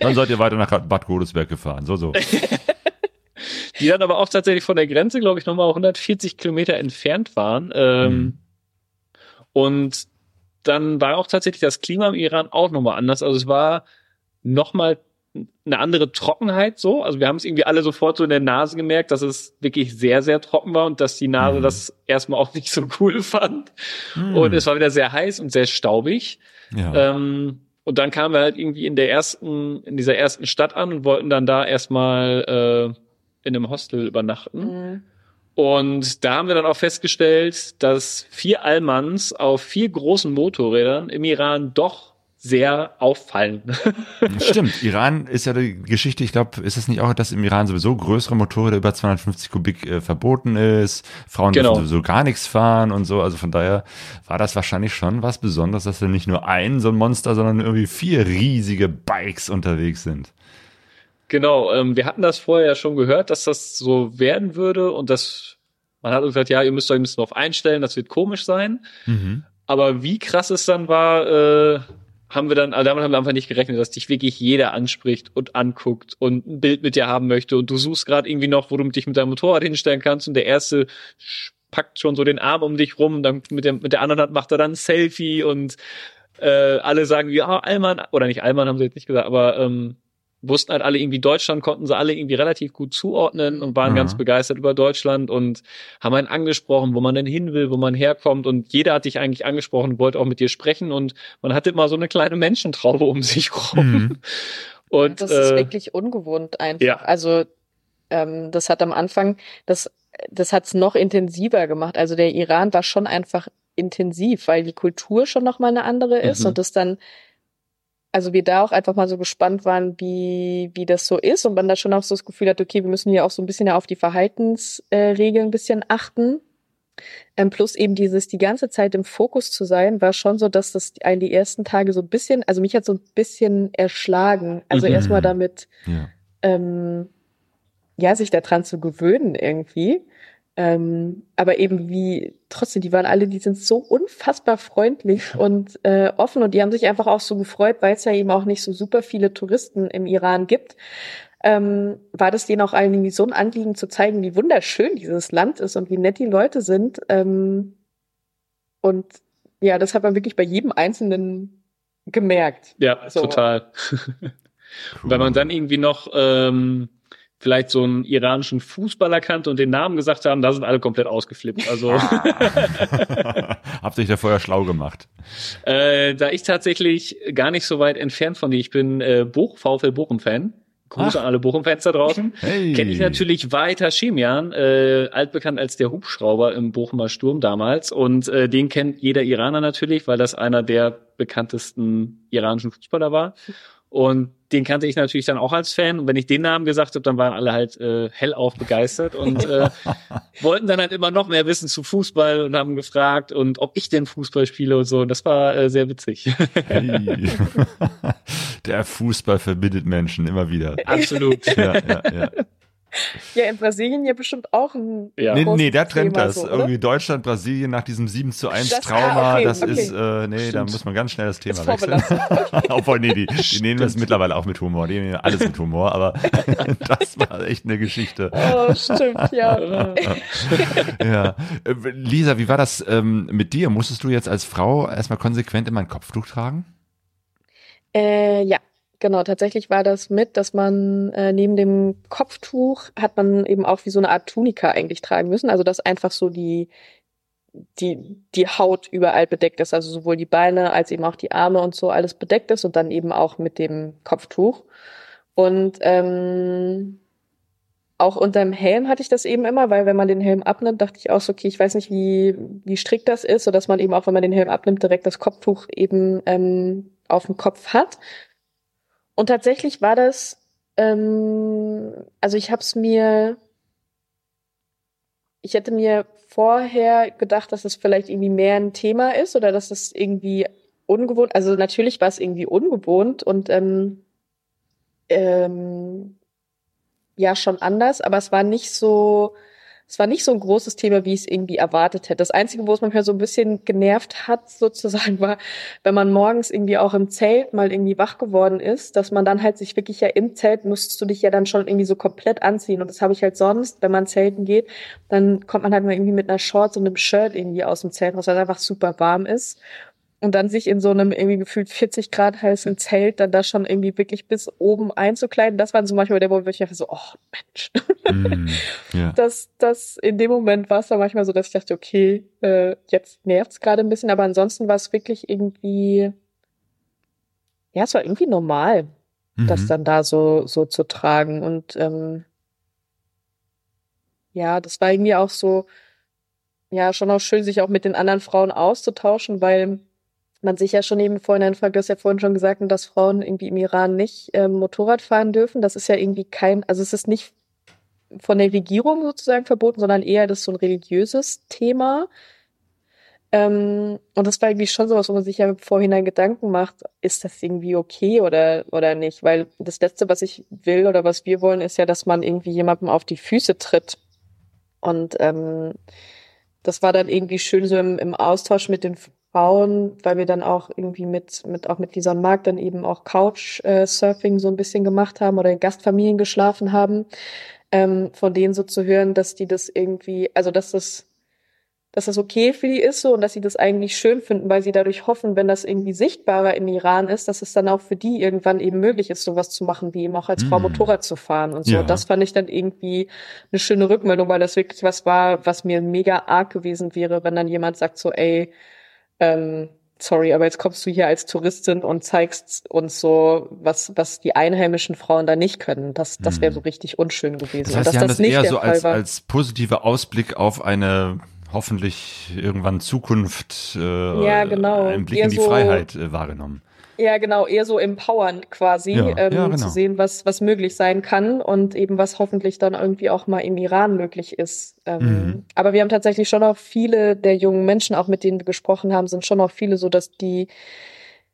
Dann seid ihr weiter nach Bad Godesberg gefahren. So, so. die dann aber auch tatsächlich von der Grenze, glaube ich, nochmal 140 Kilometer entfernt waren. Ähm, Mhm. Und dann war auch tatsächlich das Klima im Iran auch nochmal anders. Also es war nochmal eine andere Trockenheit so. Also wir haben es irgendwie alle sofort so in der Nase gemerkt, dass es wirklich sehr, sehr trocken war und dass die Nase Mhm. das erstmal auch nicht so cool fand. Und es war wieder sehr heiß und sehr staubig. ja. Ähm, und dann kamen wir halt irgendwie in der ersten, in dieser ersten Stadt an und wollten dann da erstmal äh, in einem Hostel übernachten. Mhm. Und da haben wir dann auch festgestellt, dass vier Allmanns auf vier großen Motorrädern im Iran doch sehr auffallen. Stimmt, Iran ist ja die Geschichte, ich glaube, ist es nicht auch, dass im Iran sowieso größere Motorräder über 250 Kubik äh, verboten ist, Frauen Genau. dürfen sowieso gar nichts fahren und so, also von daher war das wahrscheinlich schon was Besonderes, dass da nicht nur ein so ein Monster, sondern irgendwie vier riesige Bikes unterwegs sind. Genau, ähm, wir hatten das vorher ja schon gehört, dass das so werden würde und das, man hat uns gesagt, ja, ihr müsst euch ein bisschen drauf einstellen, das wird komisch sein. Mhm. Aber wie krass es dann war, äh, haben wir dann, also damit haben wir einfach nicht gerechnet, dass dich wirklich jeder anspricht und anguckt und ein Bild mit dir haben möchte und du suchst gerade irgendwie noch, wo du dich mit deinem Motorrad hinstellen kannst und der erste packt schon so den Arm um dich rum, dann mit der, mit der anderen Hand macht er dann ein Selfie und äh, alle sagen, ja, Alman, oder nicht Alman haben sie jetzt nicht gesagt, aber ähm, wussten halt alle irgendwie Deutschland, konnten sie alle irgendwie relativ gut zuordnen und waren mhm. ganz begeistert über Deutschland und haben einen angesprochen, wo man denn hin will, wo man herkommt und jeder hat dich eigentlich angesprochen und wollte auch mit dir sprechen und man hatte immer so eine kleine Menschentraube um sich rum. Mhm. Und, das ist äh, wirklich ungewohnt einfach. Ja. Also ähm, das hat am Anfang, das, das hat es noch intensiver gemacht. Also der Iran war schon einfach intensiv, weil die Kultur schon noch mal eine andere ist mhm. und das dann also wir da auch einfach mal so gespannt waren, wie, wie das so ist und man da schon auch so das Gefühl hat, okay, wir müssen hier auch so ein bisschen auf die Verhaltensregeln ein bisschen achten. Ähm, plus eben dieses die ganze Zeit im Fokus zu sein, war schon so, dass das einen die ersten Tage so ein bisschen, also mich hat so ein bisschen erschlagen. Also mhm. erstmal damit, ja. Ähm, ja, sich daran zu gewöhnen irgendwie. Ähm, aber eben wie, trotzdem, die waren alle, die sind so unfassbar freundlich und äh, offen und die haben sich einfach auch so gefreut, weil es ja eben auch nicht so super viele Touristen im Iran gibt. Ähm, war das denen auch allen irgendwie so ein Anliegen zu zeigen, wie wunderschön dieses Land ist und wie nett die Leute sind. Ähm, und ja, das hat man wirklich bei jedem Einzelnen gemerkt. Ja, so. total. Cool. Wenn man dann irgendwie noch ähm, vielleicht so einen iranischen Fußballer kannte und den Namen gesagt haben, da sind alle komplett ausgeflippt. Also habt ihr euch da vorher schlau gemacht? Äh, da ich tatsächlich gar nicht so weit entfernt von dir, ich bin äh, Buch, VfL Bochum-Fan. Grüße an alle Bochum-Fans da draußen. Hey. Kenne ich natürlich weiter Schemian, äh, altbekannt als der Hubschrauber im Bochumer Sturm damals. Und äh, den kennt jeder Iraner natürlich, weil das einer der bekanntesten iranischen Fußballer war. Und den kannte ich natürlich dann auch als Fan. Und wenn ich den Namen gesagt habe, dann waren alle halt äh, hellauf begeistert und äh, wollten dann halt immer noch mehr wissen zu Fußball und haben gefragt und ob ich denn Fußball spiele und so. Und das war äh, sehr witzig. hey. Der Fußball verbindet Menschen immer wieder. Absolut. Ja, ja, ja. Ja, in Brasilien ja bestimmt auch ein. Ja. Nee, nee, der trennt das. So, Irgendwie Deutschland, Brasilien nach diesem 7 zu 1 das, Trauma, ah, okay, das okay. ist, äh, nee, Stimmt. da muss man ganz schnell das Thema wechseln. Obwohl, nee, die, die nehmen das mittlerweile auch mit Humor. Die nehmen alles mit Humor, aber das war echt eine Geschichte. Oh, stimmt, ja. ja. Lisa, wie war das ähm, mit dir? Musstest du jetzt als Frau erstmal konsequent immer ein Kopftuch tragen? Äh, ja, Genau, tatsächlich war das mit, dass man äh, neben dem Kopftuch hat man eben auch wie so eine Art Tunika eigentlich tragen müssen. Also dass einfach so die, die, die Haut überall bedeckt ist. Also sowohl die Beine als eben auch die Arme und so alles bedeckt ist und dann eben auch mit dem Kopftuch. Und ähm, auch unter dem Helm hatte ich das eben immer, weil wenn man den Helm abnimmt, dachte ich auch so, okay, ich weiß nicht, wie, wie strikt das ist, so dass man eben auch, wenn man den Helm abnimmt, direkt das Kopftuch eben ähm, auf dem Kopf hat. Und tatsächlich war das, ähm, also ich habe es mir, ich hätte mir vorher gedacht, dass es das vielleicht irgendwie mehr ein Thema ist oder dass es das irgendwie ungewohnt, also natürlich war es irgendwie ungewohnt und ähm, ähm, ja schon anders, aber es war nicht so, es war nicht so ein großes Thema, wie ich es irgendwie erwartet hätte. Das Einzige, wo es manchmal so ein bisschen genervt hat, sozusagen, war, wenn man morgens irgendwie auch im Zelt mal irgendwie wach geworden ist, dass man dann halt sich wirklich ja im Zelt musstest du dich ja dann schon irgendwie so komplett anziehen. Und das habe ich halt sonst, wenn man zelten geht, dann kommt man halt mal irgendwie mit einer Shorts und einem Shirt irgendwie aus dem Zelt raus, weil es einfach super warm ist und dann sich in so einem irgendwie gefühlt 40 Grad heißen Zelt dann da schon irgendwie wirklich bis oben einzukleiden, das war so manchmal der Moment, wo ich dachte so, oh Mensch. Mm, ja. Das, das, in dem Moment war es dann manchmal so, dass ich dachte, okay, äh, jetzt nervt's gerade ein bisschen, aber ansonsten war es wirklich irgendwie, ja, es war irgendwie normal, mhm. das dann da so, so zu tragen und, ähm, ja, das war irgendwie auch so, ja, schon auch schön, sich auch mit den anderen Frauen auszutauschen, weil man sich ja schon eben vorhin fragt, du hast ja vorhin schon gesagt, dass Frauen irgendwie im Iran nicht ähm, Motorrad fahren dürfen. Das ist ja irgendwie kein, also es ist nicht von der Regierung sozusagen verboten, sondern eher das so ein religiöses Thema. Ähm, und das war irgendwie schon sowas, wo man sich ja im Vorhinein Gedanken macht, ist das irgendwie okay oder, oder nicht? Weil das Letzte, was ich will oder was wir wollen, ist ja, dass man irgendwie jemandem auf die Füße tritt. Und ähm, das war dann irgendwie schön so im, im Austausch mit den Frauen, weil wir dann auch irgendwie mit, mit auch mit Lisa und Marc dann eben auch Couch-Surfing so ein bisschen gemacht haben oder in Gastfamilien geschlafen haben, ähm, von denen so zu hören, dass die das irgendwie, also dass das dass das okay für die ist so und dass sie das eigentlich schön finden, weil sie dadurch hoffen, wenn das irgendwie sichtbarer im Iran ist, dass es dann auch für die irgendwann eben möglich ist, sowas zu machen, wie eben auch als Frau Mhm. Motorrad zu fahren und so. Ja. Das fand ich dann irgendwie eine schöne Rückmeldung, weil das wirklich was war, was mir mega arg gewesen wäre, wenn dann jemand sagt so, ey, ähm, sorry, aber jetzt kommst du hier als Touristin und zeigst uns so, was, was die einheimischen Frauen da nicht können. Das, das wäre so richtig unschön gewesen. Das heißt, Sie haben dass das eher so als, als positiver Ausblick auf eine hoffentlich irgendwann Zukunft, äh, Ja, genau. einen Blick Eher in die so- Freiheit äh, wahrgenommen. Ja, genau, eher so empowern quasi, Ja, ähm, ja, genau. zu sehen, was, was möglich sein kann und eben was hoffentlich dann irgendwie auch mal im Iran möglich ist. Ähm, Mhm. Aber wir haben tatsächlich schon auch viele der jungen Menschen, auch mit denen wir gesprochen haben, sind schon auch viele so, dass die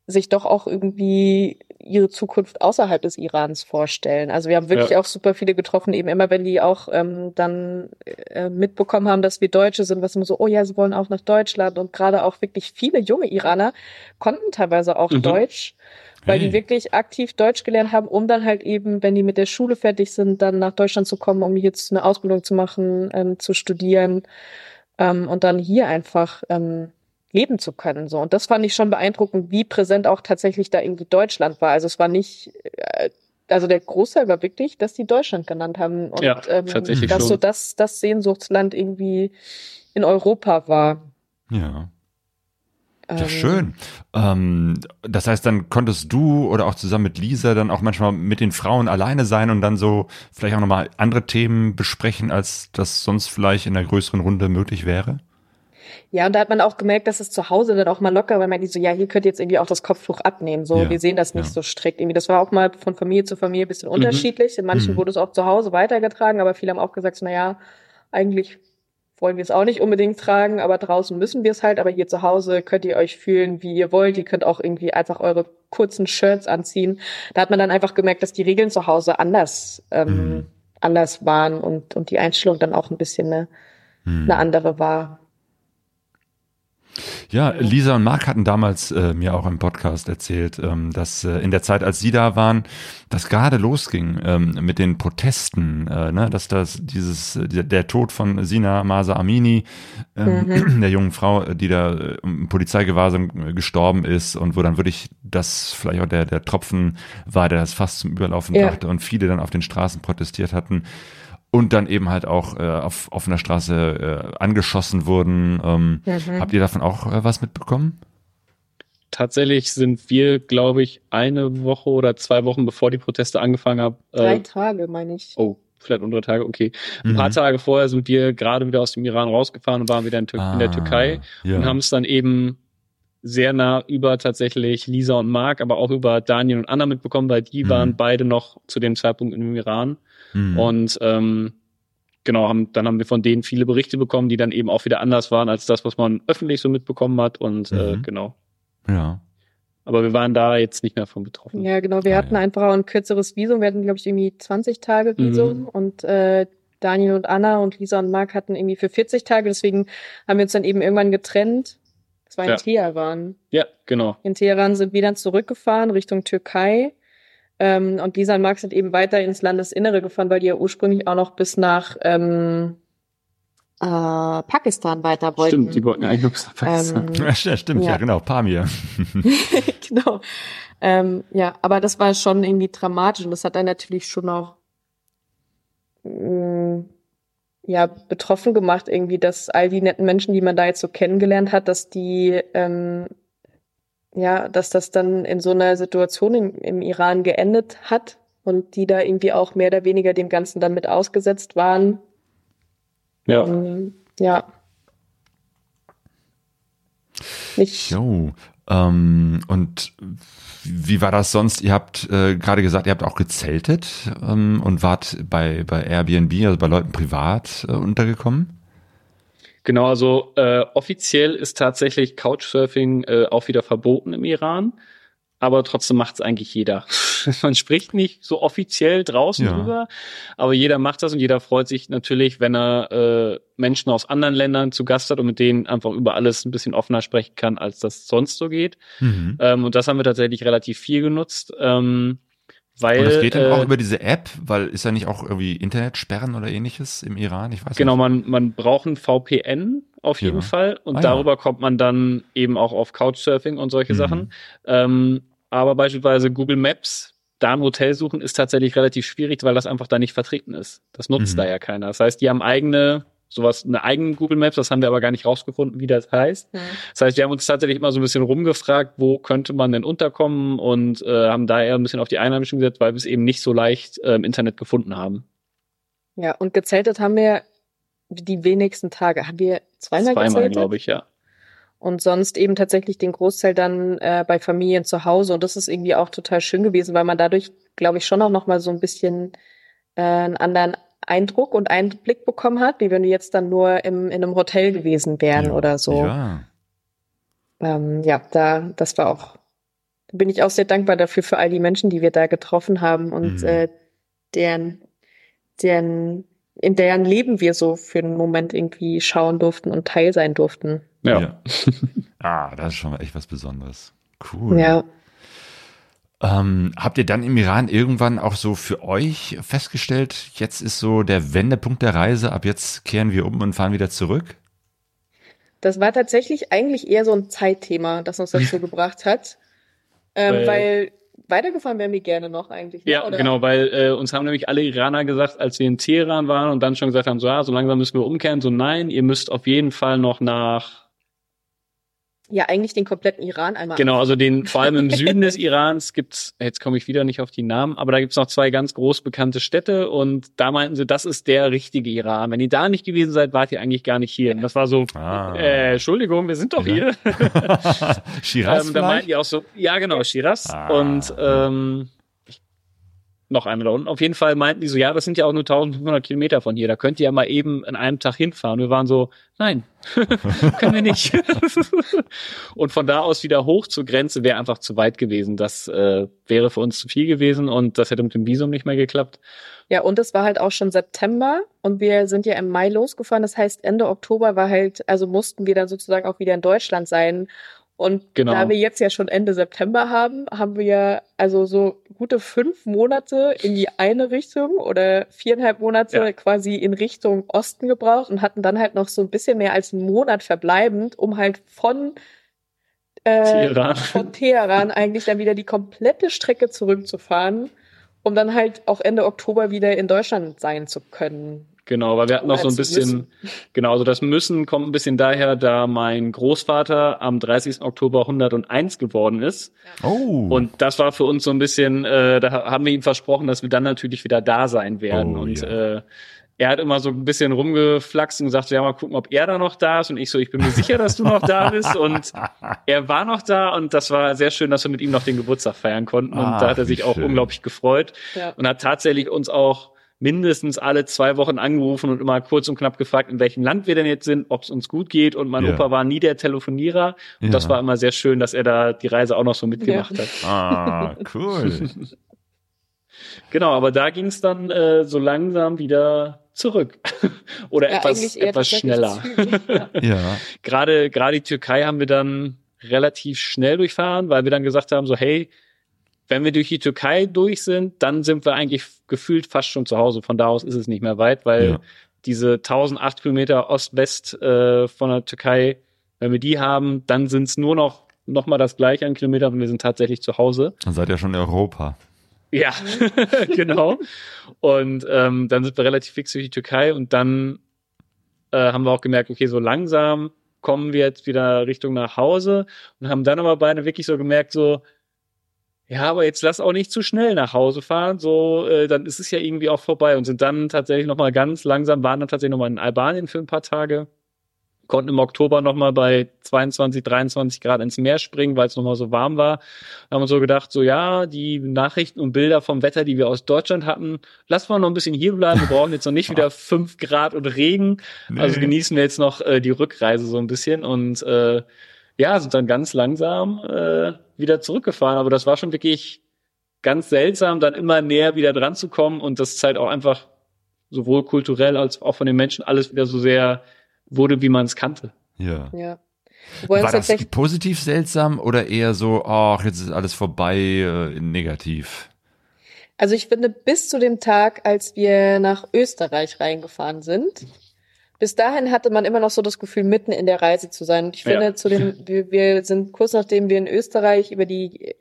sich doch auch irgendwie ihre Zukunft außerhalb des Irans vorstellen. Also wir haben wirklich Ja. auch super viele getroffen, eben immer wenn die auch ähm, dann äh, mitbekommen haben, dass wir Deutsche sind, was immer so, oh ja, sie wollen auch nach Deutschland und gerade auch wirklich viele junge Iraner konnten teilweise auch Mhm. Deutsch, weil Hey. die wirklich aktiv Deutsch gelernt haben, um dann halt eben, wenn die mit der Schule fertig sind, dann nach Deutschland zu kommen, um jetzt eine Ausbildung zu machen, ähm, zu studieren ähm, und dann hier einfach ähm, leben zu können. So. Und das fand ich schon beeindruckend, wie präsent auch tatsächlich da irgendwie Deutschland war. Also es war nicht, äh, also der Großteil war wirklich, dass die Deutschland genannt haben und Ja, ähm, tatsächlich dass schon. so das, das Sehnsuchtsland irgendwie in Europa war. Ja. Ja, Ähm, schön. Ähm, das heißt, dann konntest du oder auch zusammen mit Lisa dann auch manchmal mit den Frauen alleine sein und dann so vielleicht auch nochmal andere Themen besprechen, als das sonst vielleicht in einer größeren Runde möglich wäre? Ja, und da hat man auch gemerkt, dass es zu Hause dann auch mal locker, weil man die so, ja, hier könnt ihr jetzt irgendwie auch das Kopftuch abnehmen. So, Ja, wir sehen das nicht ja. so strikt. Irgendwie, das war auch mal von Familie zu Familie ein bisschen unterschiedlich. In manchen Mhm. wurde es auch zu Hause weitergetragen, aber viele haben auch gesagt, na ja, eigentlich wollen wir es auch nicht unbedingt tragen, aber draußen müssen wir es halt. Aber hier zu Hause könnt ihr euch fühlen, wie ihr wollt. Ihr könnt auch irgendwie einfach eure kurzen Shirts anziehen. Da hat man dann einfach gemerkt, dass die Regeln zu Hause anders, ähm, Mhm. anders waren und, und die Einstellung dann auch ein bisschen eine, Hm. eine andere war. Ja, Lisa und Marc hatten damals äh, mir auch im Podcast erzählt, ähm, dass äh, in der Zeit, als sie da waren, das gerade losging ähm, mit den Protesten, äh, ne, dass das dieses äh, der, Tod von Sina Masa Amini, ähm, der jungen Frau, äh, die da äh, im Polizeigewahrsam gestorben ist und wo dann wirklich das vielleicht auch der der Tropfen war, der das fast zum Überlaufen Ja. brachte und viele dann auf den Straßen protestiert hatten und dann eben halt auch äh, auf offener Straße äh, angeschossen wurden. Ähm, Mhm. Habt ihr davon auch äh, was mitbekommen? Tatsächlich sind wir, glaube ich, eine Woche oder zwei Wochen bevor die Proteste angefangen haben. Drei Äh, Tage, meine ich. oh, vielleicht unter Tage, okay. Ein paar Mhm. Tage vorher sind wir gerade wieder aus dem Iran rausgefahren und waren wieder in, Tür in der Ah, Türkei ja. und haben es dann eben sehr nah über tatsächlich Lisa und Marc, aber auch über Daniel und Anna mitbekommen, weil die Mhm. waren beide noch zu dem Zeitpunkt im Iran. Mhm. Und ähm, genau, haben, dann haben wir von denen viele Berichte bekommen, die dann eben auch wieder anders waren als das, was man öffentlich so mitbekommen hat. Und äh, Mhm. genau. ja. Aber wir waren da jetzt nicht mehr von betroffen. Ja, genau. Wir Ah, hatten ja. einfach auch ein kürzeres Visum. Wir hatten, glaube ich, irgendwie 20 Tage Visum Mhm. und äh, Daniel und Anna und Lisa und Marc hatten irgendwie für 40 Tage. Deswegen haben wir uns dann eben irgendwann getrennt. Das war in Ja. Teheran. Ja, genau. In Teheran sind wir dann zurückgefahren Richtung Türkei. Ähm, und Lisa und Marc sind eben weiter ins Landesinnere gefahren, weil die ja ursprünglich auch noch bis nach ähm, äh, Pakistan weiter wollten. Stimmt, die wollten ja eigentlich noch bis nach Pakistan. Ähm, Ja, st- stimmt, ja, Ja. genau, Pamir. genau. Ähm, ja, aber das war schon irgendwie dramatisch und das hat dann natürlich schon auch mh, ja betroffen gemacht irgendwie, dass all die netten Menschen, die man da jetzt so kennengelernt hat, dass die ähm, ja, dass das dann in so einer Situation im, im Iran geendet hat und die da irgendwie auch mehr oder weniger dem Ganzen dann mit ausgesetzt waren. ja. Ähm, ja. Nicht, Jo. Ähm, und wie war das sonst? Ihr habt äh, gerade gesagt, ihr habt auch gezeltet ähm, und wart bei, bei Airbnb, also bei Leuten privat äh, untergekommen? Genau, also äh, offiziell ist tatsächlich Couchsurfing äh, auch wieder verboten im Iran, aber trotzdem macht es eigentlich jeder. Man spricht nicht so offiziell draußen Ja. drüber, aber jeder macht das und jeder freut sich natürlich, wenn er äh, Menschen aus anderen Ländern zu Gast hat und mit denen einfach über alles ein bisschen offener sprechen kann, als das sonst so geht. Mhm. Ähm, und das haben wir tatsächlich relativ viel genutzt. Ähm, Weil, Und das geht dann äh, auch über diese App, weil ist ja nicht auch irgendwie Internetsperren oder ähnliches im Iran? Ich weiß Genau, nicht. man, man braucht ein VPN auf jeden Ja. Fall und Ah, ja. darüber kommt man dann eben auch auf Couchsurfing und solche Mhm. Sachen. Ähm, aber beispielsweise Google Maps, da ein Hotel suchen, ist tatsächlich relativ schwierig, weil das einfach da nicht vertreten ist. Das nutzt Mhm. da ja keiner. Das heißt, die haben eigene, sowas, eine eigene Google Maps, das haben wir aber gar nicht rausgefunden, wie das heißt. Hm. Das heißt, wir haben uns tatsächlich immer so ein bisschen rumgefragt, wo könnte man denn unterkommen und äh, haben da eher ein bisschen auf die Einheimischen gesetzt, weil wir es eben nicht so leicht äh, im Internet gefunden haben. Ja, und gezeltet haben wir die wenigsten Tage. Haben wir zweimal, Zweimal, gezeltet? glaube ich, ja. Und sonst eben tatsächlich den Großteil dann äh, bei Familien zu Hause. Und das ist irgendwie auch total schön gewesen, weil man dadurch, glaube ich, schon auch noch mal so ein bisschen äh, einen anderen Eindruck und Einblick bekommen hat, wie wenn wir jetzt dann nur im, in einem Hotel gewesen wären Ja. oder so. Ja. Ähm, ja, da, das war auch, da bin ich auch sehr dankbar dafür für all die Menschen, die wir da getroffen haben und Mhm. äh, deren, deren, in deren Leben wir so für einen Moment irgendwie schauen durften und Teil sein durften. Ja. ah, das ist schon mal echt was Besonderes. Cool. Ja. Ähm, habt ihr dann im Iran irgendwann auch so für euch festgestellt, jetzt ist so der Wendepunkt der Reise, ab jetzt kehren wir um und fahren wieder zurück? Das war tatsächlich eigentlich eher so ein Zeitthema, das uns dazu gebracht hat. Ähm, Weil- weil weitergefahren wären wir gerne noch eigentlich. ne? Ja, Oder- genau, weil äh, uns haben nämlich alle Iraner gesagt, als wir in Teheran waren und dann schon gesagt haben, so, ja, so langsam müssen wir umkehren, so nein, ihr müsst auf jeden Fall noch nach, Ja, eigentlich den kompletten Iran einmal. genau, also den, vor allem im Süden des Irans gibt's, jetzt komme ich wieder nicht auf die Namen, aber da gibt's noch zwei ganz groß bekannte Städte und da meinten sie, das ist der richtige Iran. Wenn ihr da nicht gewesen seid, wart ihr eigentlich gar nicht hier. Und das war so, Ah. äh, Entschuldigung, wir sind doch Ja. hier. Shiraz ähm, da meinten die auch so, ja genau, Shiraz. Ah. Und ähm, noch eine da unten. Auf jeden Fall meinten die so, ja, das sind ja auch nur 1500 Kilometer von hier. Da könnt ihr ja mal eben an einem Tag hinfahren. Wir waren so, nein, können wir nicht. und von da aus wieder hoch zur Grenze wäre einfach zu weit gewesen. Das äh, wäre für uns zu viel gewesen und das hätte mit dem Visum nicht mehr geklappt. Ja, und es war halt auch schon September und wir sind ja im Mai losgefahren. Das heißt, Ende Oktober war halt, also mussten wir dann sozusagen auch wieder in Deutschland sein. Und Genau. da wir jetzt ja schon Ende September haben, haben wir also so gute fünf Monate in die eine Richtung oder viereinhalb Monate Ja. quasi in Richtung Osten gebraucht und hatten dann halt noch so ein bisschen mehr als einen Monat verbleibend, um halt von äh, Teheran. von Teheran eigentlich dann wieder die komplette Strecke zurückzufahren, um dann halt auch Ende Oktober wieder in Deutschland sein zu können. Genau, weil wir hatten noch so ein bisschen, genau, also das Müssen kommt ein bisschen daher, da mein Großvater am 30. Oktober 101 geworden ist. Oh. Und das war für uns so ein bisschen, äh, da haben wir ihm versprochen, dass wir dann natürlich wieder da sein werden. Oh, und ja. äh, er hat immer so ein bisschen rumgeflaxt und gesagt, ja, mal gucken, ob er da noch da ist. Und ich so, ich bin mir sicher, dass du noch da bist. Und er war noch da und das war sehr schön, dass wir mit ihm noch den Geburtstag feiern konnten. Und Ach, da hat er sich auch schön. unglaublich gefreut Ja. und hat tatsächlich uns auch mindestens alle zwei Wochen angerufen und immer kurz und knapp gefragt, in welchem Land wir denn jetzt sind, ob es uns gut geht. Und mein Ja. Opa war nie der Telefonierer. Und Ja. das war immer sehr schön, dass er da die Reise auch noch so mitgemacht Ja. hat. ah, cool. Genau, aber da ging es dann äh, so langsam wieder zurück. Oder Ja, etwas, etwas schneller. zügig, ja. ja. Gerade gerade die Türkei haben wir dann relativ schnell durchfahren, weil wir dann gesagt haben, so hey, wenn wir durch die Türkei durch sind, dann sind wir eigentlich gefühlt fast schon zu Hause. Von da aus ist es nicht mehr weit, weil Ja. diese 1008 Kilometer Ost-West äh, von der Türkei, wenn wir die haben, dann sind es nur noch noch mal das gleiche an Kilometern und wir sind tatsächlich zu Hause. Dann seid ihr schon in Europa. Ja, genau. Und ähm, dann sind wir relativ fix durch die Türkei und dann äh, haben wir auch gemerkt, okay, so langsam kommen wir jetzt wieder Richtung nach Hause und haben dann aber beide wirklich so gemerkt, so, ja, aber jetzt lass auch nicht zu schnell nach Hause fahren, so, äh, dann ist es ja irgendwie auch vorbei und sind dann tatsächlich nochmal ganz langsam, waren dann tatsächlich nochmal in Albanien für ein paar Tage, konnten im Oktober nochmal bei 22, 23 Grad ins Meer springen, weil es nochmal so warm war. Da haben wir so gedacht, so ja, die Nachrichten und Bilder vom Wetter, die wir aus Deutschland hatten, lassen wir noch ein bisschen hier bleiben. Wir brauchen jetzt noch nicht wieder fünf Grad und Regen. Also Nee. genießen wir jetzt noch äh, die Rückreise so ein bisschen und äh, ja, sind dann ganz langsam äh, wieder zurückgefahren. Aber das war schon wirklich ganz seltsam, dann immer näher wieder dran zu kommen und das ist halt auch einfach sowohl kulturell als auch von den Menschen alles wieder so sehr wurde, wie man es kannte. Ja. Ja. Wobei War das tatsächlich, positiv seltsam oder eher so, ach, jetzt ist alles vorbei, äh, negativ? Also ich finde, bis zu dem Tag, als wir nach Österreich reingefahren sind, bis dahin hatte man immer noch so das Gefühl, mitten in der Reise zu sein. Und ich finde, Ja. zu dem, wir, wir sind kurz nachdem wir in Österreich über die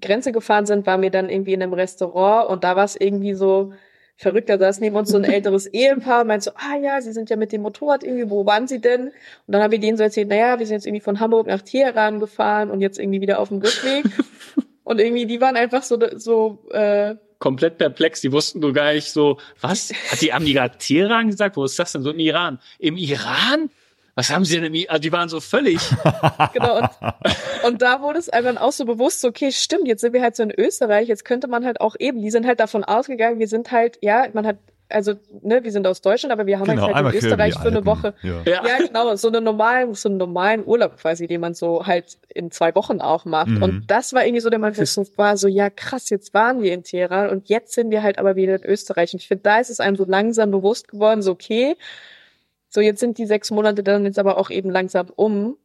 Grenze gefahren sind, waren wir dann irgendwie in einem Restaurant und da war es irgendwie so verrückt. Da saß neben uns so ein älteres Ehepaar und meinte so, ah ja, sie sind ja mit dem Motorrad irgendwie, wo waren sie denn? Und dann haben wir denen so erzählt, naja, wir sind jetzt irgendwie von Hamburg nach Teheran gefahren und jetzt irgendwie wieder auf dem Rückweg. und irgendwie, die waren einfach so, so, äh, komplett perplex. Die wussten nur gar nicht so, was? Hat die, haben Teheran gesagt? Wo ist das denn? So im Iran. Im Iran? Was haben sie denn im? Also die waren so völlig. Genau. Und, und da wurde es einem dann auch so bewusst, so, okay, stimmt, jetzt sind wir halt so in Österreich, jetzt könnte man halt auch eben, die sind halt davon ausgegangen, wir sind halt, ja, man hat, also, ne, wir sind aus Deutschland, aber wir haben Genau, halt, einmal halt in Österreich für eine. Woche. Ja. Ja. Genau, so einen normalen, so einen normalen Urlaub quasi, den man so halt in zwei Wochen auch macht. Mhm. Und das war irgendwie so der Moment, wo es so war, so, ja, krass, jetzt waren wir in Teheran und jetzt sind wir halt aber wieder in Österreich. Und ich finde, da ist es einem so langsam bewusst geworden, so, okay, so jetzt sind die sechs Monate dann jetzt aber auch eben langsam um.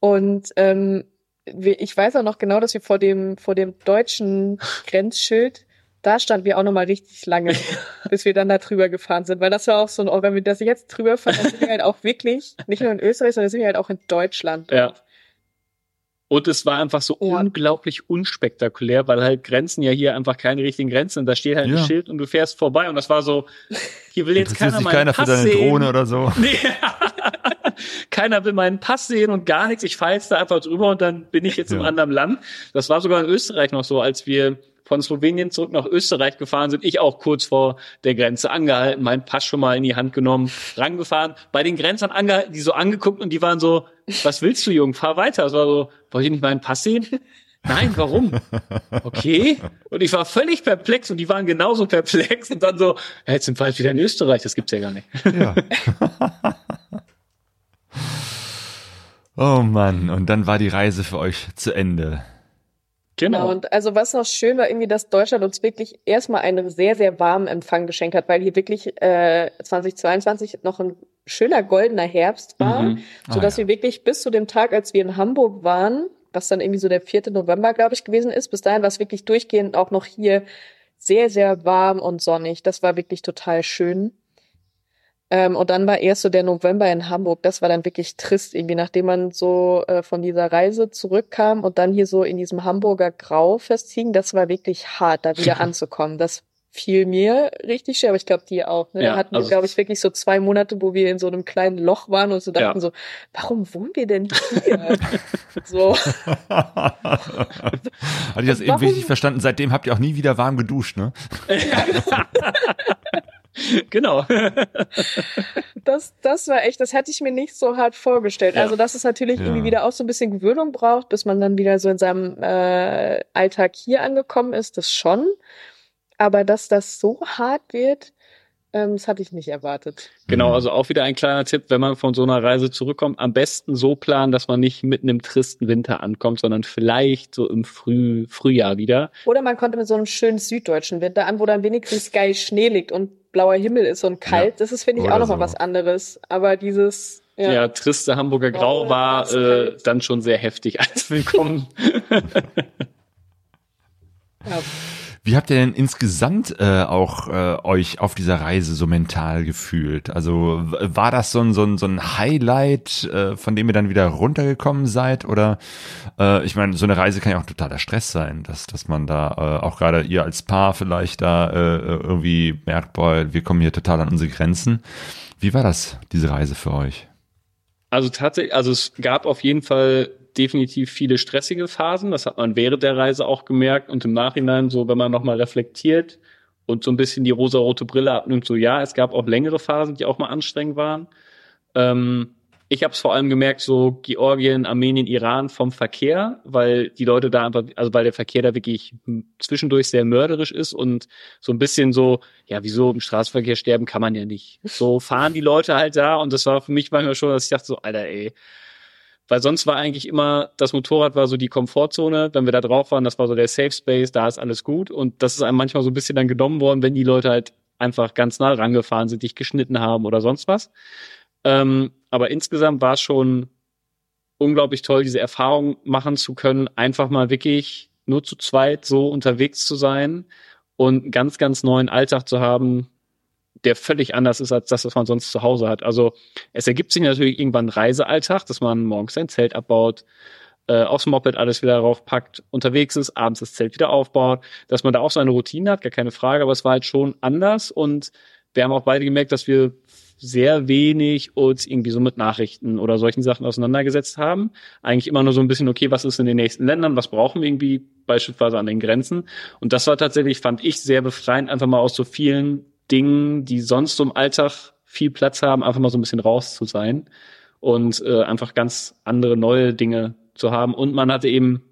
Und ähm, ich weiß auch noch genau, dass wir vor dem, vor dem deutschen Grenzschild, da standen wir auch noch mal richtig lange, bis wir dann da drüber gefahren sind. Weil das war auch so ein, oh, wenn wir das jetzt drüber fahren, dann sind wir halt auch wirklich, nicht nur in Österreich, sondern sind wir halt auch in Deutschland. Ja. Und es war einfach so Ja. unglaublich unspektakulär, weil halt Grenzen ja hier einfach keine richtigen Grenzen sind. Da steht halt Ja. ein Schild und du fährst vorbei und das war so, hier will jetzt Interessiert keiner sich meinen keiner für Pass deine sehen. Drohne oder so. Nee. Keiner will meinen Pass sehen und gar nichts. Ich fahre jetzt da einfach drüber und dann bin ich jetzt im Ja. anderen Land. Das war sogar in Österreich noch so, als wir von Slowenien zurück nach Österreich gefahren sind. Ich auch kurz vor der Grenze angehalten, meinen Pass schon mal in die Hand genommen, rangefahren, bei den Grenzern angehalten, die so angeguckt und die waren so, was willst du, Jung? Fahr weiter. Es war so, wollt ihr nicht meinen Pass sehen? Nein, warum? Okay. Und ich war völlig perplex und die waren genauso perplex und dann so, ja, jetzt sind wir halt wieder in Österreich, das gibt's ja gar nicht. Ja. oh Mann, und dann war die Reise für euch zu Ende. Genau. Und also was noch schön war, irgendwie, dass Deutschland uns wirklich erstmal einen sehr, sehr warmen Empfang geschenkt hat, weil hier wirklich äh, 2022 noch ein schöner goldener Herbst war, Mhm. Ah, sodass ja. wir wirklich bis zu dem Tag, als wir in Hamburg waren, was dann irgendwie so der 4. November, glaube ich, gewesen ist, bis dahin war es wirklich durchgehend auch noch hier sehr, sehr warm und sonnig. Das war wirklich total schön. Ähm, und dann war erst so der November in Hamburg. Das war dann wirklich trist, irgendwie, nachdem man so äh, von dieser Reise zurückkam und dann hier so in diesem Hamburger Grau festhing. Das war wirklich hart, da wieder anzukommen. Das fiel mir richtig schwer, aber ich glaube dir auch. Ne? Ja, da hatten wir, also- glaube ich, wirklich so zwei Monate, wo wir in so einem kleinen Loch waren und so dachten Ja. so, warum wohnen wir denn hier? so. Hatte ich das eben richtig verstanden? Seitdem habt ihr auch nie wieder warm geduscht, ne? Genau. Das, das war echt, das hätte ich mir nicht so hart vorgestellt. Ja. Also, dass es natürlich Ja. irgendwie wieder auch so ein bisschen Gewöhnung braucht, bis man dann wieder so in seinem äh, Alltag hier angekommen ist, das schon. Aber dass das so hart wird, das hatte ich nicht erwartet. Genau, Mhm. also auch wieder ein kleiner Tipp, wenn man von so einer Reise zurückkommt, am besten so planen, dass man nicht mitten im tristen Winter ankommt, sondern vielleicht so im Früh Frühjahr wieder. Oder man konnte mit so einem schönen süddeutschen Winter an, wo dann wenigstens geil Schnee liegt und blauer Himmel ist und kalt. Das ist, finde ich, Oder auch nochmal so. was anderes. Aber dieses, Ja, ja, triste Hamburger Grau Ja, war äh, dann schon sehr heftig als willkommen. ja. Wie habt ihr denn insgesamt äh, auch äh, euch auf dieser Reise so mental gefühlt? Also war das so ein, so ein, so ein Highlight, äh, von dem ihr dann wieder runtergekommen seid? Oder äh, ich meine, so eine Reise kann ja auch totaler Stress sein, dass, dass man da äh, auch gerade ihr als Paar vielleicht da äh, irgendwie merkt, boah, wir kommen hier total an unsere Grenzen. Wie war das, diese Reise für euch? Also tatsächlich, also es gab auf jeden Fall definitiv viele stressige Phasen. Das hat man während der Reise auch gemerkt und im Nachhinein so, wenn man nochmal reflektiert und so ein bisschen die rosarote Brille abnimmt, so ja, es gab auch längere Phasen, die auch mal anstrengend waren. Ähm, ich habe es vor allem gemerkt, so Georgien, Armenien, Iran vom Verkehr, weil die Leute da einfach, also weil der Verkehr da wirklich zwischendurch sehr mörderisch ist und so ein bisschen so, ja, wieso im Straßenverkehr sterben kann man ja nicht. So fahren die Leute halt da und das war für mich manchmal schon, dass ich dachte so, Alter, ey. Weil sonst war eigentlich immer, das Motorrad war so die Komfortzone, wenn wir da drauf waren, das war so der Safe Space, da ist alles gut. Und das ist einem manchmal so ein bisschen dann genommen worden, wenn die Leute halt einfach ganz nah rangefahren sind, dich geschnitten haben oder sonst was. Ähm, aber insgesamt war es schon unglaublich toll, diese Erfahrung machen zu können, einfach mal wirklich nur zu zweit so unterwegs zu sein und einen ganz, ganz neuen Alltag zu haben, der völlig anders ist als das, was man sonst zu Hause hat. Also es ergibt sich natürlich irgendwann Reisealltag, dass man morgens sein Zelt abbaut, äh, aufs Moped alles wieder raufpackt, unterwegs ist, abends das Zelt wieder aufbaut, dass man da auch so eine Routine hat, gar keine Frage, aber es war halt schon anders und wir haben auch beide gemerkt, dass wir sehr wenig uns irgendwie so mit Nachrichten oder solchen Sachen auseinandergesetzt haben. Eigentlich immer nur so ein bisschen, okay, was ist in den nächsten Ländern, was brauchen wir irgendwie beispielsweise an den Grenzen. Und das war tatsächlich, fand ich, sehr befreiend, einfach mal aus so vielen Dingen, die sonst so im Alltag viel Platz haben, einfach mal so ein bisschen raus zu sein und äh, einfach ganz andere neue Dinge zu haben. Und man hatte eben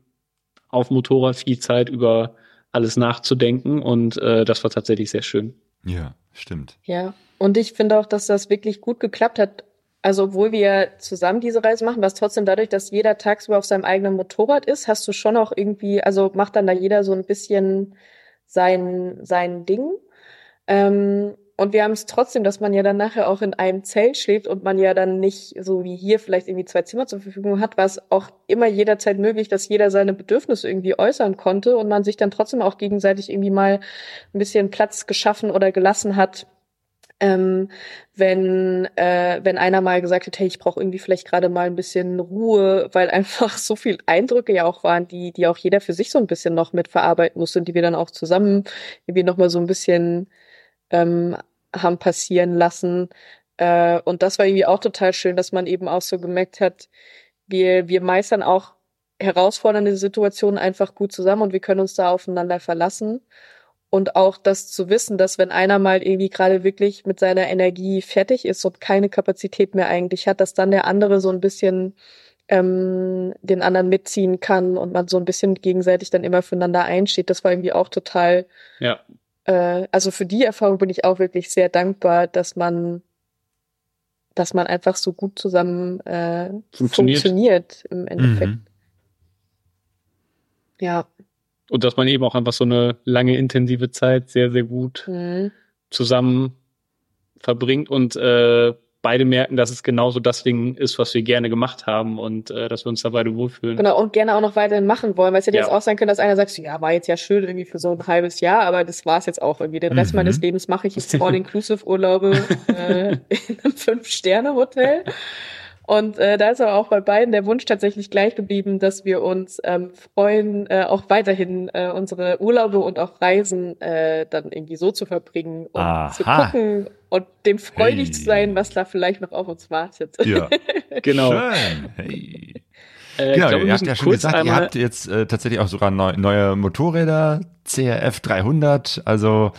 auf Motorrad viel Zeit über alles nachzudenken und äh, das war tatsächlich sehr schön. Ja, stimmt. Ja, und ich finde auch, dass das wirklich gut geklappt hat. Also, obwohl wir zusammen diese Reise machen, was trotzdem dadurch, dass jeder tagsüber auf seinem eigenen Motorrad ist, hast du schon auch irgendwie, also macht dann da jeder so ein bisschen sein, sein Ding. Ähm, und wir haben es trotzdem, dass man ja dann nachher auch in einem Zelt schläft und man ja dann nicht so wie hier vielleicht irgendwie zwei Zimmer zur Verfügung hat, war es auch immer jederzeit möglich, dass jeder seine Bedürfnisse irgendwie äußern konnte und man sich dann trotzdem auch gegenseitig irgendwie mal ein bisschen Platz geschaffen oder gelassen hat, ähm, wenn äh, wenn einer mal gesagt hat, hey, ich brauche irgendwie vielleicht gerade mal ein bisschen Ruhe, weil einfach so viel Eindrücke ja auch waren, die die auch jeder für sich so ein bisschen noch mit verarbeiten musste und die wir dann auch zusammen irgendwie noch mal so ein bisschen ähm, haben passieren lassen. Äh, und das war irgendwie auch total schön, dass man eben auch so gemerkt hat, wir, wir meistern auch herausfordernde Situationen einfach gut zusammen und wir können uns da aufeinander verlassen. Und auch das zu wissen, dass wenn einer mal irgendwie gerade wirklich mit seiner Energie fertig ist und keine Kapazität mehr eigentlich hat, dass dann der andere so ein bisschen ähm, den anderen mitziehen kann und man so ein bisschen gegenseitig dann immer füreinander einsteht. Das war irgendwie auch total Ja, äh, also für die Erfahrung bin ich auch wirklich sehr dankbar, dass man, dass man einfach so gut zusammen äh, Funktioniert. funktioniert im Endeffekt. Mhm. Ja. und dass man eben auch einfach so eine lange intensive Zeit sehr, sehr gut Mhm. zusammen verbringt und äh, beide merken, dass es genauso das Ding ist, was wir gerne gemacht haben und äh, dass wir uns da beide wohlfühlen. Genau, und gerne auch noch weiterhin machen wollen, weil es hätte Ja. jetzt auch sein können, dass einer sagt, ja, war jetzt ja schön irgendwie für so ein halbes Jahr, aber das war es jetzt auch irgendwie. Den Rest Mhm. meines Lebens mache ich jetzt All-Inclusive-Urlaube äh, in einem Fünf-Sterne-Hotel. Und äh, da ist aber auch bei beiden der Wunsch tatsächlich gleich geblieben, dass wir uns ähm, freuen, äh, auch weiterhin äh, unsere Urlaube und auch Reisen äh, dann irgendwie so zu verbringen und Aha. zu gucken und dem freudig Hey. zu sein, was da vielleicht noch auf uns wartet. Ja. Genau. Schön. Hey. Äh, ich Genau, glaube, wir ihr habt ja schon gesagt, ihr habt jetzt äh, tatsächlich auch sogar neu, neue Motorräder, CRF 300, also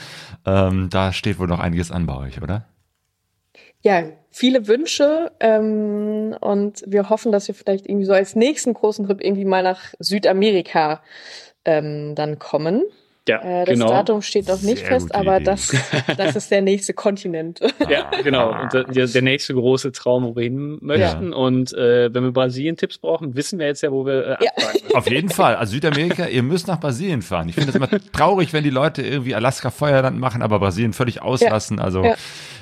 ähm, da steht wohl noch einiges an bei euch, oder? ja, viele Wünsche ähm, und wir hoffen, dass wir vielleicht irgendwie so als nächsten großen Trip irgendwie mal nach Südamerika ähm, dann kommen. Ja, Äh, das genau. Datum steht noch nicht Sehr fest, aber Idee. das, das ist der nächste Kontinent. Ja, genau. Und der, der nächste große Traum, wo wir hin möchten. Und äh, wenn wir Brasilien-Tipps brauchen, wissen wir jetzt ja, wo wir äh, Ja. Auf jeden Fall. Also Südamerika, ihr müsst nach Brasilien fahren. Ich finde das immer traurig, wenn die Leute irgendwie Alaska Feuerland machen, aber Brasilien völlig auslassen. Also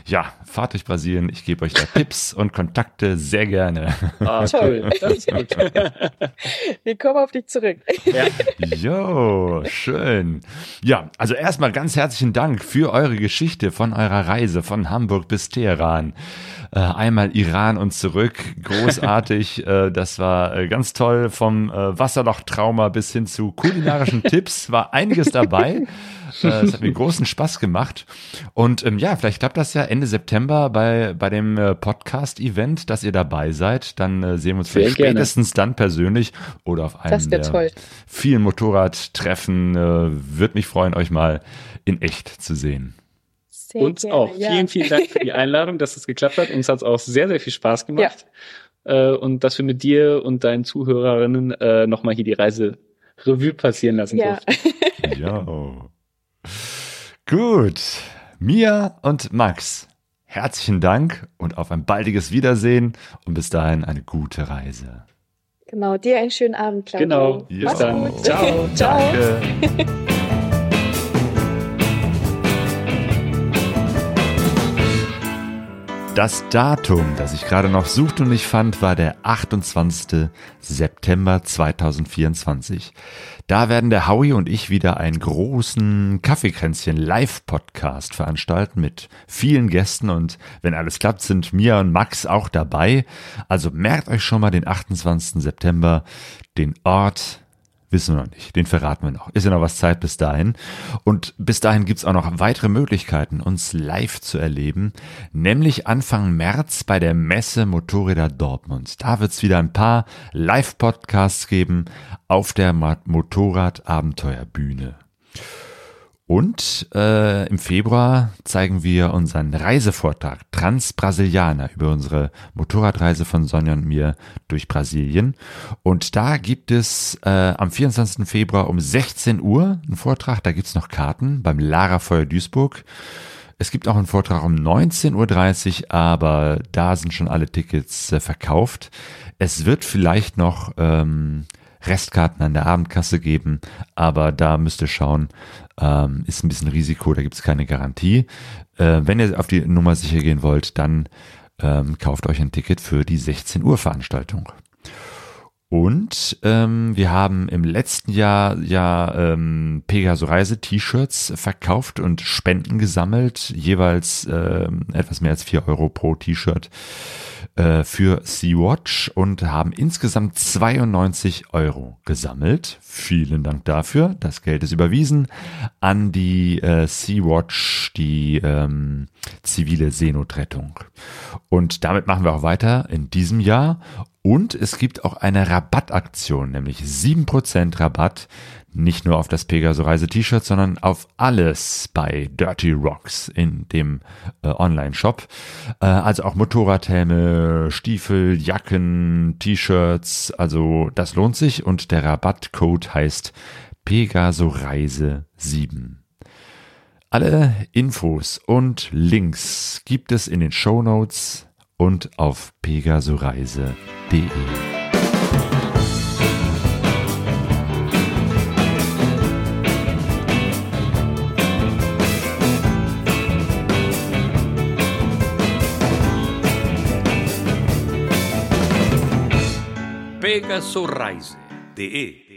Ja. fahrt durch Brasilien. Ich gebe euch da Tipps und Kontakte sehr gerne. Ah, Toll. cool. Das ist gut. Wir kommen auf dich zurück. ja. Jo, schön. Ja, also erstmal ganz herzlichen Dank für eure Geschichte von eurer Reise von Hamburg bis Teheran. Äh, einmal Iran und zurück. Großartig. äh, das war äh, ganz toll. Vom Wasserlochtrauma bis hin zu kulinarischen Tipps war einiges dabei. Äh, Es hat mir großen Spaß gemacht. Und ähm, ja, vielleicht klappt das ja Ende September bei, bei dem äh, Podcast-Event, dass ihr dabei seid. Dann äh, sehen wir uns Sehr vielleicht gerne. spätestens dann persönlich oder auf einem der toll. vielen Motorradtreffen. Äh, Würde mich freuen, euch mal in echt zu sehen. Sehr Uns gerne, auch. ja. Vielen, vielen Dank für die Einladung, dass es geklappt hat. Uns hat es auch sehr, sehr viel Spaß gemacht. Äh, und dass wir mit dir und deinen Zuhörerinnen äh, nochmal hier die Reise Revue passieren lassen Ja. durften. Ja. Gut. Mia und Max, herzlichen Dank und auf ein baldiges Wiedersehen und bis dahin eine gute Reise. Genau, dir einen schönen Abend, Claudio. Genau. Ja. Mach's gut. Ciao. Ciao. Danke. Das Datum, das ich gerade noch suchte und nicht fand, war der 28. September 2024. Da werden der Howie und ich wieder einen großen Kaffeekränzchen Live-Podcast veranstalten mit vielen Gästen und wenn alles klappt, sind Mia und Max auch dabei. Also merkt euch schon mal den 28. September, den Ort, Wissen wir noch nicht. Den verraten wir noch. Ist ja noch was Zeit bis dahin. Und bis dahin gibt's auch noch weitere Möglichkeiten, uns live zu erleben. Nämlich Anfang März bei der Messe Motorräder Dortmund. Da wird's wieder ein paar Live-Podcasts geben auf der Motorrad-Abenteuerbühne. Und äh, im Februar zeigen wir unseren Reisevortrag Transbrasilianer über unsere Motorradreise von Sonja und mir durch Brasilien. Und da gibt es äh, am 24. Februar um 16 Uhr einen Vortrag, da gibt's noch Karten beim Lara Feuer Duisburg. Es gibt auch einen Vortrag um 19.30 Uhr, aber da sind schon alle Tickets äh, verkauft. Es wird vielleicht noch ähm, Restkarten an der Abendkasse geben, aber da müsst ihr schauen, ähm, ist ein bisschen Risiko, da gibt es keine Garantie. Äh, wenn ihr auf die Nummer sicher gehen wollt, dann ähm, kauft euch ein Ticket für die 16 Uhr Veranstaltung. Und ähm, wir haben im letzten Jahr ja ähm, Pegaso Reise T-Shirts verkauft und Spenden gesammelt, jeweils ähm, etwas mehr als vier Euro pro T-Shirt äh, für Sea-Watch und haben insgesamt 92 Euro gesammelt. Vielen Dank dafür. Das Geld ist überwiesen an die äh, Sea-Watch, die ähm, zivile Seenotrettung. Und damit machen wir auch weiter in diesem Jahr. Und es gibt auch eine Rabattaktion, nämlich 7% Rabatt nicht nur auf das Pegaso Reise T-Shirt, sondern auf alles bei Dirty Rocks in dem äh, Online-Shop. Äh, also auch Motorradhelme, Stiefel, Jacken, T-Shirts. Also das lohnt sich und der Rabattcode heißt Pegaso Reise 7. Alle Infos und Links gibt es in den Show Notes und auf pegasoreise.de. Pegaso Reise.de